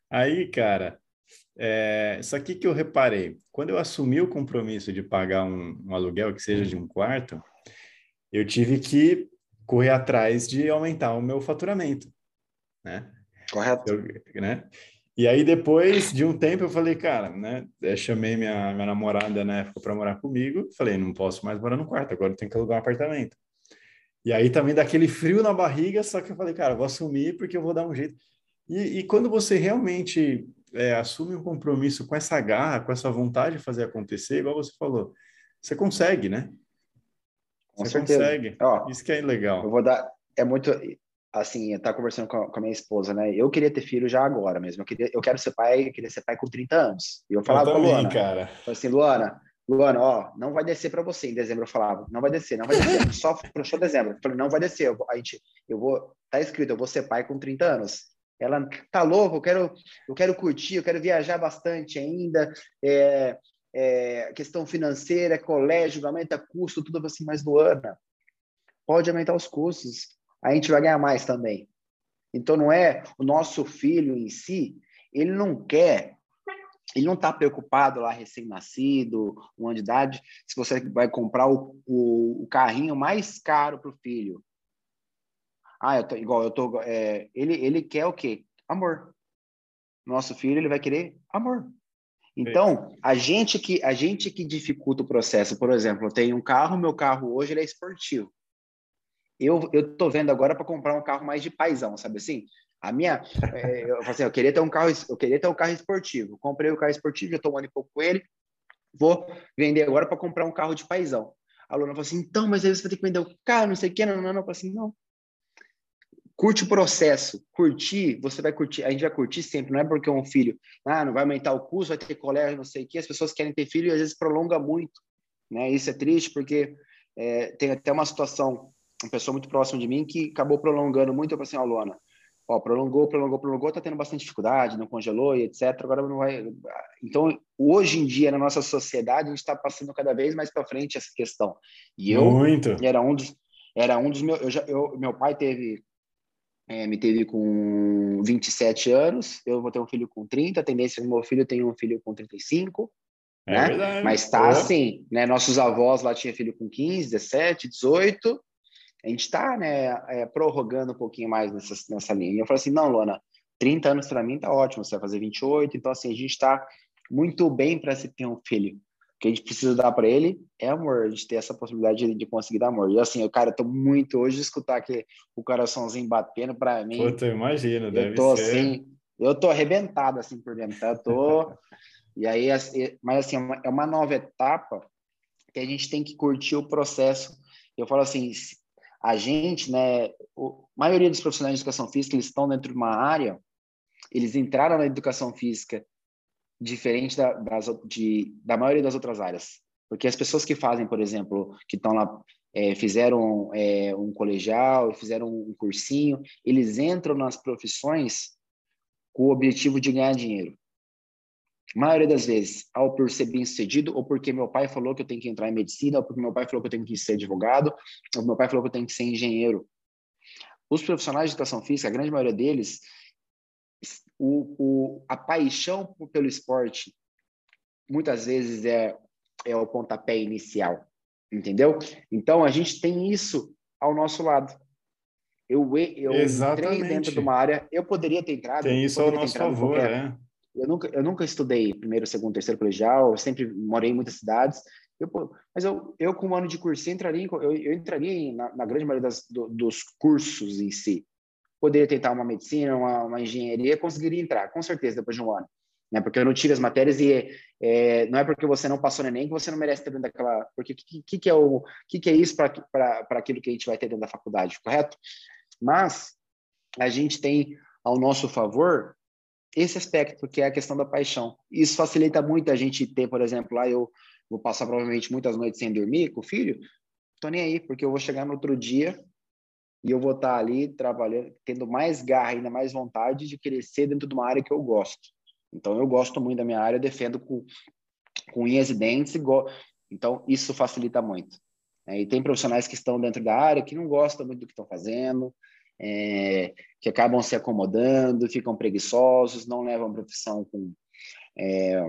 Aí, aí, cara, é, só que que eu reparei, quando eu assumi o compromisso de pagar um, um aluguel que seja de um quarto, eu tive que correr atrás de aumentar o meu faturamento, né? Correto. Eu, né? E aí, depois de um tempo, eu falei, cara, né? Eu chamei minha, minha namorada na época para morar comigo. Falei, não posso mais morar no quarto, agora eu tenho que alugar um apartamento. E aí também dá aquele frio na barriga, só que eu falei, cara, vou assumir porque eu vou dar um jeito. E, e quando você realmente é, assume um compromisso com essa garra, com essa vontade de fazer acontecer, igual você falou, você consegue, né? Com você certeza. consegue. Ó, Isso que é legal. Eu vou dar. É muito assim, eu tava conversando com a, com a, minha esposa, né? Eu queria ter filho já agora mesmo. Eu, queria, eu quero ser pai, eu queria ser pai com 30 anos. E eu falava eu também, Luana, cara. assim, Luana, Luana, ó, não vai descer para você. Em dezembro eu falava, não vai descer, não vai descer. Só só dezembro. Eu falei, não vai descer. Eu, a gente, eu vou, tá escrito, eu vou ser pai com 30 anos. Ela tá louco, eu quero, eu quero curtir, eu quero viajar bastante ainda. É, é, questão financeira, colégio, aumenta custo, tudo assim, mas Luana, pode aumentar os custos a gente vai ganhar mais também. Então, não é o nosso filho em si, ele não quer, ele não está preocupado lá, recém-nascido, um ano de idade, se você vai comprar o, o, o carrinho mais caro para o filho. Ah, eu tô, igual eu tô. É, ele, ele quer o quê? Amor. Nosso filho ele vai querer amor. Então, a gente que a gente que dificulta o processo, por exemplo, eu tenho um carro, meu carro hoje ele é esportivo eu eu tô vendo agora para comprar um carro mais de paisão, sabe assim? A minha, é, eu, assim, eu queria ter um carro, eu queria ter um carro esportivo. Comprei o carro esportivo, já estou um ano e pouco com ele. Vou vender agora para comprar um carro de paisão. A Luna falou assim: então, mas aí você vai ter que vender o carro, não sei o que, não, não, não. Eu falei assim: não. Curte o processo, curtir, você vai curtir, a gente vai curtir sempre, não é porque é um filho, ah, não vai aumentar o custo, vai ter colégio, não sei o que, as pessoas querem ter filho e às vezes prolonga muito, né? Isso é triste porque é, tem até uma situação uma pessoa muito próxima de mim que acabou prolongando muito. Eu falei assim, ó, oh, ó, prolongou, prolongou, prolongou, tá tendo bastante dificuldade, não congelou e etc. Agora não vai. Então, hoje em dia, na nossa sociedade, a gente está passando cada vez mais para frente essa questão. E eu muito. era um dos, era um dos meus. Eu já, eu, meu pai teve. É, me teve com 27 anos, eu vou ter um filho com 30, a tendência é que meu filho tenha um filho com 35, é né? Verdade. Mas tá assim, né? Nossos avós lá tinham filho com 15, 17, 18, a gente está né, é, prorrogando um pouquinho mais nessa, nessa linha. E eu falei assim, não, Luana, 30 anos para mim tá ótimo, você vai fazer 28, então assim, a gente está muito bem para se ter um filho. O que a gente precisa dar para ele é amor, a gente ter essa possibilidade de, de, conseguir dar amor. E assim, eu, cara, eu tô muito hoje de escutar aqui o coraçãozinho batendo para mim. Puta, eu imagino, deve eu tô, ser. Assim, eu tô arrebentado assim por dentro, tá? Eu tô... e aí, mas assim, é, é uma nova etapa que a gente tem que curtir o processo. Eu falo assim, a gente, né, a maioria dos profissionais de educação física, eles estão dentro de uma área, eles entraram na educação física diferente da, das, de, da maioria das outras áreas. Porque as pessoas que fazem, por exemplo, que estão lá, é, fizeram é, um colegial, fizeram um cursinho, eles entram nas profissões com o objetivo de ganhar dinheiro maioria das vezes, ao por ser bem sucedido, ou porque meu pai falou que eu tenho que entrar em medicina, ou porque meu pai falou que eu tenho que ser advogado, ou meu pai falou que eu tenho que ser engenheiro. Os profissionais de educação física, a grande maioria deles, o, o, a paixão pelo esporte muitas vezes é, é o pontapé inicial, entendeu? Então, a gente tem isso ao nosso lado. Eu, eu entrei dentro de uma área, eu poderia ter entrado. Tem isso ao nosso favor, qualquer, é eu nunca, eu nunca estudei primeiro, segundo, terceiro colegial, eu sempre morei em muitas cidades. Eu, mas eu, eu, com um ano de curso, entraria, eu, eu entraria na, na, grande maioria das, do, dos cursos em si. Poderia tentar uma medicina, uma, uma, engenharia, conseguiria entrar, com certeza, depois de um ano. Né? Porque eu não tive as matérias e é, não é porque você não passou no Enem que você não merece ter dentro daquela... Porque o que, que, que, é, o, que, que é isso para aquilo que a gente vai ter dentro da faculdade, correto? Mas a gente tem ao nosso favor esse aspecto, que é a questão da paixão. Isso facilita muito a gente ter, por exemplo, lá eu vou passar provavelmente muitas noites sem dormir com o filho, tô nem aí, porque eu vou chegar no outro dia e eu vou estar ali trabalhando, tendo mais garra, ainda mais vontade de crescer dentro de uma área que eu gosto. Então, eu gosto muito da minha área, defendo com, com unhas e dentes, então isso facilita muito. É, e tem profissionais que estão dentro da área que não gostam muito do que estão fazendo, é, que acabam se acomodando, ficam preguiçosos, não levam a profissão com, é,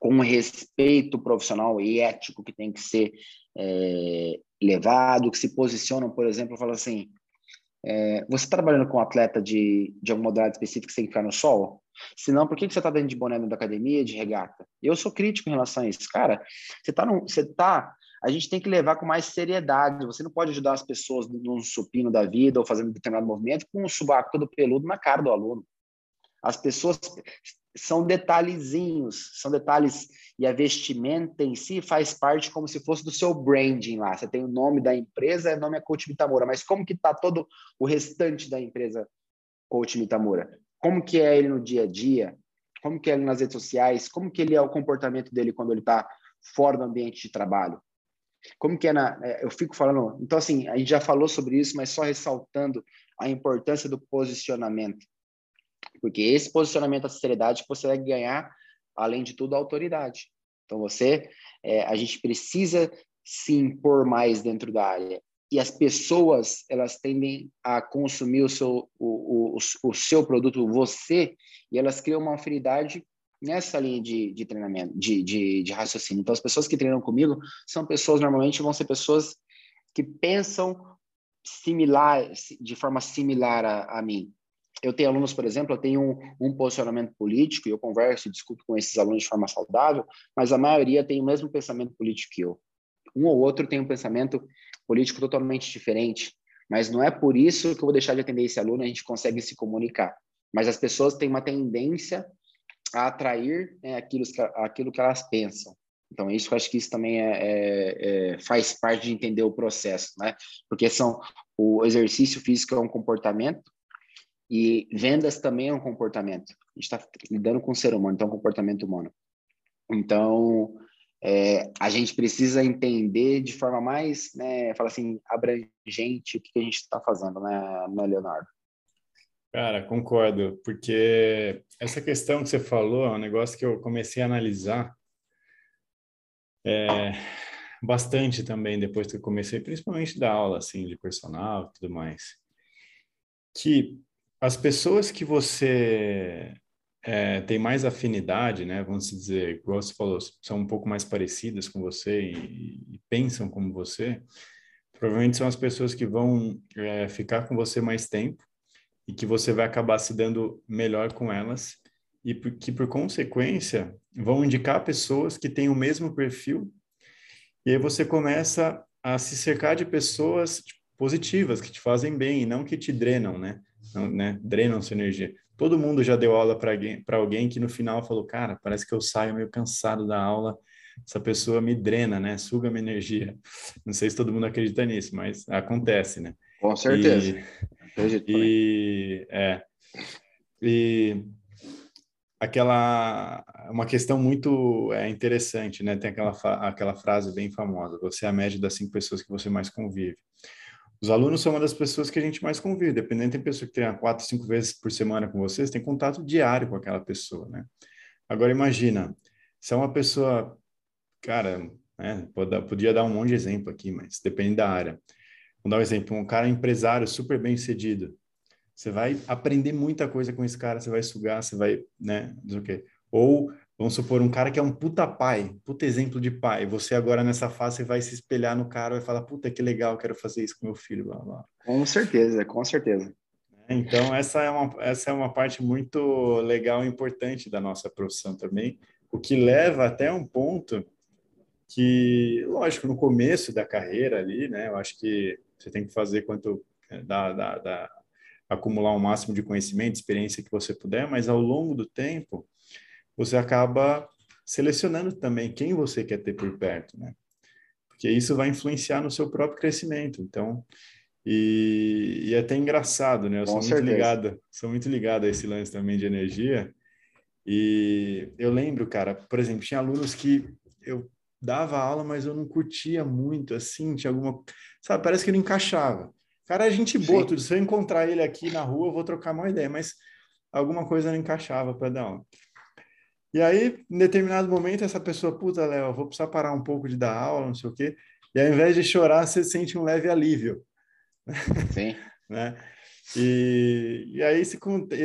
com respeito profissional e ético que tem que ser é, levado, que se posicionam, por exemplo, falam assim, é, você está trabalhando com um atleta de, de alguma modalidade específica que tem que ficar no sol? Se não, por que, que você está dentro de boné da academia, de regata? Eu sou crítico em relação a isso. Cara, você está tá a gente tem que levar com mais seriedade. Você não pode ajudar as pessoas num supino da vida ou fazendo determinado movimento com um subaco todo peludo na cara do aluno. As pessoas são detalhezinhos, são detalhes e a vestimenta em si faz parte como se fosse do seu branding lá. Você tem o nome da empresa, o nome é Coach Mitamura, mas como que está todo o restante da empresa Coach Mitamura? Como que é ele no dia a dia? Como que é ele nas redes sociais? Como que ele é o comportamento dele quando ele está fora do ambiente de trabalho? Como que é na. É, eu fico falando. Então, assim, a gente já falou sobre isso, mas só ressaltando a importância do posicionamento. Porque esse posicionamento, a seriedade você vai ganhar, além de tudo, a autoridade. Então, você. É, a gente precisa se impor mais dentro da área. E as pessoas, elas tendem a consumir o seu, o, o, o seu produto, você, e elas criam uma afinidade nessa linha de, de treinamento, de, de, de, raciocínio. Então, as pessoas que treinam comigo são pessoas, normalmente, vão ser pessoas que pensam similar, de forma similar a, a mim. Eu tenho alunos, por exemplo, eu tenho um, um posicionamento político, e eu converso e discuto com esses alunos de forma saudável, mas a maioria tem o mesmo pensamento político que eu. Um ou outro tem um pensamento político totalmente diferente, mas não é por isso que eu vou deixar de atender esse aluno, a gente consegue se comunicar. Mas as pessoas têm uma tendência a atrair né, aquilo, que, aquilo que elas pensam. Então, isso eu acho que isso também é, é, é, faz parte de entender o processo, né? Porque são o exercício físico é um comportamento e vendas também é um comportamento. A gente está lidando com o ser humano, então é comportamento humano. Então, é, a gente precisa entender de forma mais, né, fala assim, abrangente o que a gente está fazendo, né, né, Leonardo? Cara, concordo, porque essa questão que você falou é um negócio que eu comecei a analisar é, bastante também depois que eu comecei, principalmente da aula, assim, de personal e tudo mais. Que as pessoas que você é, tem mais afinidade, né, vamos dizer, igual você falou, são um pouco mais parecidas com você e, e pensam como você, provavelmente são as pessoas que vão é, ficar com você mais tempo e que você vai acabar se dando melhor com elas e que, por consequência, vão indicar pessoas que têm o mesmo perfil e aí você começa a se cercar de pessoas tipo, positivas, que te fazem bem e não que te drenam, né? Não, né? Drenam sua energia. Todo mundo já deu aula para alguém, alguém que no final falou, cara, parece que eu saio meio cansado da aula, essa pessoa me drena, né? Suga minha energia. Não sei se todo mundo acredita nisso, mas acontece, né? Com certeza. E, e, é, e aquela uma questão muito é, interessante, né? Tem aquela aquela frase bem famosa: você é a média das cinco pessoas que você mais convive. Os alunos são uma das pessoas que a gente mais convive. Dependendo, tem pessoa que treina quatro, cinco vezes por semana com vocês, tem contato diário com aquela pessoa, né? Agora imagina, se é uma pessoa, cara, né? Podia dar um monte de exemplo aqui, mas depende da área. Vou dar um exemplo, um cara empresário super bem sucedido. Você vai aprender muita coisa com esse cara, você vai sugar, você vai, né, não sei o quê. Ou, vamos supor, um cara que é um puta pai, puta exemplo de pai. Você agora nessa fase vai se espelhar no cara, vai falar, puta, que legal, quero fazer isso com meu filho, blá, blá. Com certeza, com certeza. Então, essa é, uma, essa é uma parte muito legal e importante da nossa profissão também, o que leva até um ponto que, lógico, no começo da carreira ali, né, eu acho que você tem que fazer quanto da, da, da, acumular o máximo de conhecimento, experiência que você puder, mas ao longo do tempo você acaba selecionando também quem você quer ter por perto, né? Porque isso vai influenciar no seu próprio crescimento. Então, e, e é até engraçado, né? Eu sou muito ligado, sou muito ligado a esse lance também de energia. E eu lembro, cara, por exemplo, tinha alunos que eu dava aula, mas eu não curtia muito, assim, tinha alguma... Sabe, parece que não encaixava. Cara, é gente boa, Sim. tudo. Se eu encontrar ele aqui na rua, eu vou trocar uma ideia, mas alguma coisa não encaixava para dar aula. E aí, em determinado momento, essa pessoa, puta, Léo, vou precisar parar um pouco de dar aula, não sei o quê. E ao invés de chorar, você sente um leve alívio. Sim. né? E, e aí, se,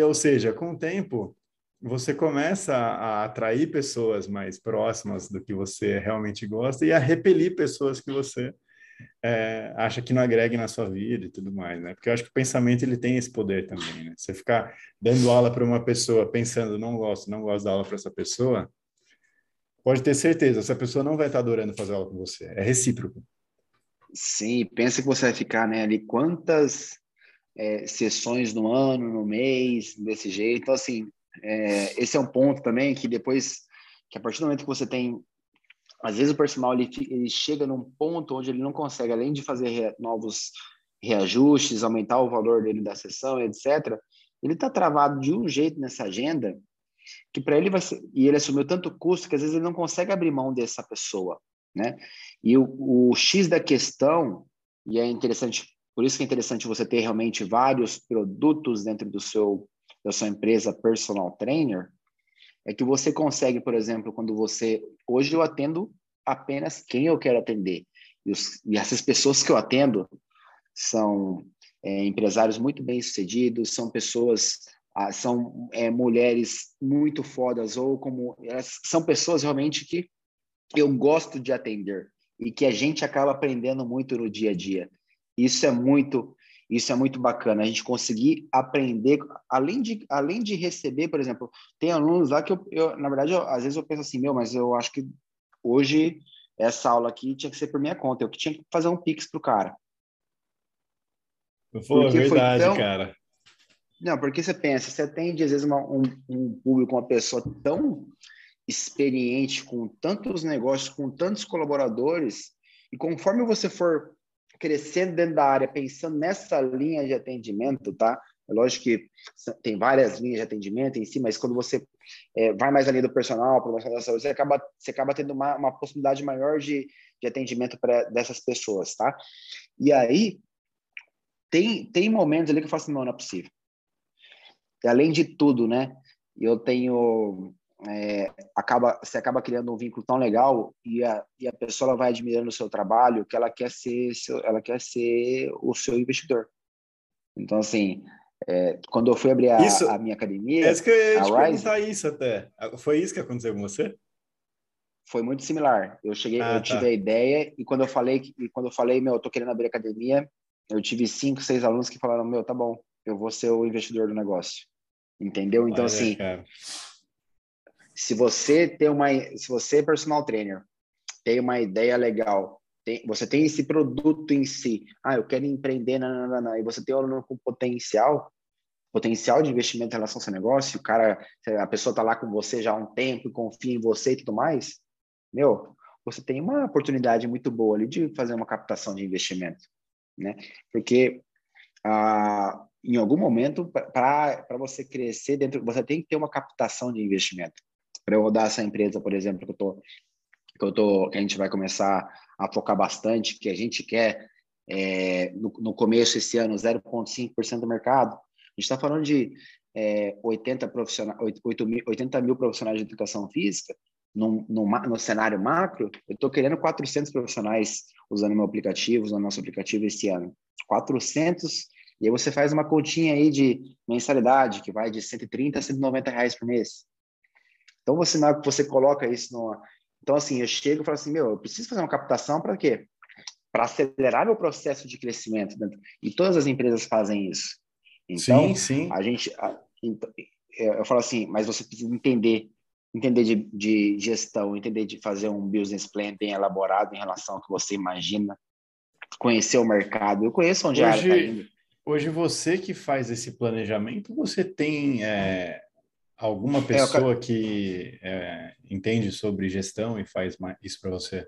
ou seja, com o tempo, você começa a atrair pessoas mais próximas do que você realmente gosta e a repelir pessoas que você é, acha que não agregue na sua vida e tudo mais, né? Porque eu acho que o pensamento ele tem esse poder também, né? Você ficar dando aula para uma pessoa pensando não gosto, não gosto da aula para essa pessoa, pode ter certeza, essa pessoa não vai estar adorando fazer aula com você. É recíproco. Sim, pensa que você vai ficar, né, ali quantas é, sessões no ano, no mês, desse jeito. Então, assim, é, esse é um ponto também que depois, que a partir do momento que você tem às vezes o personal ele, ele chega num ponto onde ele não consegue, além de fazer re, novos reajustes, aumentar o valor dele da sessão, etc., ele está travado de um jeito nessa agenda que para ele vai ser, e ele assumiu tanto custo que às vezes ele não consegue abrir mão dessa pessoa, né? E o, o X da questão, e é interessante, por isso que é interessante você ter realmente vários produtos dentro do seu da sua empresa personal trainer, é que você consegue, por exemplo, quando você. Hoje eu atendo apenas quem eu quero atender. E, os, e essas pessoas que eu atendo são é, empresários muito bem-sucedidos, são pessoas. Ah, são é, mulheres muito fodas, ou como. São pessoas realmente que eu gosto de atender e que a gente acaba aprendendo muito no dia a dia. Isso é muito isso é muito bacana, a gente conseguir aprender, além de, além de receber, por exemplo, tem alunos lá que eu, eu na verdade, eu, às vezes eu penso assim, meu, mas eu acho que hoje essa aula aqui tinha que ser por minha conta, eu que tinha que fazer um pix pro cara. Pô, porque verdade, tão... cara. Não, porque você pensa, você atende às vezes uma, um, um público, uma pessoa tão experiente, com tantos negócios, com tantos colaboradores, e conforme você for crescendo dentro da área, pensando nessa linha de atendimento, tá? É lógico que tem várias linhas de atendimento em si, mas quando você é, vai mais além do personal, promoção da saúde, você acaba, você acaba tendo uma, uma possibilidade maior de, de atendimento para dessas pessoas, tá? E aí, tem, tem momentos ali que eu falo assim, não, não é possível. E além de tudo, né? Eu tenho é, acaba você acaba criando um vínculo tão legal e a, e a pessoa vai admirando o seu trabalho que ela quer ser seu, ela quer ser o seu investidor. Então assim é, quando eu fui abrir a, isso, a minha academia é isso que eu ia te Rise, perguntar isso até. Foi isso que aconteceu com você? Foi muito similar. Eu cheguei ah, eu tá. tive a ideia e quando eu falei e quando eu falei meu eu tô querendo abrir academia eu tive cinco seis alunos que falaram meu tá bom eu vou ser o investidor do negócio. Entendeu? Então Olha, assim cara se você tem uma, se você é personal trainer, tem uma ideia legal, tem, você tem esse produto em si, ah, eu quero empreender, não, não, não, e você tem um aluno com potencial, potencial de investimento em relação ao seu negócio, o cara, a pessoa está lá com você já há um tempo, confia em você e tudo mais, meu, você tem uma oportunidade muito boa ali de fazer uma captação de investimento, né? Porque ah, em algum momento, para você crescer dentro, você tem que ter uma captação de investimento para eu rodar essa empresa, por exemplo, que eu tô, que eu tô, que a gente vai começar a focar bastante, que a gente quer é, no, no, começo esse ano 0,5% do mercado. A gente está falando de é, 80, profissionais, 8, mil, 80 mil profissionais de educação física, no, cenário macro, eu estou querendo 400 profissionais usando meu aplicativo, usando nosso aplicativo esse ano. 400, e aí você faz uma continha aí de mensalidade, que vai de 130 a 190 reais por mês. Então, você, na você coloca isso numa... Então, assim, eu chego e falo assim, meu, eu preciso fazer uma captação para quê? Para acelerar meu processo de crescimento. Né? E todas as empresas fazem isso. Então, sim, sim. a gente... A, então, eu falo assim, mas você precisa entender entender de, de, gestão, entender de fazer um business plan bem elaborado em relação ao que você imagina, conhecer o mercado. Eu conheço onde hoje, a área está indo. Hoje você que faz esse planejamento, você tem é, Alguma pessoa é, eu... que é, entende sobre gestão e faz isso para você?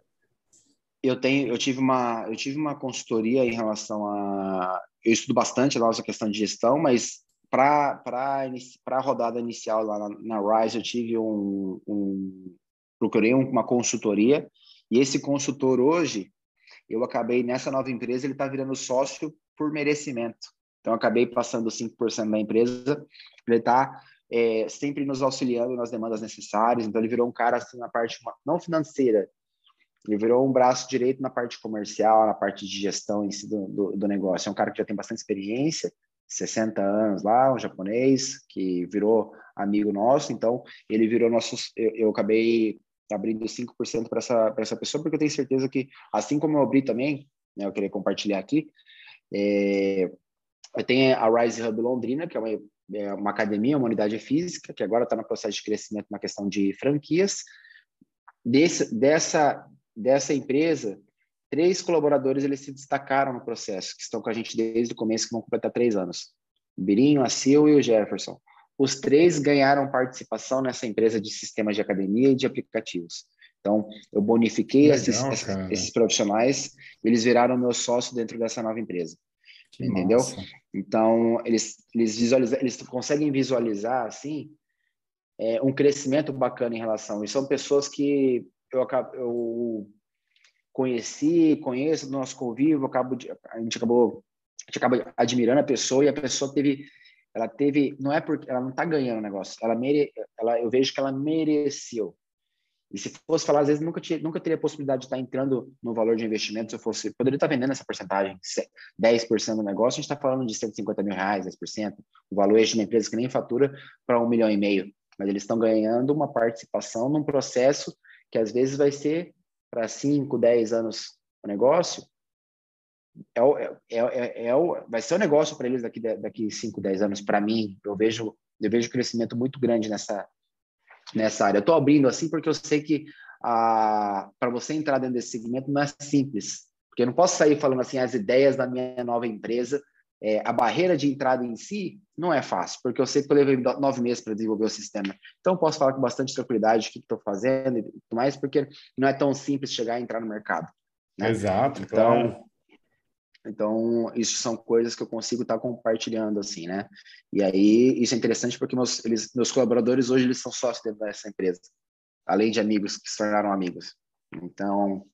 Eu tenho, eu tive uma, eu tive uma consultoria em relação a, eu estudo bastante lá essa questão de gestão, mas para para a rodada inicial lá na, na Rise eu tive um, um procurei uma consultoria e esse consultor hoje eu acabei nessa nova empresa ele está virando sócio por merecimento. Então, acabei passando 5% da empresa, ele está é, sempre nos auxiliando nas demandas necessárias. Então, ele virou um cara assim, na parte não financeira, ele virou um braço direito na parte comercial, na parte de gestão em si do, do, do, negócio. É um cara que já tem bastante experiência, 60 anos lá, um japonês, que virou amigo nosso. Então, ele virou nossos. Eu, eu acabei abrindo 5% para essa, essa pessoa, porque eu tenho certeza que, assim como eu abri também, né, eu queria compartilhar aqui, é, eu tenho a Rise Hub Londrina, que é uma, é uma academia, uma unidade física, que agora está no processo de crescimento na questão de franquias. Desse, dessa, dessa empresa, três colaboradores eles se destacaram no processo, que estão com a gente desde o começo, que vão completar três anos. O Birinho, a Sil e o Jefferson. Os três ganharam participação nessa empresa de sistemas de academia e de aplicativos. Então, eu bonifiquei Legal, esses, esses, profissionais, eles viraram meu sócio dentro dessa nova empresa. Que entendeu? Massa. Então, eles, eles, visualizam, eles conseguem visualizar, assim, é, um crescimento bacana em relação. E são pessoas que eu, eu conheci, conheço do nosso convívio, acabo de, a gente acabou a gente acaba admirando a pessoa e a pessoa teve ela teve não é porque ela não está ganhando o negócio ela mere, ela eu vejo que ela mereceu e se fosse falar às vezes nunca tinha, nunca teria a possibilidade de estar entrando no valor de investimento se eu fosse poderia estar vendendo essa porcentagem 10% do negócio a gente está falando de 150 mil reais 10% o valor de uma empresa que nem fatura para um milhão e meio mas eles estão ganhando uma participação num processo que às vezes vai ser para 5, 10 anos o negócio, é, é, é, é, o, vai ser um negócio para eles daqui, daqui 5, 10 anos. Para mim, eu vejo, eu vejo crescimento muito grande nessa, nessa área. Eu estou abrindo assim porque eu sei que para você entrar dentro desse segmento não é simples. Porque eu não posso sair falando assim as ideias da minha nova empresa é, a barreira de entrada em si não é fácil, porque eu sei que eu levei nove meses para desenvolver o sistema. Então, posso falar com bastante tranquilidade o que estou fazendo e tudo mais, porque não é tão simples chegar e entrar no mercado. Né? Exato, então, claro. Então, isso são coisas que eu consigo estar tá compartilhando, assim, né? E aí, isso é interessante porque meus, eles, meus colaboradores hoje, eles são sócios dentro dessa empresa, além de amigos que se tornaram amigos. Então,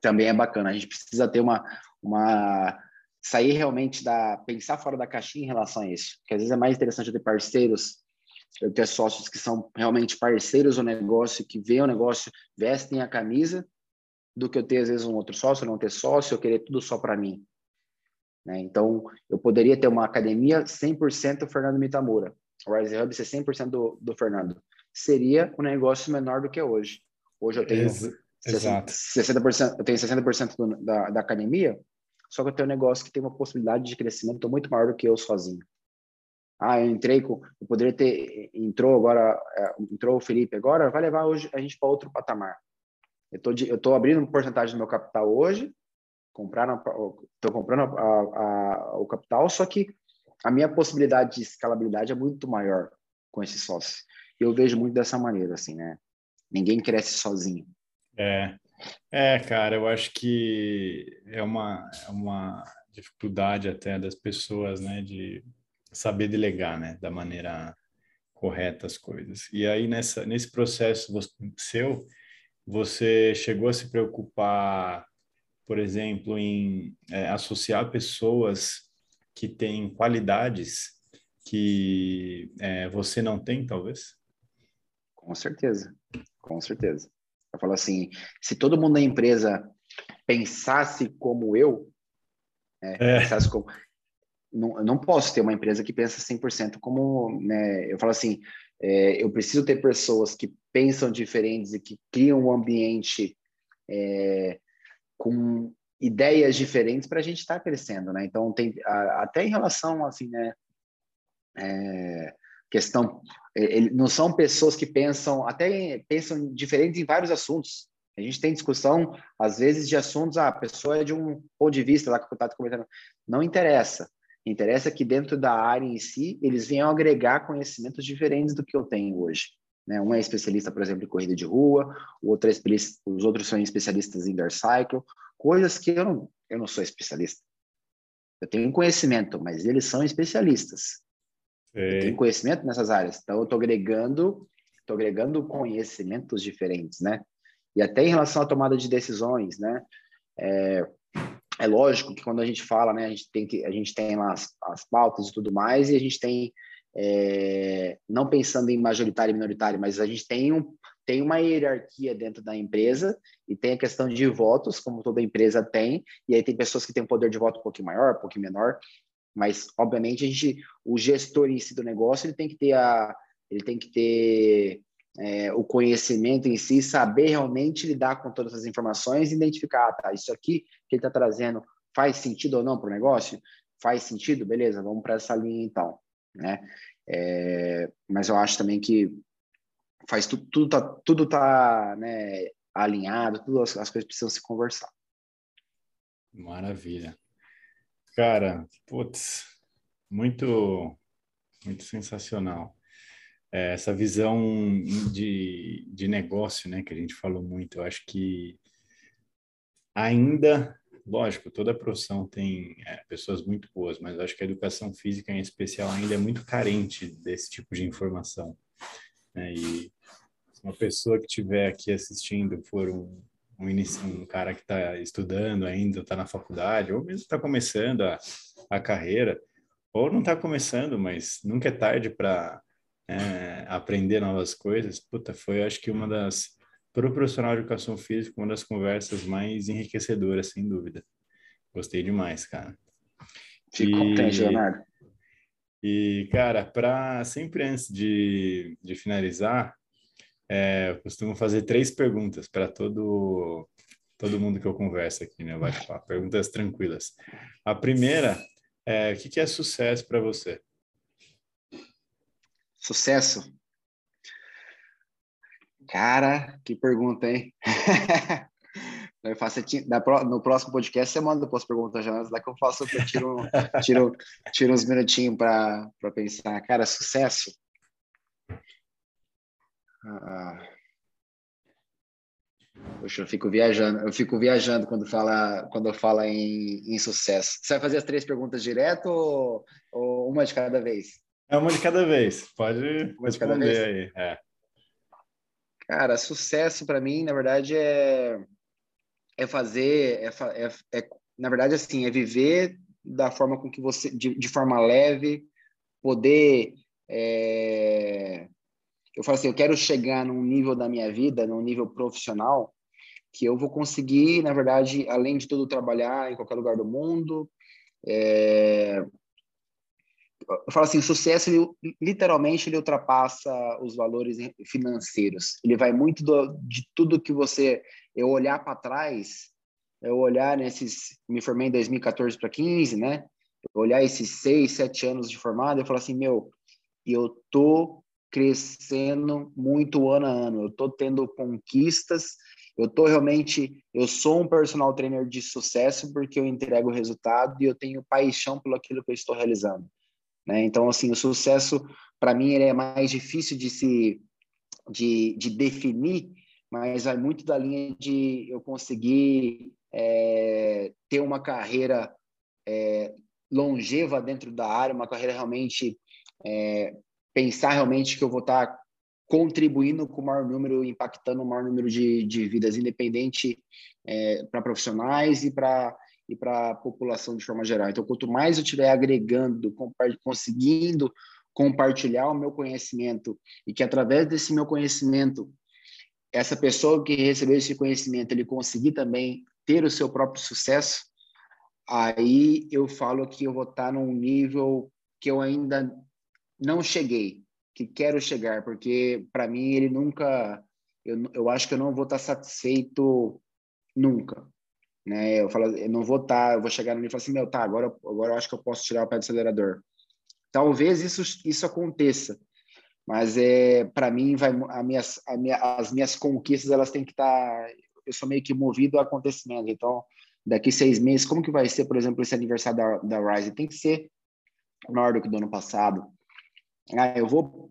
também é bacana. A gente precisa ter uma, uma sair realmente da pensar fora da caixinha em relação a isso, porque às vezes é mais interessante eu ter parceiros, eu ter sócios que são realmente parceiros do negócio, que veem o negócio, vestem a camisa, do que eu ter às vezes um outro sócio, não ter sócio, eu querer tudo só para mim. Né? Então, eu poderia ter uma academia 100% Fernando Mitamura, o Rise Hub ser 100% do, do Fernando. Seria um negócio menor do que é hoje. Hoje eu tenho Ex 60%, 60%, eu tenho 60% do, da, da academia, só que eu tenho um negócio que tem uma possibilidade de crescimento muito maior do que eu sozinho. Ah, eu entrei com, eu poderia ter, entrou agora, é, entrou o Felipe agora, vai levar hoje a gente para outro patamar. Eu tô abrindo uma porcentagem do meu capital hoje, estou comprando a, a, o capital, só que a minha possibilidade de escalabilidade é muito maior com esse sócio. Eu vejo muito dessa maneira, assim, né? Ninguém cresce sozinho. É, é, cara, eu acho que é uma, é uma dificuldade até das pessoas, né, de saber delegar, né, da maneira correta as coisas. E aí nessa nesse processo seu, você chegou a se preocupar, por exemplo, em é, associar pessoas que têm qualidades que é, você não tem, talvez? Com certeza, com certeza. Eu falo assim, se todo mundo na empresa pensasse como eu, né, é. pensasse como... Não, eu não posso ter uma empresa que pensa 100% como... Né, eu falo assim, é, eu preciso ter pessoas que pensam diferentes e que criam um ambiente é, com ideias diferentes para a gente estar tá crescendo, né? Então tem a, até em relação assim, né? É, questão ele, não são pessoas que pensam até pensam diferentes em vários assuntos. A gente tem discussão às vezes de assuntos, ah, a pessoa é de um ponto de vista lá que eu estava comentando, não interessa. Interessa que dentro da área em si eles venham agregar conhecimentos diferentes do que eu tenho hoje. Né? Um é especialista, por exemplo, em corrida de rua, o outro é os outros são especialistas em cycle, coisas que eu não, eu não sou especialista. Eu tenho conhecimento, mas eles são especialistas. Eu tenho conhecimento nessas áreas, então eu estou agregando, estou agregando conhecimentos diferentes, né? E até em relação à tomada de decisões, né? É, é lógico que quando a gente fala, né, a gente tem que a gente tem lá as, as pautas e tudo mais, e a gente tem é, não pensando em majoritário e minoritário, mas a gente tem, um, tem uma hierarquia dentro da empresa e tem a questão de votos, como toda empresa tem, e aí tem pessoas que têm um poder de voto um pouquinho maior, um pouquinho menor, mas obviamente a gente, o gestor em si do negócio, ele tem que ter a, ele tem que ter é, o conhecimento em si, saber realmente lidar com todas as informações, identificar, ah, tá, isso aqui que ele está trazendo faz sentido ou não para o negócio? Faz sentido? Beleza, vamos para essa linha então né? É, mas eu acho também que faz tudo, tudo tá, tudo tá né, alinhado, tudo as, as coisas precisam se conversar. Maravilha. Cara, putz, muito, muito sensacional. É, essa visão de, de negócio, né, que a gente falou muito, eu acho que ainda lógico, toda profissão tem é, pessoas muito boas, mas acho que a educação física em especial ainda é muito carente desse tipo de informação. Né? E uma pessoa que estiver aqui assistindo for um, um, um cara que está estudando ainda, está na faculdade, ou mesmo está começando a, a carreira, ou não está começando, mas nunca é tarde para é, aprender novas coisas. Puta, foi acho que uma das para o profissional de educação física, uma das conversas mais enriquecedoras, sem dúvida. Gostei demais, cara. Fico e, contente, Leonardo. E, cara, para sempre antes de, de finalizar, é, eu costumo fazer três perguntas para todo todo mundo que eu converso aqui, né? Vai falar perguntas tranquilas. A primeira é: o que, que é sucesso para você? Sucesso Cara, que pergunta, hein? Eu faço, no próximo podcast você manda as perguntas já, lá que eu faço, eu tiro, tiro, tiro uns minutinhos para pensar. Cara, sucesso. Ah, Poxa, eu fico viajando, eu fico viajando quando fala, quando eu falo em, em sucesso. Você vai fazer as três perguntas direto ou, ou uma de cada vez? É uma de cada vez. Pode uma responder aí. É. Cara, sucesso para mim, na verdade, é, é fazer, é, é, é, na verdade, assim, é viver da forma com que você, de, de forma leve, poder, é, eu falo assim, eu quero chegar num nível da minha vida, num nível profissional, que eu vou conseguir, na verdade, além de tudo, trabalhar em qualquer lugar do mundo, é, eu falo assim, o sucesso, ele, literalmente, ele ultrapassa os valores financeiros. Ele vai muito do, de tudo que você... Eu olhar para trás, eu olhar nesses... Me formei em 2014 para 15, né? Eu olhar esses seis, sete anos de formado, eu falo assim, meu, eu tô crescendo muito ano a ano. Eu tô tendo conquistas, eu tô realmente... Eu sou um personal trainer de sucesso porque eu entrego resultado e eu tenho paixão pelo aquilo que eu estou realizando. Né? Então, assim, o sucesso, para mim, ele é mais difícil de se de, de definir, mas vai muito da linha de eu conseguir é, ter uma carreira é, longeva dentro da área, uma carreira realmente é, pensar realmente que eu vou estar tá contribuindo com o maior número, impactando o maior número de, de vidas, independente é, para profissionais e para e para a população de forma geral. Então, quanto mais eu estiver agregando, conseguindo compartilhar o meu conhecimento e que através desse meu conhecimento essa pessoa que recebeu esse conhecimento ele conseguir também ter o seu próprio sucesso, aí eu falo que eu vou estar num nível que eu ainda não cheguei, que quero chegar, porque para mim ele nunca, eu, eu acho que eu não vou estar satisfeito nunca né? Eu falo, eu não vou estar, tá, eu vou chegar no nível e falar assim, meu, tá, agora, agora eu acho que eu posso tirar o pé do acelerador. Talvez isso isso aconteça, mas é para mim vai a minhas, a minha, as minhas conquistas elas têm que estar, tá, eu sou meio que movido a acontecimento. Então, daqui seis meses, como que vai ser, por exemplo, esse aniversário da, da Rise? Tem que ser maior do que do ano passado. Ah, eu vou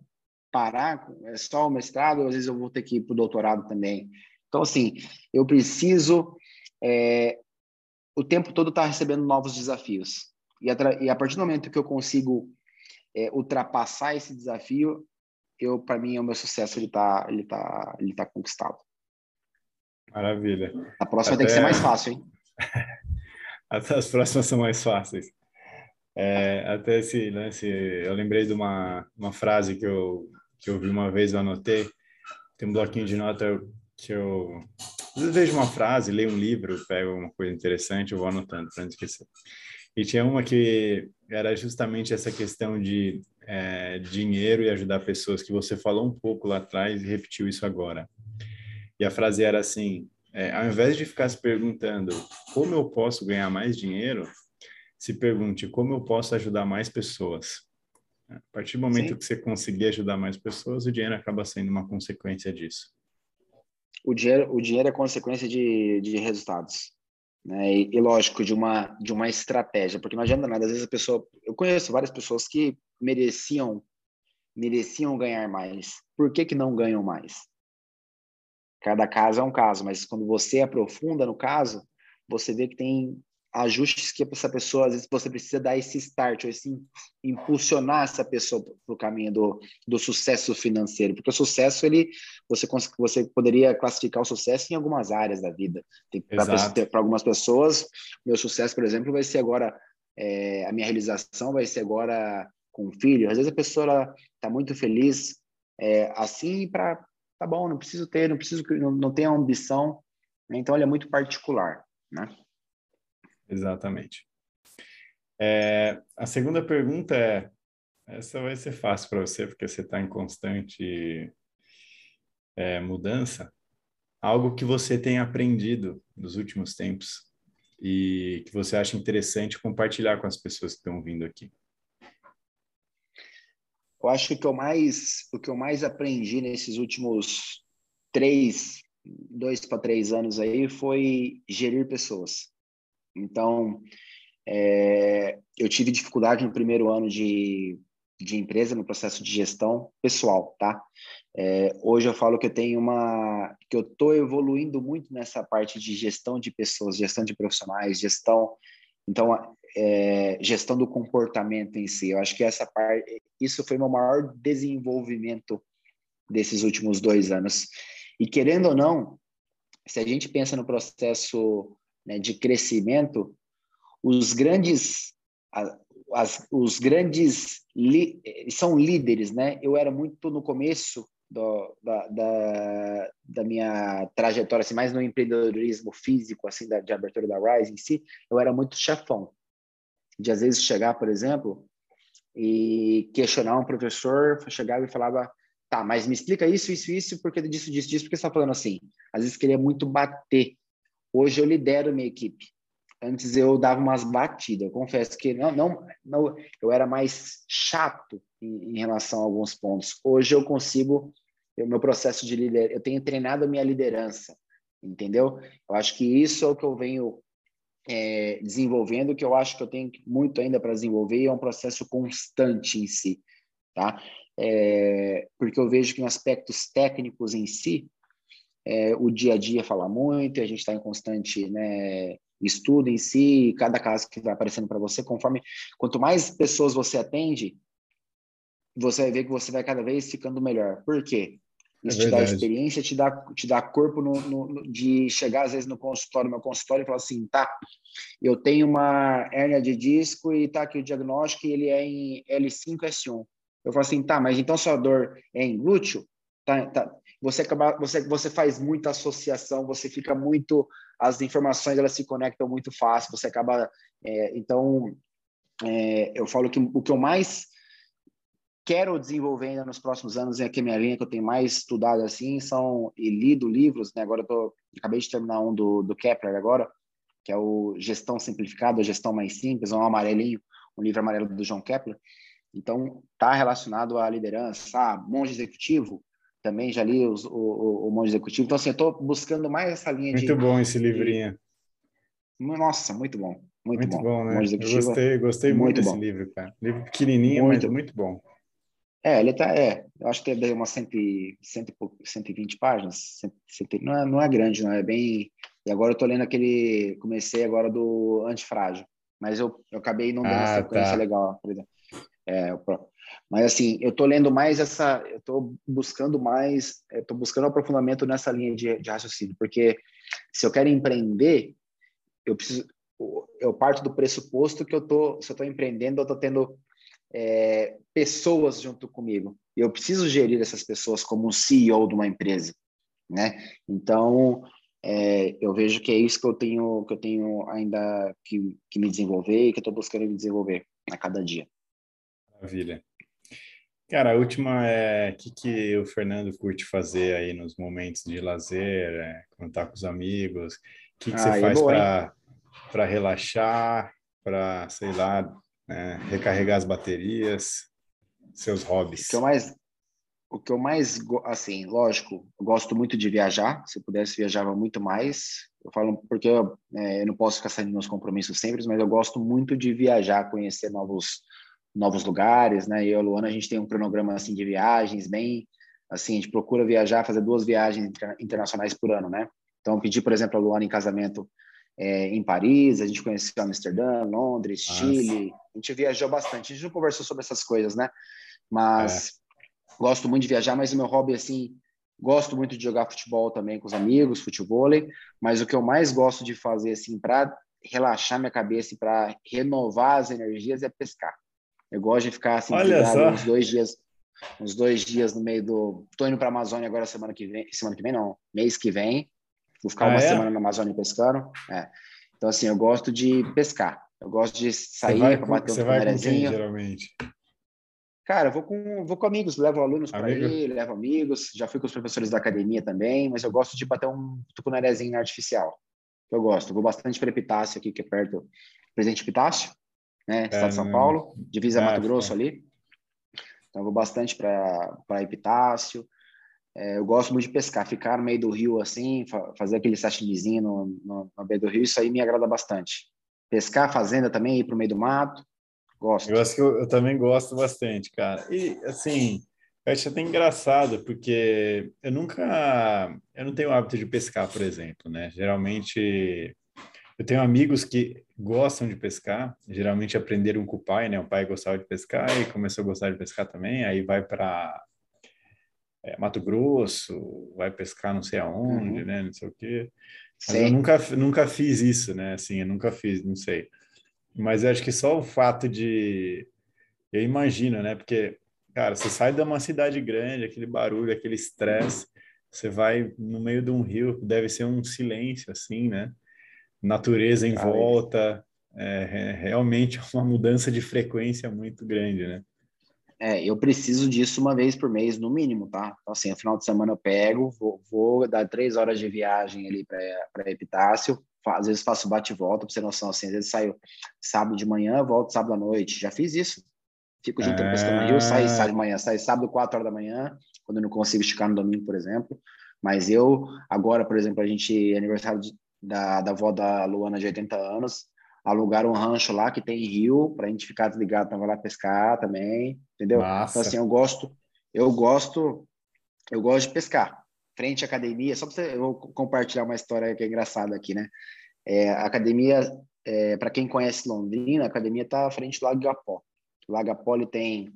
parar, é só o mestrado, às vezes eu vou ter que ir para o doutorado também. Então, assim, eu preciso é, o tempo todo está recebendo novos desafios. E a, e a, partir do momento que eu consigo é, ultrapassar esse desafio, eu para mim o meu sucesso ele está ele tá, ele tá conquistado. Maravilha. A próxima Até... tem que ser mais fácil, hein? As próximas são mais fáceis. É, até esse lance, eu lembrei de uma, uma frase que eu, que eu vi uma vez, eu anotei. Tem um bloquinho de nota que eu. Às vezes vejo uma frase, leio um livro, pego uma coisa interessante, eu vou anotando para não esquecer. E tinha uma que era justamente essa questão de é, dinheiro e ajudar pessoas, que você falou um pouco lá atrás e repetiu isso agora. E a frase era assim: é, ao invés de ficar se perguntando como eu posso ganhar mais dinheiro, se pergunte como eu posso ajudar mais pessoas. A partir do momento Sim. que você conseguir ajudar mais pessoas, o dinheiro acaba sendo uma consequência disso. O dinheiro, o dinheiro é consequência de, de resultados. Né? E, e, lógico, de uma, de uma estratégia, porque não adianta nada. Às vezes a pessoa. Eu conheço várias pessoas que mereciam mereciam ganhar mais. Por que, que não ganham mais? Cada caso é um caso, mas quando você aprofunda no caso, você vê que tem ajustes que essa pessoa, às vezes você precisa dar esse start, ou esse impulsionar essa pessoa para o caminho do, do sucesso financeiro, porque o sucesso, ele, você, você poderia classificar o sucesso em algumas áreas da vida. Para algumas pessoas, meu sucesso, por exemplo, vai ser agora, é, a minha realização vai ser agora com um filho. Às vezes a pessoa está muito feliz é, assim para, tá bom, não preciso ter, não preciso, não, não tenho ambição, né? então ele é muito particular, né? Exatamente. É, a segunda pergunta é: essa vai ser fácil para você, porque você está em constante é, mudança. Algo que você tem aprendido nos últimos tempos e que você acha interessante compartilhar com as pessoas que estão vindo aqui. Eu acho que eu mais, o que eu mais aprendi nesses últimos três, dois para três anos aí foi gerir pessoas. Então, é, eu tive dificuldade no primeiro ano de, de empresa, no processo de gestão pessoal, tá? É, hoje eu falo que eu tenho uma... que eu estou evoluindo muito nessa parte de gestão de pessoas, gestão de profissionais, gestão... Então, é, gestão do comportamento em si. Eu acho que essa parte... Isso foi meu maior desenvolvimento desses últimos dois anos. E querendo ou não, se a gente pensa no processo né, de crescimento, os grandes, as, os grandes li, são líderes, né? Eu era muito no começo do, da, da, da, minha trajetória, assim, mais no empreendedorismo físico, assim, da, de abertura da Rise em si, eu era muito chefão. De às vezes chegar, por exemplo, e questionar um professor, chegava e falava, tá, mas me explica isso, isso, isso, porque disso, disso, disso, porque você está falando assim. Às vezes queria muito bater Hoje eu lidero minha equipe. Antes eu dava umas batidas. Eu confesso que não, não, não eu era mais chato em, em relação a alguns pontos. Hoje eu consigo, o meu processo de liderança, eu tenho treinado a minha liderança, entendeu? Eu acho que isso é o que eu venho é, desenvolvendo, que eu acho que eu tenho muito ainda para desenvolver, é um processo constante em si, tá? É, porque eu vejo que em aspectos técnicos em si, é, o dia a dia fala muito, a gente está em constante né, estudo em si, cada caso que vai aparecendo para você, conforme quanto mais pessoas você atende, você vai ver que você vai cada vez ficando melhor. Por quê? É Isso é te dá experiência, te dá, te dá corpo no, no, de chegar às vezes no consultório, no meu consultório, e falar assim, tá, eu tenho uma hérnia de disco e tá aqui o diagnóstico e ele é em L5, S1. Eu falo assim, tá, mas então sua dor é em glúteo? Tá, tá, você acaba, você, você faz muita associação, você fica muito, as informações elas se conectam muito fácil, você acaba, é, então, é, eu falo que o que eu mais quero desenvolver ainda nos próximos anos é que a minha linha que eu tenho mais estudado assim são e lido livros, né? Agora eu tô, acabei de terminar um do, do Kepler agora, que é o Gestão Simplificada, Gestão Mais Simples, um amarelinho, um livro amarelo do John Kepler. Então, tá relacionado à liderança, ah, monge executivo, também já li os, o, o Monge Executivo. Então, assim, eu estou buscando mais essa linha muito de... Muito bom esse livrinho. De... Nossa, muito bom. Muito, muito bom. bom né? Eu gostei, gostei muito, muito desse livro, cara. Livro pequenininho, muito. mas muito bom. É, ele tá, é, eu acho que tem umas 100, 100, 120 páginas, 100, não, é, não é grande, não, é bem... E agora eu tô lendo aquele, comecei agora do Antifrágil, mas eu, eu acabei não dando ah, sequência tá. legal, por exemplo. É, mas assim, eu estou lendo mais essa, eu estou buscando mais, estou buscando aprofundamento nessa linha de, de, raciocínio, porque se eu quero empreender, eu preciso, eu parto do pressuposto que eu tô, se eu estou empreendendo, eu estou tendo é, pessoas junto comigo. Eu preciso gerir essas pessoas como um CEO de uma empresa, né? Então, é, eu vejo que é isso que eu tenho, que eu tenho ainda que, que me desenvolver e que eu estou buscando me desenvolver a cada dia. Maravilha. Cara, a última é o que, que o Fernando curte fazer aí nos momentos de lazer, é, quando tá com os amigos, o que, que ah, você é faz para relaxar, para, sei lá, é, recarregar as baterias, seus hobbies? O que eu mais, o que eu mais, assim, lógico, gosto muito de viajar. Se eu pudesse, viajava muito mais. Eu falo porque eu, é, eu não posso ficar saindo nos compromissos sempre, mas eu gosto muito de viajar, conhecer novos novos lugares, né? Eu e a Luana, a gente tem um cronograma assim de viagens bem assim, a gente procura viajar, fazer duas viagens internacionais por ano, né? Então, pedi, por exemplo, a Luana em casamento é, em Paris, a gente conheceu Amsterdã, Londres, Nossa. Chile, a gente viajou bastante. A gente não conversou sobre essas coisas, né? Mas é. gosto muito de viajar, mas o meu hobby, assim, gosto muito de jogar futebol também com os amigos, futebol, mas o que eu mais gosto de fazer, assim, para relaxar minha cabeça e para renovar as energias é pescar. Eu gosto de ficar assim, uns dois dias, uns dois dias no meio do. Tô indo para a Amazônia agora semana que vem, semana que vem não, mês que vem. Vou ficar ah, uma é? semana na Amazônia pescando. É. Então assim, eu gosto de pescar. Eu gosto de sair para bater um Você vai com quem, geralmente? Cara, eu vou com, vou com amigos, levo alunos para ir, levo amigos, já fui com os professores da academia também, mas eu gosto de bater um tucunarezinho artificial. Eu gosto, vou bastante para Epitácio aqui, que é perto, Presidente Epitácio, né? Estado é, de São é. Paulo, divisa é, Mato Grosso ali. Então, vou bastante para Epitácio. É, eu gosto muito de pescar, ficar no meio do rio assim, fa fazer aquele sashimizinho no, no, no, meio do rio, isso aí me agrada bastante. Pescar, fazenda também, ir para o meio do mato, gosto. Eu acho que eu, eu, também gosto bastante, cara. E, assim, eu acho até engraçado, porque eu nunca... Eu não tenho o hábito de pescar, por exemplo, né? Geralmente eu tenho amigos que gostam de pescar, geralmente aprenderam com o pai, né? O pai gostava de pescar e começou a gostar de pescar também, aí vai para é, Mato Grosso, vai pescar não sei aonde, uhum. né? Não sei o quê. Mas eu nunca, nunca fiz isso, né? Assim, eu nunca fiz, não sei. Mas eu acho que só o fato de. Eu imagino, né? Porque, cara, você sai de uma cidade grande, aquele barulho, aquele estresse, você vai no meio de um rio, deve ser um silêncio, assim, né? Natureza em volta, é, é realmente uma mudança de frequência muito grande, né? É, eu preciso disso uma vez por mês, no mínimo, tá? Então, assim, no final de semana eu pego, vou, vou dar três horas de viagem ali para Epitácio, às vezes faço bate e volta, para você noção, assim, às vezes saio sábado de manhã, volto sábado à noite, já fiz isso. Fico o dia inteiro é... pescando no Rio, saio, de manhã, saio sábado, quatro horas da manhã, quando eu não consigo esticar no domingo, por exemplo. Mas eu, agora, por exemplo, a gente, aniversário de, da, da avó da Luana de 80 anos, alugaram um rancho lá que tem rio para a gente ficar desligado para lá pescar também, entendeu? Massa. Então assim, eu gosto, eu gosto, eu gosto de pescar. Frente à academia, só para você, eu vou compartilhar uma história que é engraçada aqui, né? É, a academia, é, para quem conhece Londrina, a academia está à frente do Lago Gapó. O Lago Gapó ele tem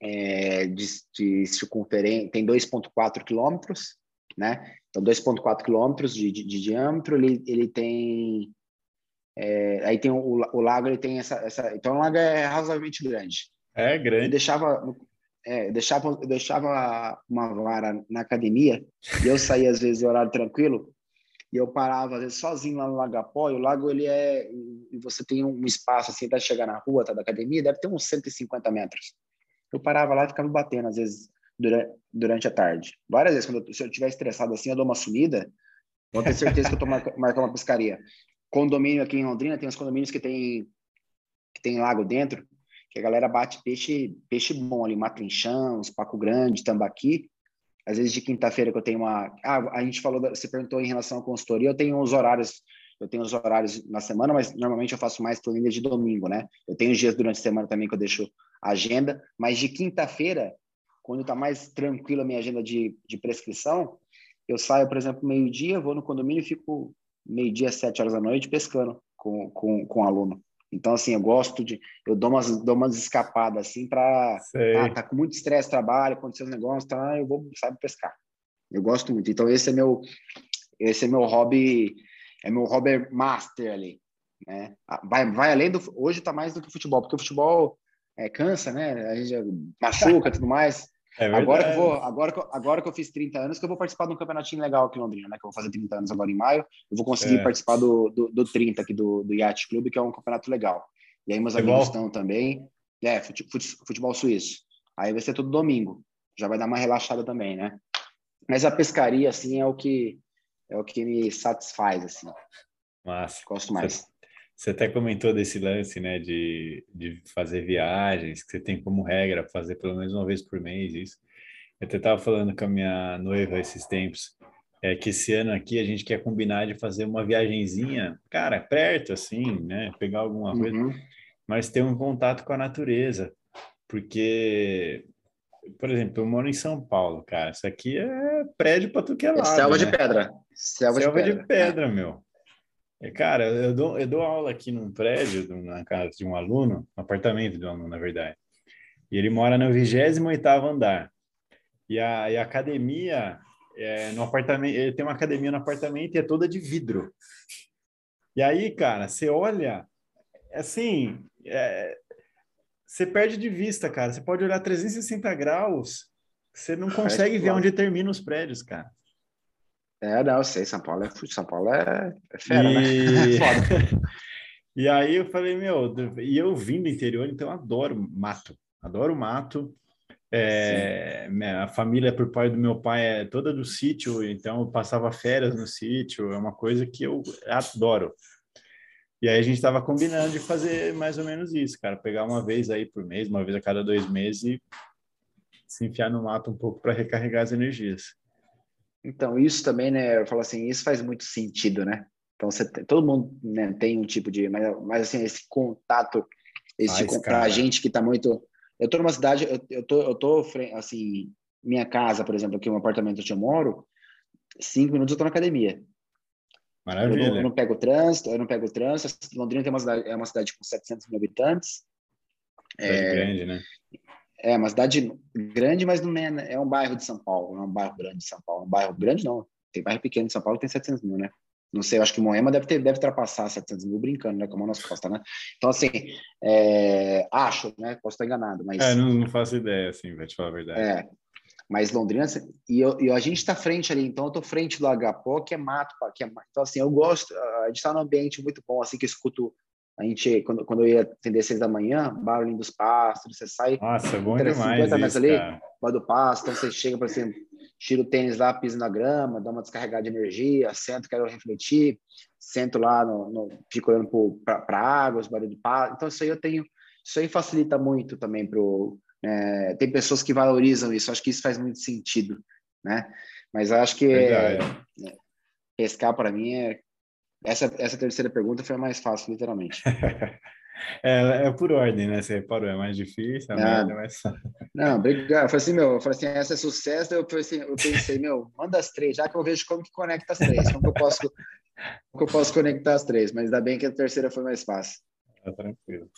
é, de, de circunferência, tem 2,4 quilômetros, né? Então, 2,4 quilômetros de, de, de, diâmetro, ele, ele tem... É, aí tem o, o, lago, ele tem essa, essa... Então, o lago é razoavelmente grande. É grande. Eu deixava, é, deixava, eu deixava uma vara na academia e eu saía, às vezes, em horário tranquilo e eu parava, às vezes, sozinho lá no Lago Apó, e o lago, ele é... E você tem um espaço, assim, para chegar na rua tá, da academia, deve ter uns 150 metros. Eu parava lá e ficava batendo, às vezes, durante, a tarde. Várias vezes, quando eu, se eu estiver estressado assim, eu dou uma sumida, vou ter certeza que eu estou marcando uma pescaria. Condomínio aqui em Londrina, tem uns condomínios que tem, que tem lago dentro, que a galera bate peixe, peixe bom ali, matrinchão, paco grande, tambaqui. Às vezes de quinta-feira que eu tenho uma... Ah, a gente falou, você perguntou em relação à consultoria, eu tenho os horários eu tenho os horários na semana, mas normalmente eu faço mais planilha de domingo, né? Eu tenho dias durante a semana também que eu deixo agenda, mas de quinta-feira quando está mais tranquila a minha agenda de, de prescrição, eu saio, por exemplo, meio-dia, vou no condomínio e fico meio-dia, sete horas da noite pescando com, com, com aluno. Então, assim, eu gosto de. Eu dou umas, dou umas escapadas, assim, para. Ah, tá com muito estresse, trabalho, aconteceu um negócio, tá? Eu vou, sabe, pescar. Eu gosto muito. Então, esse é meu. Esse é meu hobby. É meu hobby master ali. né? Vai, vai além do. Hoje está mais do que o futebol, porque o futebol é, cansa, né? A gente machuca e tudo mais. É agora que eu vou, agora que agora que eu fiz 30 anos, que eu vou participar de um campeonatinho legal aqui em Londrina, né? Que eu vou fazer 30 anos agora em maio. Eu vou conseguir é. participar do, do, do 30 aqui do, do Yacht Club, que é um campeonato legal. E aí meus futebol. amigos estão também. É, futebol suíço. Aí vai ser todo domingo. Já vai dar uma relaxada também, né? Mas a pescaria, assim, é o que é o que me satisfaz, assim. Massa. Gosto mais. Você até comentou desse lance, né, de, de fazer viagens, que você tem como regra fazer pelo menos uma vez por mês, isso. Eu até estava falando com a minha noiva esses tempos, é que esse ano aqui a gente quer combinar de fazer uma viagenzinha, cara, perto assim, né, pegar alguma coisa, uhum. mas ter um contato com a natureza, porque, por exemplo, eu moro em São Paulo, cara, isso aqui é prédio para tu que é, é lado, Selva né? de pedra. Selva, Selva de pedra, de pedra meu. É, cara, eu dou, eu dou aula aqui num prédio, na casa de um aluno, um apartamento de um aluno, na verdade. E ele mora no 28 andar. E a, e a academia, é, no apartamento, ele tem uma academia no apartamento e é toda de vidro. E aí, cara, você olha, assim, é, você perde de vista, cara. Você pode olhar 360 graus, você não consegue ver onde terminam os prédios, cara. É, não, eu sei, São Paulo é, São Paulo é, é fera, né? e... né? E aí eu falei, meu, e eu vim do interior, então eu adoro mato, adoro mato. É, a família por parte do meu pai é toda do sítio, então eu passava férias no sítio, é uma coisa que eu adoro. E aí a gente estava combinando de fazer mais ou menos isso, cara, pegar uma vez aí por mês, uma vez a cada dois meses e se enfiar no mato um pouco para recarregar as energias. Então, isso também, né, eu falo assim, isso faz muito sentido, né? Então, você todo mundo né, tem um tipo de, mas, mas assim, esse contato, esse Faz, pra gente que tá muito, eu tô numa cidade, eu, eu tô, eu tô, assim, minha casa, por exemplo, aqui, um apartamento onde eu moro, cinco minutos eu tô na academia. Maravilha. Eu não, eu não pego trânsito, eu não pego trânsito. Londrina tem uma cidade, é uma cidade com 700 mil habitantes. É, grande, né? É uma cidade grande, mas não é, é um bairro de São Paulo, não é um bairro grande de São Paulo. Um bairro grande não, tem bairro pequeno de São Paulo que tem 700 mil, né? Não sei, eu acho que Moema deve ter, deve ultrapassar 700 mil brincando, né? Com a mão nas costas, né? Então, assim, é, acho, né? Posso estar enganado, mas... É, não, não faço ideia, assim, vai te falar a verdade. É, mas Londrina, assim, e, eu, e a gente está frente ali, então eu estou frente do Agapó, que é mato, que é Então, assim, eu gosto, a gente está num ambiente muito bom, assim, que eu escuto a gente, quando, quando eu ia atender seis da manhã, barulhinho dos pássaros, você sai. Nossa, bom demais. 50 metros ali, vai do pasto, então você chega para assim, tira o tênis lá, pisa na grama, dá uma descarregada de energia, sento, quero refletir, sento lá, no, no fico olhando para água, os barulhos de pasto. Então, isso aí eu tenho, isso aí facilita muito também para é, tem pessoas que valorizam isso, acho que isso faz muito sentido, né? Mas acho que é, pescar para mim é essa, essa terceira pergunta foi a mais fácil, literalmente. É, é por ordem, né? Você reparou, é mais difícil, a é, é mais Não, obrigado. Eu falei assim, meu, eu falei assim, essa é sucesso, eu, assim, eu pensei, meu, manda as três, já que eu vejo como que conecta as três, como que eu posso, como que eu posso conectar as três, mas ainda bem que a terceira foi mais fácil. Tá tranquilo.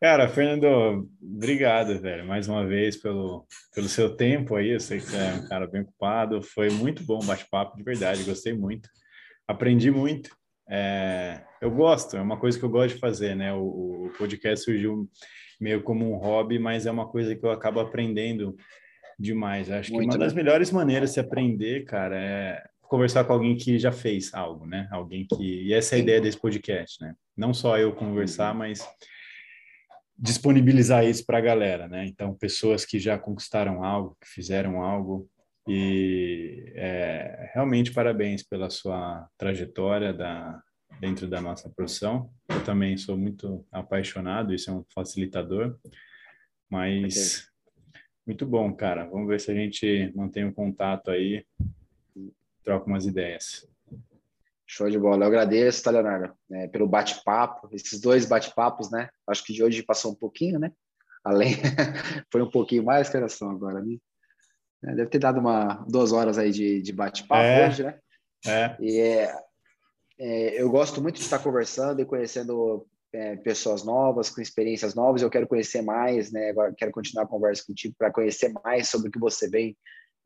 Cara, Fernando, obrigado, velho, mais uma vez pelo, pelo seu tempo aí. Eu sei que você é um cara bem ocupado. Foi muito bom o bate-papo, de verdade, gostei muito. Aprendi muito. É, eu gosto, é uma coisa que eu gosto de fazer, né? O, o, podcast surgiu meio como um hobby, mas é uma coisa que eu acabo aprendendo demais. Acho Muito, que uma né? das melhores maneiras de se aprender, cara, é conversar com alguém que já fez algo, né? Alguém que. E essa é a ideia desse podcast, né? Não só eu conversar, uhum. mas disponibilizar isso para a galera, né? Então, pessoas que já conquistaram algo, que fizeram algo, e é, realmente parabéns pela sua trajetória da, dentro da nossa profissão. Eu também sou muito apaixonado, isso é um facilitador, mas muito bom, cara. Vamos ver se a gente mantém um contato aí, troca umas ideias. Show de bola. Eu agradeço, tá, Leonardo, é, pelo bate-papo, esses dois bate-papos, né? Acho que de hoje passou um pouquinho, né? Além, foi um pouquinho mais que era só agora, né? É, deve ter dado uma duas horas aí de, de bate-papo é, hoje, né? É. E é, é, eu gosto muito de estar conversando e conhecendo é, pessoas novas, com experiências novas. Eu quero conhecer mais, né? Quero continuar a conversa contigo para conhecer mais sobre o que você vem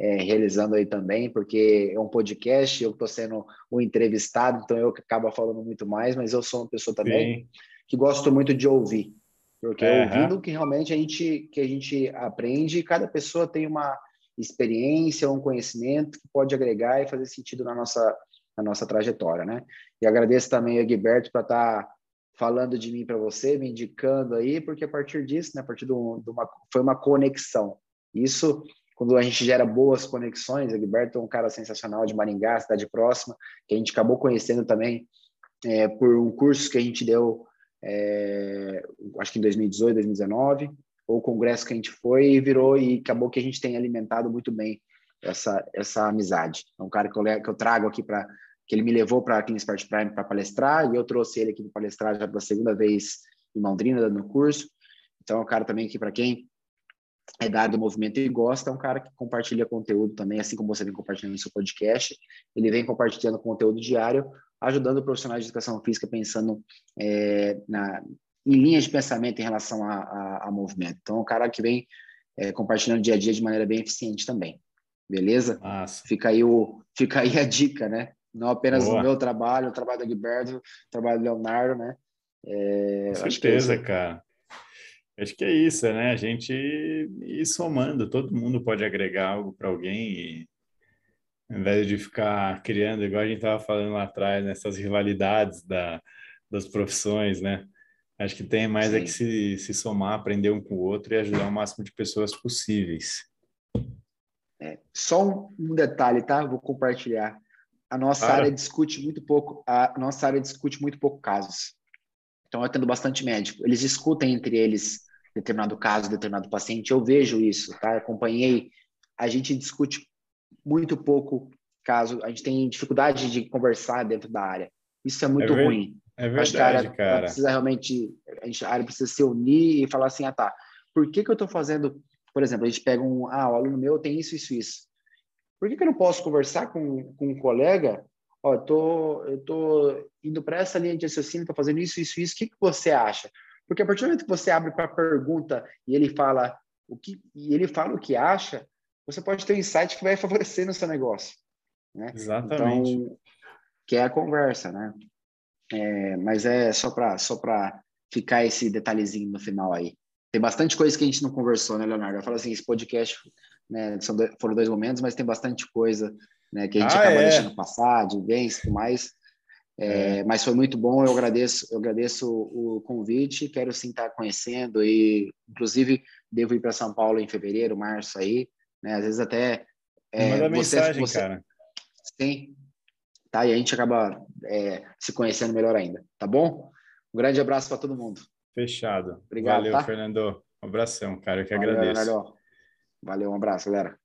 é, realizando aí também, porque é um podcast, eu estou sendo o entrevistado, então eu acabo falando muito mais, mas eu sou uma pessoa também Sim. que gosto muito de ouvir, porque é ouvindo que realmente a gente que a gente aprende, cada pessoa tem uma experiência, um conhecimento que pode agregar e fazer sentido na nossa na nossa trajetória, né? E agradeço também a Gilberto para estar tá falando de mim para você, me indicando aí, porque a partir disso, né, a partir de, um, uma foi uma conexão. Isso quando a gente gera boas conexões, Egberto é um cara sensacional de Maringá, cidade próxima, que a gente acabou conhecendo também é, por um curso que a gente deu, é, acho que em 2018, 2019, ou congresso que a gente foi e virou e acabou que a gente tem alimentado muito bem essa essa amizade. É um cara que eu, que eu trago aqui para que ele me levou para a Clean Sport Prime para palestrar e eu trouxe ele aqui para palestrar já pela segunda vez em Londrina dando curso. Então é um cara também que para quem é da área do movimento e gosta, é um cara que compartilha conteúdo também, assim como você vem compartilhando no seu podcast. Ele vem compartilhando conteúdo diário, ajudando profissionais de educação física pensando é, na, em linhas de pensamento em relação a, a, a movimento. Então, é um cara que vem é, compartilhando dia a dia de maneira bem eficiente também. Beleza? Nossa. Fica aí, o, fica aí a dica, né? Não apenas Boa. o meu trabalho, o trabalho do Gilberto, o trabalho do Leonardo, né? É, Com certeza, é cara. Acho que é isso, né? A gente ir somando, todo mundo pode agregar algo para alguém e ao invés de ficar criando, igual a gente estava falando lá atrás, nessas rivalidades da, das profissões, né? Acho que tem mais Sim. é que se, se somar, aprender um com o outro e ajudar o máximo de pessoas possíveis. É, só um, um detalhe, tá? Vou compartilhar. A nossa área discute muito pouco, a nossa área discute muito pouco casos. Então, eu tendo bastante médico. Eles discutem entre eles determinado caso, determinado paciente. Eu vejo isso, tá? Acompanhei. A gente discute muito pouco caso, a gente tem dificuldade de conversar dentro da área. Isso é muito é ruim. É verdade, Acho que a área, cara. precisa realmente, a, gente, a área precisa se unir e falar assim, ah, tá, por que que eu estou fazendo, por exemplo, a gente pega um, ah, o aluno meu tem isso, isso, isso. Por que que eu não posso conversar com, com um colega ó, eu tô, eu tô indo para essa linha de raciocínio, tô fazendo isso, isso, isso, o que, que você acha? Porque a partir do momento que você abre para pergunta e ele fala o que e ele fala o que acha, você pode ter um insight que vai favorecer no seu negócio, né? Exatamente. Então, que é a conversa, né? É, mas é só para só ficar esse detalhezinho no final aí. Tem bastante coisa que a gente não conversou, né, Leonardo? Eu falo assim, esse podcast, né, são dois, foram dois momentos, mas tem bastante coisa, né, que a gente ah, acaba é. deixando passar, de bens e tudo mais. É, é, mas foi muito bom, eu agradeço, eu agradeço o convite, quero sim estar conhecendo e, inclusive, devo ir para São Paulo em fevereiro, março aí, né? Às vezes até é, Manda você, mensagem, você, cara. Sim, tá? E a gente acaba é, se conhecendo melhor ainda, tá bom? Um grande abraço para todo mundo. Fechado. Obrigado. Valeu, tá? Fernando. Um abração, cara. Eu que Valeu, agradeço. Valeu, um abraço, galera.